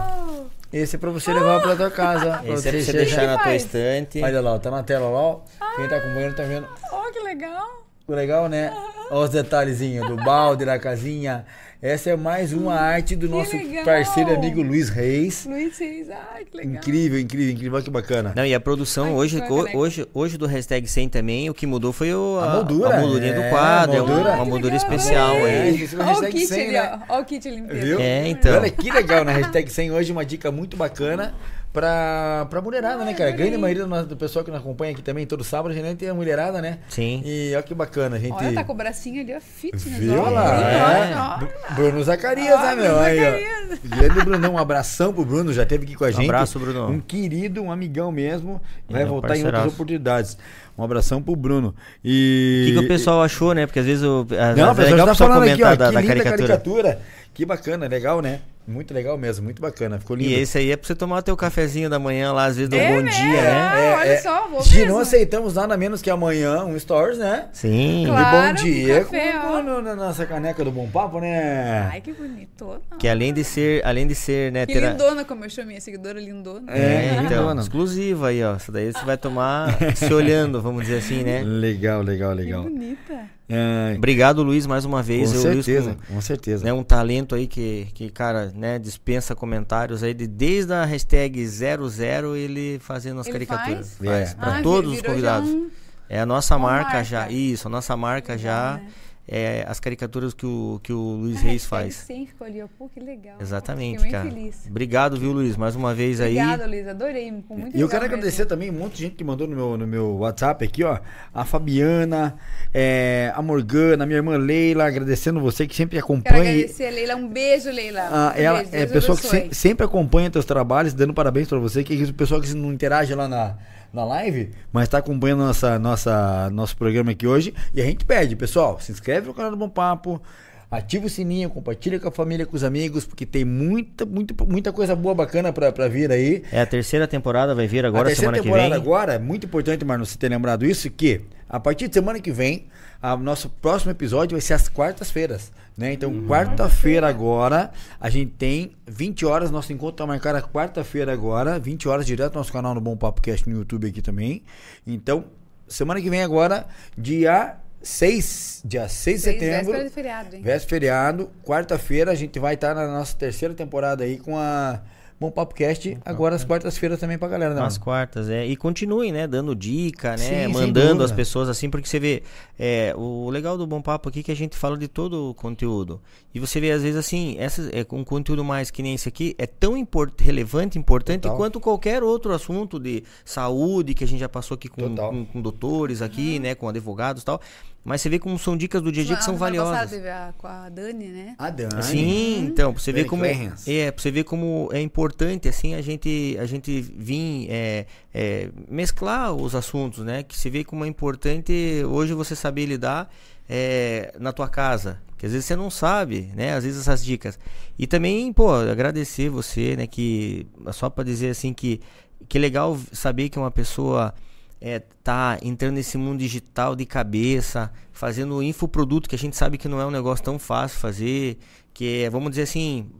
Esse é pra você levar pra tua casa. pra Esse é pra você deixar na tua estante. Olha lá, ó, tá na tela lá, ó. Quem tá acompanhando tá vendo. Oh, que legal! Legal, né? Olha os detalhezinhos do balde, da casinha. Essa é mais uma arte do Que nosso legal. parceiro e amigo Luiz Reis. Luiz Reis, ai, que legal. Incrível, incrível, incrível. Olha que bacana. Não, e a produção Ai, hoje, ho- caneca. hoje, hoje do hashtag 100 também, o que mudou foi o, A moldura, a moldurinha é, do quadro, é moldura. uma, moldura legal, especial adorei. É, aí. isso no Olha o kit 100, ali, né? ó. Olha o kit limpeza. Viu? É, então. Olha que legal, na hashtag 100 hoje, uma dica muito bacana pra, pra mulherada, né, cara? A grande maioria do, pessoal que nos acompanha aqui também, todo sábado, a gente tem a mulherada, né? Sim. E olha que bacana, a gente. Olha, tá com o bracinho ali, ó, fitness. Viu ó. lá? Olha, É. olha. Bru- Bruno Zacarias, Ah, né, meu? Bruno Aí, Zacarias. ó. Grande Brunão, um abração pro Bruno, já esteve aqui com a gente. abraço, Bruno. Um querido, um amigão mesmo. Vai É, um voltar em outras parceiraço. oportunidades. Um abração pro Bruno. O E. que, que o pessoal achou, né? Porque às vezes o, às Não, vezes o é pessoal legal o tá falando aqui, comentar ó. da, que da linda caricatura. caricatura. Que bacana, legal, né? Muito legal mesmo, muito bacana. Ficou lindo. E esse aí é pra você tomar o teu cafezinho da manhã lá, às vezes do É bom mesmo? dia, né? Ah, olha só, vou Se não aceitamos nada menos que amanhã um stories, né? Sim. Claro. de bom dia café, com- na nossa caneca do Bom Papo, né? Ai, que bonito. Que além de ser, além de ser, né, Que ter a- lindona, como eu chamo minha seguidora, lindona. É, É, então, lindona. exclusiva aí, ó. Isso daí você vai tomar se olhando, vamos dizer assim, né? Legal, legal, Que legal. bonita. É, Obrigado, Luiz, mais uma com vez. Eu, Luiz, certeza, com, com certeza. né, um talento aí que, que, cara, né, dispensa comentários aí de, desde a hashtag 00 ele fazendo as Ele caricaturas. faz? Faz, É. pra Ah, todos os convidados. um- É a nossa marca, marca. já. Isso, a nossa marca já né? É as caricaturas que o, que o Luiz A Reis faz. 100 ficou ali, ó. Pô, que legal. Exatamente, cara. feliz. Obrigado, viu, Luiz? Mais uma vez aí. Obrigada, Luiz. Adorei. Muito E eu legal quero mesmo. agradecer também um monte de gente que mandou no meu, no meu WhatsApp aqui, ó. A Fabiana, é, a Morgana, a minha irmã Leila, agradecendo você que sempre Quero acompanha. agradecer, Leila. Um beijo, Leila. Ah, um ela beijo, é pessoa que se- sempre acompanha teus trabalhos, dando parabéns pra você, que é o pessoal que não interage lá na, na live, mas tá acompanhando nossa, nossa, nosso programa aqui hoje. E a gente pede, pessoal, se inscreve no canal do Bom Papo, ativa o sininho, compartilha com a família, com os amigos, porque tem muita, muita, muita coisa boa, bacana pra, pra vir aí. É a terceira temporada, vai vir agora, a terceira semana que temporada vem. agora, é muito importante, Marno, você ter lembrado isso, que a partir de semana que vem, o nosso próximo episódio vai ser às quartas-feiras, né? Então, Hum. quarta-feira agora, a gente tem 20 horas, nosso encontro tá marcado a quarta-feira agora, 20 horas direto no nosso canal no Bom Papo Cast no YouTube aqui também. Então, semana que vem agora, dia 6, dia 6 de Seis, setembro, véspera de feriado, hein? Véspera feriado, quarta-feira a gente vai estar na nossa terceira temporada aí com a Bom Papo Cast, agora às quartas-feiras também pra galera, né? Mano? quartas, é. E continuem, né? Dando dica, Sim, né? sem Mandando as pessoas assim, porque você vê. É, o legal do Bom Papo aqui é que a gente fala de todo o conteúdo. E você vê, às vezes, assim, essa, é, um conteúdo mais que nem esse aqui é tão import, relevante, importante Total. quanto qualquer outro assunto de saúde que a gente já passou aqui com, com, com doutores aqui, né? Com advogados e tal. Mas você vê como são dicas do dia a dia que são passada valiosas. teve a, com a Dani, né? A Dani. Sim, então, pra você ver como Clarence. é, pra você ver como é importante assim a gente a gente vir é, é, mesclar os assuntos, né? Que você vê como é importante hoje você saber lidar é, na tua casa, que às vezes você não sabe, né? Às vezes essas dicas. E também, pô, agradecer você, né? Que só para dizer assim que que legal saber que uma pessoa é, tá entrando nesse mundo digital de cabeça, fazendo infoproduto, que a gente sabe que não é um negócio tão fácil fazer, que é, vamos dizer assim,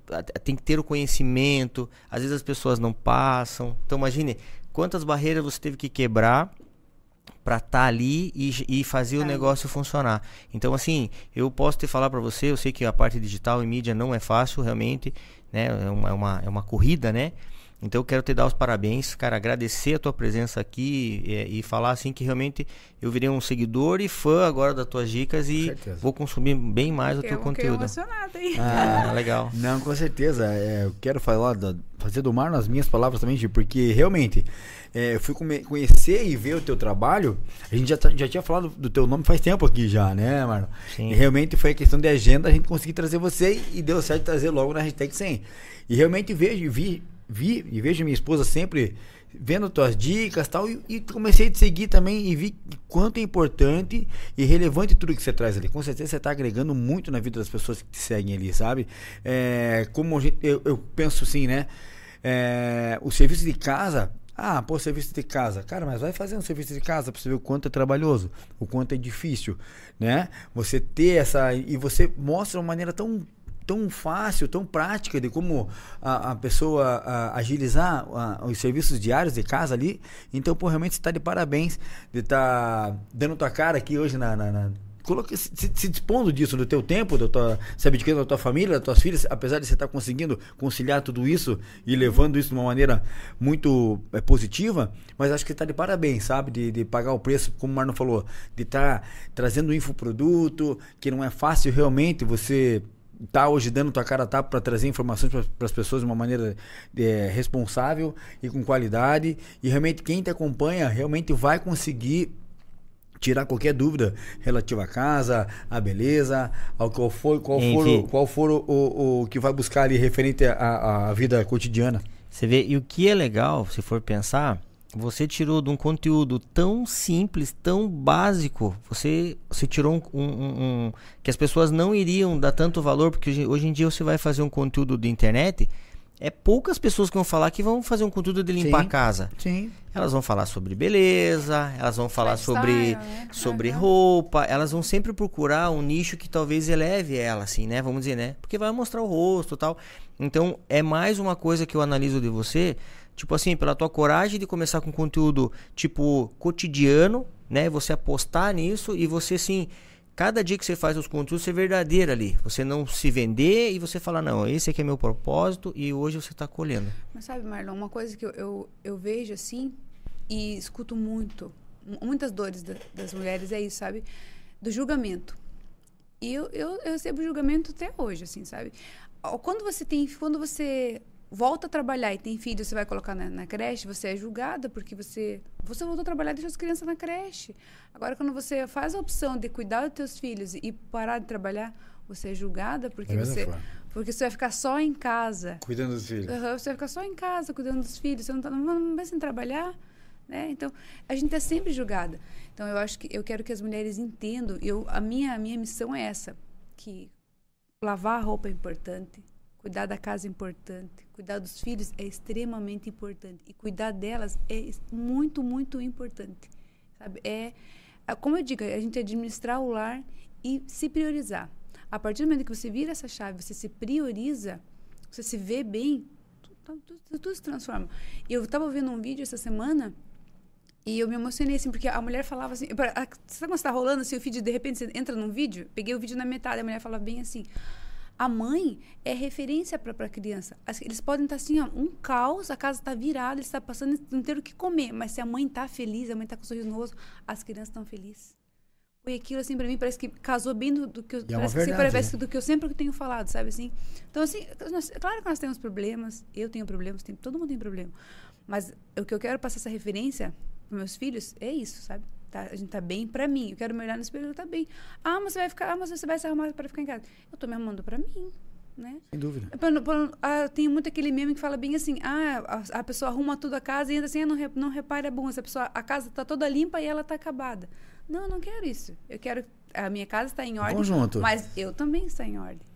tem que ter o conhecimento, às vezes as pessoas não passam. Então imagine quantas barreiras você teve que quebrar para estar ali e, e fazer o Tá. negócio funcionar. Então assim, eu posso te falar para você, eu sei que a parte digital e mídia não é fácil realmente, né? É uma, é uma, é uma corrida, né? Então eu quero te dar os parabéns, cara, agradecer a tua presença aqui é, e, falar assim que realmente eu virei um seguidor e fã agora das tuas dicas e vou consumir bem mais o teu Eu conteúdo. emocionada, hein? Ah, legal. Não, com certeza. É, eu quero falar da- fazer do Mar nas minhas palavras também, porque realmente é, eu fui come- conhecer e ver o teu trabalho. A gente já, tá- já tinha falado do teu nome faz tempo aqui já, né, Marlon? Sim. E realmente foi a questão de agenda a gente conseguir trazer você e deu certo trazer logo na hashtag 100. E realmente vejo, vi, vi e vejo minha esposa sempre vendo tuas dicas tal, e, e comecei a te seguir também e vi quanto é importante e relevante tudo que você traz ali. Com certeza você está agregando muito na vida das pessoas que te seguem ali, sabe? É, como gente- eu, eu penso assim, né? É, o serviço de casa. Ah, pô, serviço de casa. Cara, mas vai fazer um serviço de casa pra você ver o quanto é trabalhoso, o quanto é difícil, né? Você ter essa. E você mostra uma maneira tão tão fácil, tão prática de como a, a pessoa a, agilizar a, os serviços diários de casa ali. Então, pô, realmente você está de parabéns de estar dando tua cara aqui hoje na, na, na- se, se dispondo disso, do teu tempo, da tua, se abdicando da tua família, das tuas filhas, apesar de você estar conseguindo conciliar tudo isso e levando isso de uma maneira muito é, positiva, mas acho que está de parabéns, sabe? De, de pagar o preço, como o Marno falou, de estar tá trazendo infoproduto, que não é fácil realmente você tá hoje dando tua cara tapa para trazer informações para as pessoas de uma maneira é, responsável e com qualidade e realmente quem te acompanha realmente vai conseguir tirar qualquer dúvida relativa à casa, à beleza, ao qual for, qual for, o, qual for o, o, o, que vai buscar ali referente à, à vida cotidiana. Você vê, e o que é legal, se for pensar, você tirou de um conteúdo tão simples, tão básico, você, você tirou um, um, um, que as pessoas não iriam dar tanto valor, porque hoje em dia você vai fazer um conteúdo de internet, é poucas pessoas que vão falar que vão fazer um conteúdo de limpar sim, a casa. Sim. Elas vão falar sobre beleza, elas vão falar sobre, né? sobre roupa, elas vão sempre procurar um nicho que talvez eleve ela, assim, né? Vamos dizer, né? Porque vai mostrar o rosto tal. Então, é mais uma coisa que eu analiso de você, tipo assim, pela tua coragem de começar com conteúdo, tipo, cotidiano, né? Você apostar nisso e você, assim, cada dia que você faz os conteúdos ser verdadeiro ali. Você não se vender e você falar, não, esse aqui é meu propósito e hoje você está colhendo. Mas sabe, Marlon, uma coisa que eu, eu, eu vejo assim e escuto muito, muitas dores da, das mulheres é isso, sabe? Do julgamento. E eu, eu, eu recebo julgamento até hoje, assim, sabe? Quando você tem, quando você volta a trabalhar e tem filho, você vai colocar na, na, creche, você é julgada porque você você voltou a trabalhar e deixou as crianças na creche. Agora, quando você faz a opção de cuidar dos teus filhos e parar de trabalhar, você é julgada porque você porque você vai ficar só em casa. Cuidando dos filhos. Uhum, você vai ficar só em casa, cuidando dos filhos. Você não, tá, não vai sem trabalhar. Né? Então, a gente é sempre julgada. Então, eu acho que eu quero que as mulheres entendam. Eu, a, minha, a minha missão é essa. Que lavar a roupa é importante Cuidar da casa é importante. Cuidar dos filhos é extremamente importante. E cuidar delas é muito, muito importante. Sabe? É, é, como eu digo, a gente administrar o lar e se priorizar. A partir do momento que você vira essa chave, você se prioriza, você se vê bem, tudo, tudo, tudo se transforma. Eu estava vendo um vídeo essa semana e eu me emocionei, assim, porque a mulher falava assim... Sabe quando está rolando, assim, o vídeo, de repente você entra num vídeo? Peguei o vídeo na metade, a mulher falava bem assim a mãe é referência para a criança. Eles podem estar assim, ó, um caos, a casa está virada, eles estão passando, não ter o que comer. Mas se a mãe está feliz, a mãe está com um sorriso no rosto, as crianças estão felizes. Foi aquilo, assim, para mim, parece que casou bem do, do que eu, é parece, verdade, assim, parece né? do que eu sempre tenho falado, sabe assim? Então, assim, nós, claro que nós temos problemas, eu tenho problemas, tem, todo mundo tem problema. Mas o que eu quero passar essa referência para meus filhos é isso, sabe? Tá, a gente tá bem para mim. Eu quero me olhar no espelho, tá bem. Ah, mas você vai ficar, ah, mas você vai se arrumar para ficar em casa. Eu tô me arrumando para mim, né? Sem dúvida. ah, tem muito aquele meme que fala bem assim: ah, a, a, pessoa arruma tudo a casa e ainda assim, ah, não, não repara é bom. Essa pessoa, a casa tá toda limpa e ela tá acabada. Não, eu não quero isso. Eu quero. A minha casa está em ordem. Conjunto. Mas eu também estou em ordem.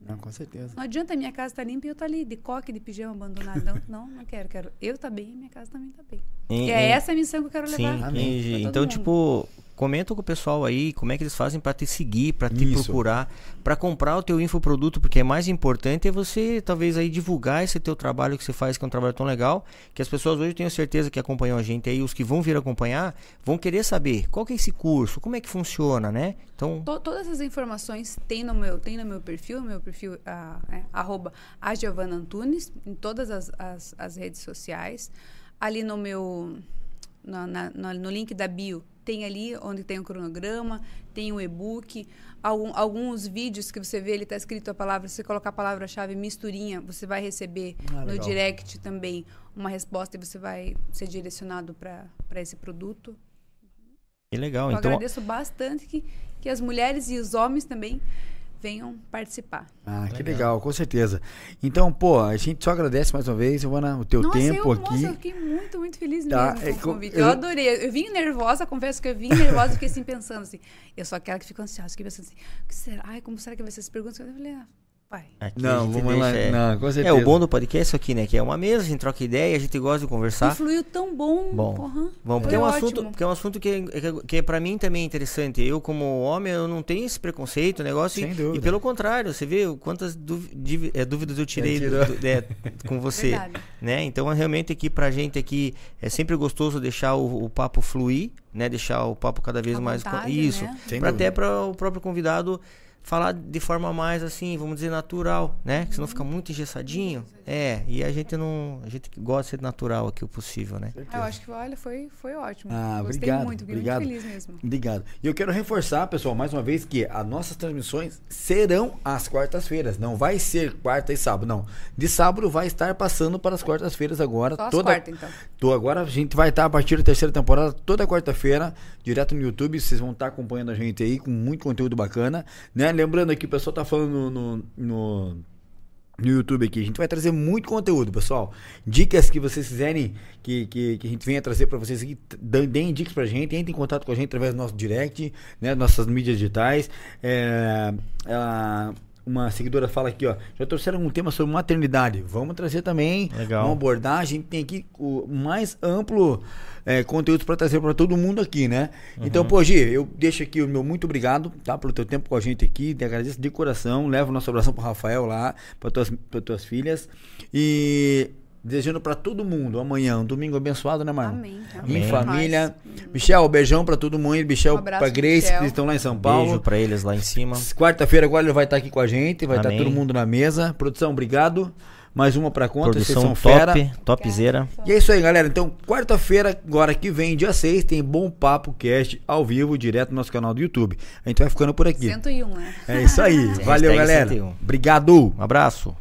Não, com certeza. Não adianta minha casa estar tá limpa e eu estar tá ali de coque, de pijama abandonado. Não, não, não quero. Quero eu estar tá bem e minha casa também está bem. E, e é essa a missão que eu quero levar. Sim, então, mundo. tipo, comenta com o pessoal aí como é que eles fazem para te seguir, para te Isso. procurar, para comprar o teu infoproduto, porque é mais importante é você talvez aí divulgar esse teu trabalho que você faz, que é um trabalho tão legal, que as pessoas hoje tenho certeza que acompanham a gente aí, os que vão vir acompanhar, vão querer saber qual que é esse curso, como é que funciona, né? Então, todas essas informações tem no meu, tem no meu perfil, meu perfil uh, é, arroba a Giovana Antunes, em todas as, as, as redes sociais. Ali no meu no, na, no, link da bio tem ali onde tem o cronograma, tem o e-book, algum, alguns vídeos que você vê, ele está escrito a palavra, se você colocar a palavra-chave misturinha, você vai receber ah, no direct também uma resposta e você vai ser direcionado para esse produto. Que legal. Eu então... agradeço bastante que, que as mulheres e os homens também venham participar. Ah, legal. que legal, com certeza. Então, pô, a gente só agradece mais uma vez, Giovana, o teu nossa, tempo eu, aqui. Nossa, eu fiquei muito, muito feliz tá, mesmo com é, o convite. Eu, eu, adorei. Eu vim nervosa, confesso que eu vim nervosa e fiquei assim pensando assim. Eu sou aquela que fica ansiosa, que pensa assim, que será? Ai, como será que vai ser essas perguntas? Eu falei, ah, Vai. Aqui Não, a vamos lá. deixa- Não, com É, certeza. o bom do podcast é isso aqui, né? Que é uma mesa, a gente troca ideia, a gente gosta de E conversar. fluiu tão bom. Bom, porra. Bom, porque é um ótimo. assunto, porque é um assunto que, que, que para mim também é interessante. Eu, como homem, eu não tenho esse preconceito, negócio. Sem e, dúvida. e pelo contrário, você vê o quantas dúvi- divi- é, dúvidas eu tirei É, do- é, com você. Verdade. né? Então, é realmente aqui pra gente aqui é sempre gostoso deixar o, o papo fluir, né? Deixar o papo cada vez À mais vontade, isso, né? Dúvida. até para o próprio convidado falar de forma mais assim, vamos dizer natural, né? Que senão fica muito engessadinho. É, e a gente não, a gente gosta de ser natural aqui o possível, né? Ah, Eu acho que, olha, foi, foi ótimo. Ah, Gostei obrigado, muito, fiquei obrigado. muito feliz mesmo. Obrigado. E eu quero reforçar, pessoal, mais uma vez, que as nossas transmissões serão às quartas-feiras. Não vai ser quarta e sábado, não. De sábado vai estar passando para as quartas-feiras agora. Só toda... quartas, então. Tô, agora a gente vai estar a partir da terceira temporada, toda quarta-feira, direto no YouTube. Vocês vão estar acompanhando a gente aí com muito conteúdo bacana. Né? Lembrando aqui, o pessoal tá falando no, no, no, YouTube aqui. A gente vai trazer muito conteúdo, pessoal. Dicas que vocês quiserem que, que, que a gente venha trazer para vocês aqui. Deem dicas pra gente, entrem em contato com a gente através do nosso direct, né? Nossas mídias digitais. É, ela- uma seguidora fala aqui, ó. Já trouxeram um tema sobre maternidade. Vamos trazer também Legal. uma abordagem. Tem aqui o mais amplo é, conteúdo para trazer para todo mundo aqui, né? Então, pô, Gi, eu deixo aqui o meu muito obrigado, tá? Pelo teu tempo com a gente aqui. Te agradeço de coração. Levo nosso abração pro Rafael lá, para tuas, pra tuas filhas. E desejando para todo mundo amanhã, um domingo abençoado, né, Marlon? Amém. Em Amém. família. Michel, um beijão pra todo mundo. Michel, Um pro Grace, Michel. que estão lá em São Beijo Paulo. pra eles lá em cima. Quarta-feira agora ele vai estar aqui com a gente, vai estar todo mundo na mesa. Produção, obrigado. Mais uma pra conta, vocês Produção são fera. top, topzera. E é isso aí, galera. Então, quarta-feira, agora que vem, dia 6, tem Bom Papo Cast ao vivo, direto no nosso canal do YouTube. A gente vai ficando por aqui. 101, né? É isso aí. Valeu, galera. 101. Obrigado. Um abraço.